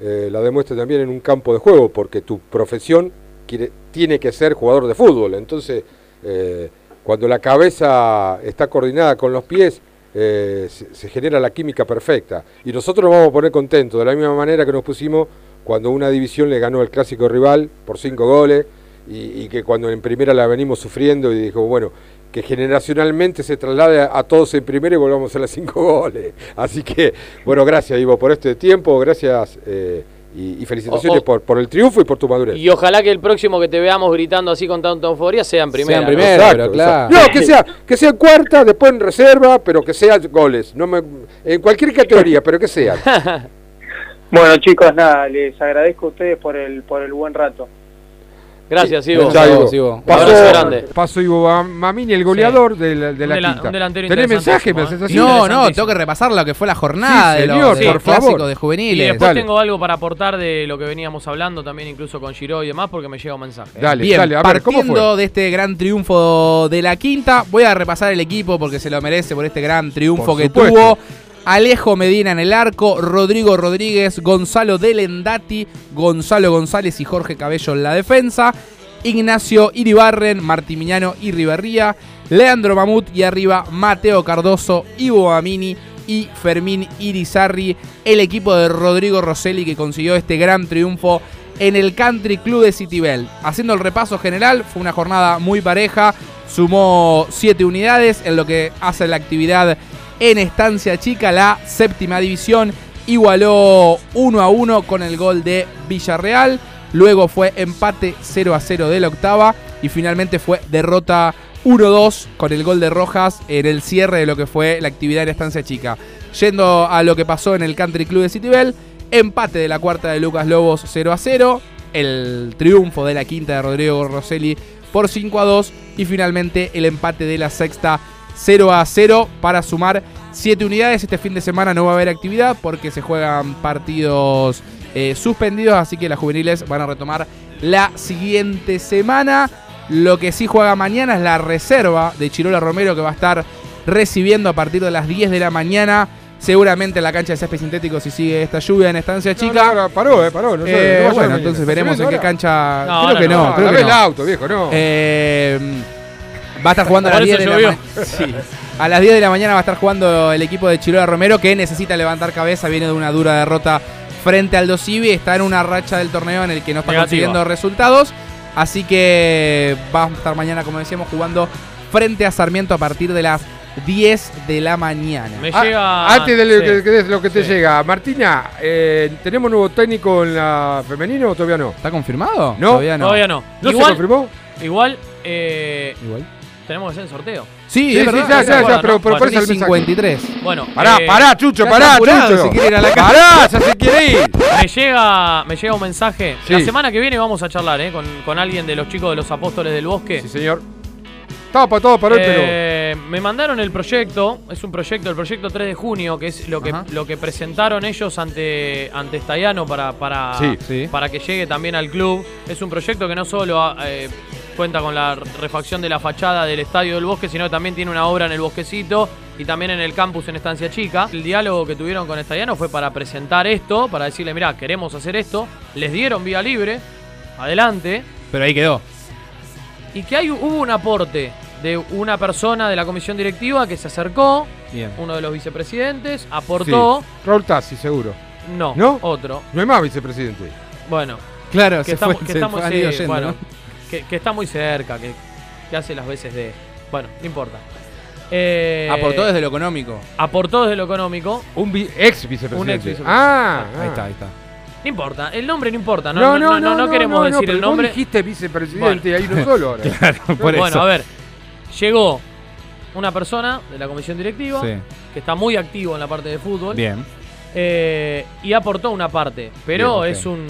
eh, la demuestre también en un campo de juego, porque tu profesión quiere- tiene que ser jugador de fútbol, entonces eh, cuando la cabeza está coordinada con los pies, eh, se, genera la química perfecta. Y nosotros nos vamos a poner contentos, de la misma manera que nos pusimos cuando una división le ganó al clásico rival por cinco goles, y, que cuando en primera la venimos sufriendo y dijo, bueno, que generacionalmente se traslade a, a todos en primera y volvamos a las cinco goles. [LAUGHS] Así que, bueno, gracias Ivo por este tiempo, gracias eh, y, y felicitaciones O- o- por, por el triunfo y por tu madurez. Y ojalá que el próximo que te veamos gritando así con tanta euforia sea en primera. en ¿no? primera, Exacto, pero claro. exacto. No, que sea, que sea en cuarta, después en reserva, pero que sea goles. No me, en cualquier categoría, pero que sea. [LAUGHS] Bueno chicos, nada, les agradezco a ustedes por el, por el buen rato. Gracias, Sí, Ivo. ya, Ivo. Abrazo grande. pasó Ivo Mam- Mamini, el goleador de la, de la Un quinta. un delantero ¿Tenés mensaje? ¿Me ¿eh? así? No, no, tengo que repasar lo que fue la jornada Sí, de los, señor, de por los clásicos favor. de Y juveniles. después Dale. tengo algo para aportar de lo que veníamos hablando, también incluso con Giro y demás, porque me llega un mensaje. Dale, Bien, dale, a ver, ¿cómo partiendo fue? de este gran triunfo de la quinta, voy a repasar el equipo porque se lo merece por este gran triunfo Por que supuesto. tuvo. Alejo Medina en el arco, Rodrigo Rodríguez, Gonzalo Delendati, Gonzalo González y Jorge Cabello en la defensa. Ignacio Iribarren, Martimiñano y Riverría, Leandro Mamut y arriba Mateo Cardoso, Ivo Amini y Fermín Irizarri, el equipo de Rodrigo Rosselli que consiguió este gran triunfo en el Country Club de Citibel. Haciendo el repaso general, fue una jornada muy pareja, sumó 7 unidades en lo que hace la actividad en Estancia Chica, la séptima división, igualó 1 a 1 con el gol de Villarreal, luego fue empate 0 a 0 de la octava y finalmente fue derrota 1-2 con el gol de Rojas en el cierre de lo que fue la actividad en Estancia Chica. Yendo a lo que pasó en el Country Club de Citibel, empate de la cuarta de Lucas Lobos 0 a 0, el triunfo de la quinta de Rodrigo Rosselli por 5 a 2 y finalmente el empate de la sexta 0 a 0 para sumar 7 unidades. Este fin de semana no va a haber actividad porque se juegan partidos eh, suspendidos, así que las juveniles van a retomar la siguiente semana. Lo que sí juega mañana es la reserva de Chirola Romero que va a estar recibiendo a partir de las 10 de la mañana. Seguramente en la cancha de césped sintético si sigue esta lluvia en estancia chica. No, no, paró, eh, paró. No, sé, Eh, no vaya bueno, entonces ¿Está veremos en qué cancha. No, creo no, que no, no, creo que el auto, viejo, no. Eh, va a estar jugando a las 10 eso de la. Sí. A las 10 de la mañana va a estar jugando el equipo de Chirola Romero que necesita levantar cabeza, viene de una dura derrota frente al Dosivi, está en una racha del torneo en el que no está Negativa. consiguiendo resultados, así que va a estar mañana, como decíamos, jugando frente a Sarmiento a partir de las 10 de la mañana. Me Ah, llega. Antes de lo, sí. que, de lo que te Sí. llega, Martina, eh, ¿tenemos nuevo técnico en la femenino o todavía no? ¿Está confirmado? No. Todavía no. Todavía no. ¿No se igual, confirmó? igual, eh, Igual. Tenemos que hacer el sorteo. Sí, Sí, es sí, verdad. ya, ya, ya, pero, pero Bueno, por eso el mensaje. 53. Bueno, Pará, eh, pará, Chucho, pará, Chucho. se quiere ir a la casa. Pará, ya se quiere ir. me llega, me llega un mensaje. Sí. La semana que viene vamos a charlar eh, con, con alguien de los chicos de los apóstoles del bosque. Sí, señor. Estaba para todo para hoy, pero. Eh, me mandaron el proyecto, es un proyecto, el proyecto 3 de junio, que es lo que, Ajá. lo que presentaron ellos ante, ante Estallano para, para, Sí, sí. para que llegue también al club. Es un proyecto que no solo eh, cuenta con la refacción de la fachada del Estadio del Bosque, sino que también tiene una obra en el Bosquecito y también en el campus en Estancia Chica. El diálogo que tuvieron con Estallano fue para presentar esto, para decirle, mirá, queremos hacer esto. Les dieron vía libre, adelante. Pero ahí quedó. Y que hay, hubo un aporte de una persona de la comisión directiva que se acercó, Bien. uno de los vicepresidentes, aportó. Sí. Raúl Tassi, seguro. No, ¿No? otro. No hay más vicepresidente. Bueno, Claro, que se estamos, fue, que se estamos, fue, han eh, bueno, ¿no? Que, que está muy cerca, que, que hace las veces de. Bueno, no importa. Eh, Aportó desde lo económico. aportó desde lo económico. Un vi- ex vicepresidente. Un ex vicepresidente. Ah, Ahí ah. está, ahí está. No importa, el nombre no importa. No, no, no, no, queremos decir pero el nombre. Vos dijiste vicepresidente ahí no solo ahora. [LAUGHS] Por bueno, eso. a ver. Llegó una persona de la comisión directiva Sí. que está muy activo en la parte de fútbol. Bien. Eh, y aportó una parte, pero Bien, es un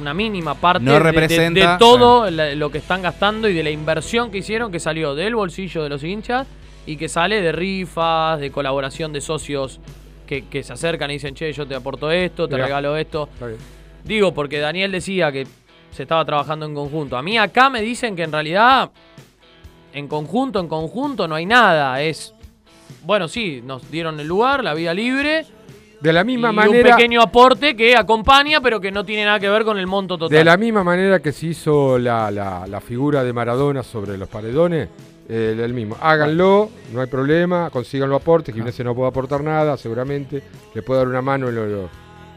una mínima parte No de- de- de, representa, todo lo que están gastando y de la inversión que hicieron que salió del bolsillo de los hinchas y que sale de rifas, de colaboración de socios que, que se acercan y dicen, che, yo te aporto esto, te Mirá. regalo esto. Digo, porque Daniel decía que se estaba trabajando en conjunto. A mí acá me dicen que en realidad en conjunto, en conjunto no hay nada. Es, bueno, sí, nos dieron el lugar, la vía libre. De la misma y manera. un pequeño aporte que acompaña, pero que no tiene nada que ver con el monto total. De la misma manera que se hizo la, la- la figura de Maradona sobre los paredones, eh, el mismo. Háganlo, no hay problema, consíganlo aportes. Gimnasia no puede aportar nada, seguramente. Le puede dar una mano en, lo- lo-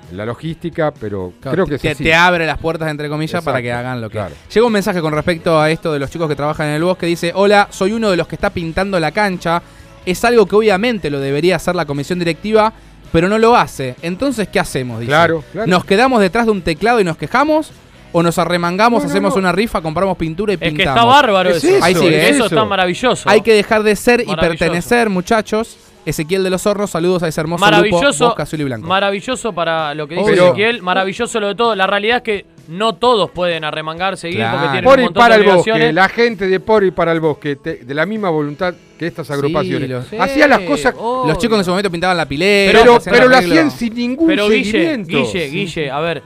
en la logística, pero Claro, creo que te, es así. te abre las puertas, entre comillas, Exacto, para que hagan lo que. claro. Llega un mensaje con respecto a esto de los chicos que trabajan en el bosque. Dice: Hola, soy uno de los que está pintando la cancha. Es algo que obviamente lo debería hacer la comisión directiva, pero no lo hace. Entonces, ¿qué hacemos? Dice. Claro, claro. ¿Nos quedamos detrás de un teclado y nos quejamos? ¿O nos arremangamos, No, no, hacemos no. una rifa, compramos pintura y es pintamos? que está bárbaro Es eso. Ahí sigue, eso eso. está maravilloso. Hay que dejar de ser y pertenecer, muchachos. Ezequiel de los Hornos, saludos a ese hermoso grupo maravilloso, Bosque Azul y Blanco. maravilloso para lo que dice Obvio. Ezequiel, maravilloso lo de todo. La realidad es que no todos pueden arremangarse y ir Claro. porque tienen Por un y montón para de el bosque, la gente de Por y para el bosque, te- de la misma voluntad que estas agrupaciones. Sí, Hacía las cosas, obvio. Los chicos en su momento pintaban la pilera. pero, hacían pero lo hacían sin ningún Pero Guille, seguimiento. Guille, Sí. Guille, a ver,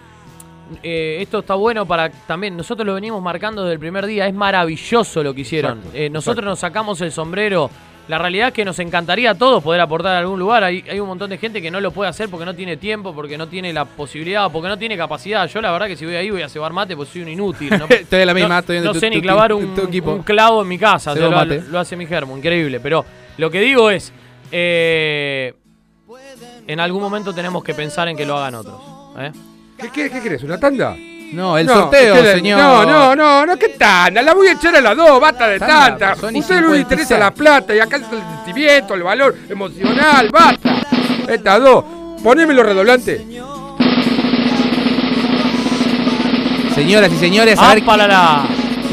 eh, esto está bueno para también, nosotros lo venimos marcando desde el primer día, es maravilloso lo que hicieron. Exacto, Eh, nosotros exacto. nos sacamos el sombrero la realidad es que nos encantaría a todos poder aportar a algún lugar. Hay, hay un montón de gente que no lo puede hacer porque no tiene tiempo, porque no tiene la posibilidad, porque no tiene capacidad. Yo la verdad que si voy ahí voy a cebar mate, pues soy un inútil. No, [LAUGHS] Estoy en la misma, no- estoy en no tu- sé ni tu- clavar tu- un, tu equipo. un clavo en mi casa. o sea, Cebo lo, hace mi germo, increíble. Pero lo que digo es, eh, en algún momento tenemos que pensar en que lo hagan otros. ¿eh? ¿Qué, qué, qué querés? ¿Una tanda? No, el No, sorteo, la- señor. No, no, no, no, ¿qué tanda? La voy a echar a las dos, basta de Tanda, tanta. Usted no le interesa 56. la plata y acá es el sentimiento, el valor emocional, basta. Estas dos. Poneme los redoblantes. Señoras y señores, a ver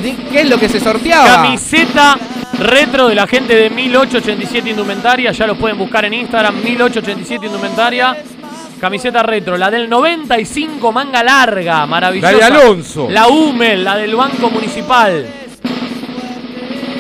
qué, qué es lo que se sorteaba. Camiseta retro de la gente de 1887 Indumentaria. Ya los pueden buscar en Instagram, 1887 Indumentaria. Camiseta retro, la del 95, manga larga, maravillosa. La de Alonso. La Hummel, la del Banco Municipal.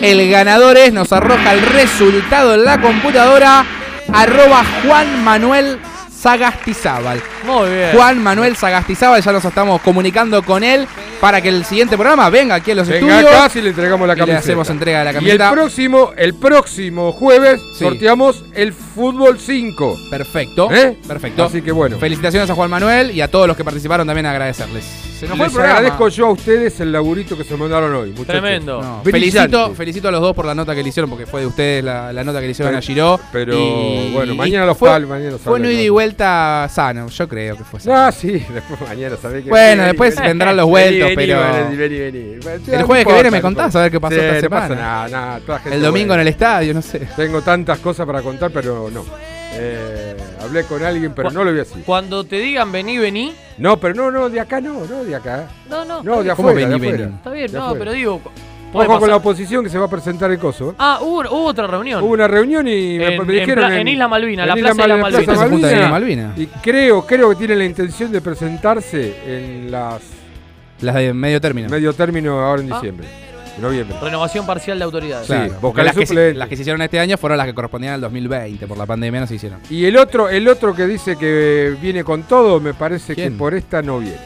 El ganador es, nos arroja el resultado en la computadora, arroba Juan Manuel Sagastizábal. Muy bien. Juan Manuel Sagastizábal, ya nos estamos comunicando con él para que el siguiente programa venga aquí a los Venga estudios. acá si le entregamos la y camiseta. le hacemos entrega de la Y el camiseta. próximo, el próximo jueves sorteamos el fútbol 5. Perfecto. ¿Eh? Perfecto. Así que bueno. Felicitaciones a Juan Manuel y a todos los que participaron también agradecerles. Se nos fue el Les programa. agradezco yo a ustedes el laburito que se mandaron hoy, muchachos. Tremendo. No, Brillante. felicito, felicito a los dos por la nota que le hicieron, porque fue de ustedes la, la nota que le hicieron Pero- a Giró. pero, y- bueno, mañana los fue, pal- mañana los Fue un hablan, ida y ¿no? vuelta sano, yo creo que fue sano. Ah, sí, [LAUGHS] después mañana sabés que. Bueno, Vení, después vení. vendrán los vueltos, vení, pero- vení, vení, vení. Bueno, El no jueves que viene me contás a ver qué pasó Sí, esta no semana. pasa nada, nada, toda gente El domingo en buena. el estadio, no sé. Tengo tantas cosas para contar, pero no. Eh, hablé con alguien, pero no lo voy a decir. Cuando te digan vení, vení. No, pero no, no, de acá no, no, de acá. No, no. No, de ¿Cómo afuera, de vení, afuera. vení? Está bien, De no, afuera. pero digo. puede Ojo con la oposición que se va a presentar el coso. ¿eh? Ah, hubo, hubo otra reunión. Hubo una reunión y me, En- me dijeron en Pla- en Isla Malvina, la Plaza de la Mal- Malvina. Plaza Se junta de Malvina. la Malvina. Y creo, creo que tienen la intención de presentarse en las Las de medio término. medio término ahora en Ah. diciembre, noviembre. Renovación parcial de autoridades. Sí, Claro, porque las que, se, suplente. las que se hicieron este año fueron las que correspondían al 2020, por la pandemia no se hicieron. Y el otro, el otro que dice que viene con todo, me parece ¿Quién? que por esta no viene.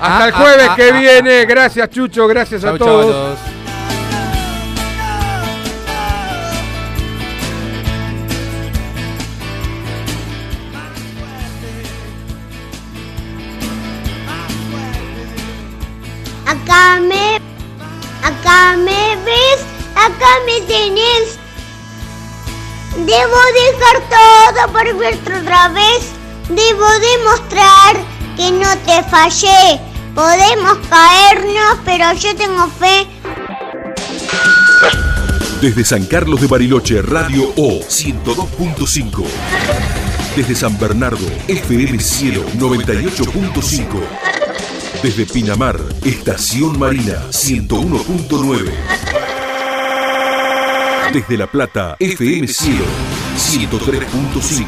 Ah, Hasta el ah, jueves ah, que ah, viene. Gracias, Chucho. Gracias Chau, a chau todos. todos. Tenés. Debo dejar todo por verte otra vez. Debo demostrar que no te fallé. Podemos caernos, pero yo tengo fe. Desde San Carlos de Bariloche, Radio O 102.5. Desde San Bernardo, FM Cielo 98.5. Desde Pinamar, Estación Marina 101.9. Desde La Plata, FM Cielo 103.5.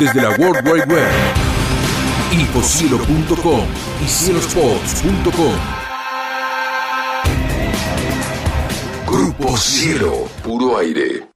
Desde la World Wide Web, infocielo.com y cielospots.com. Grupo Cielo, puro aire.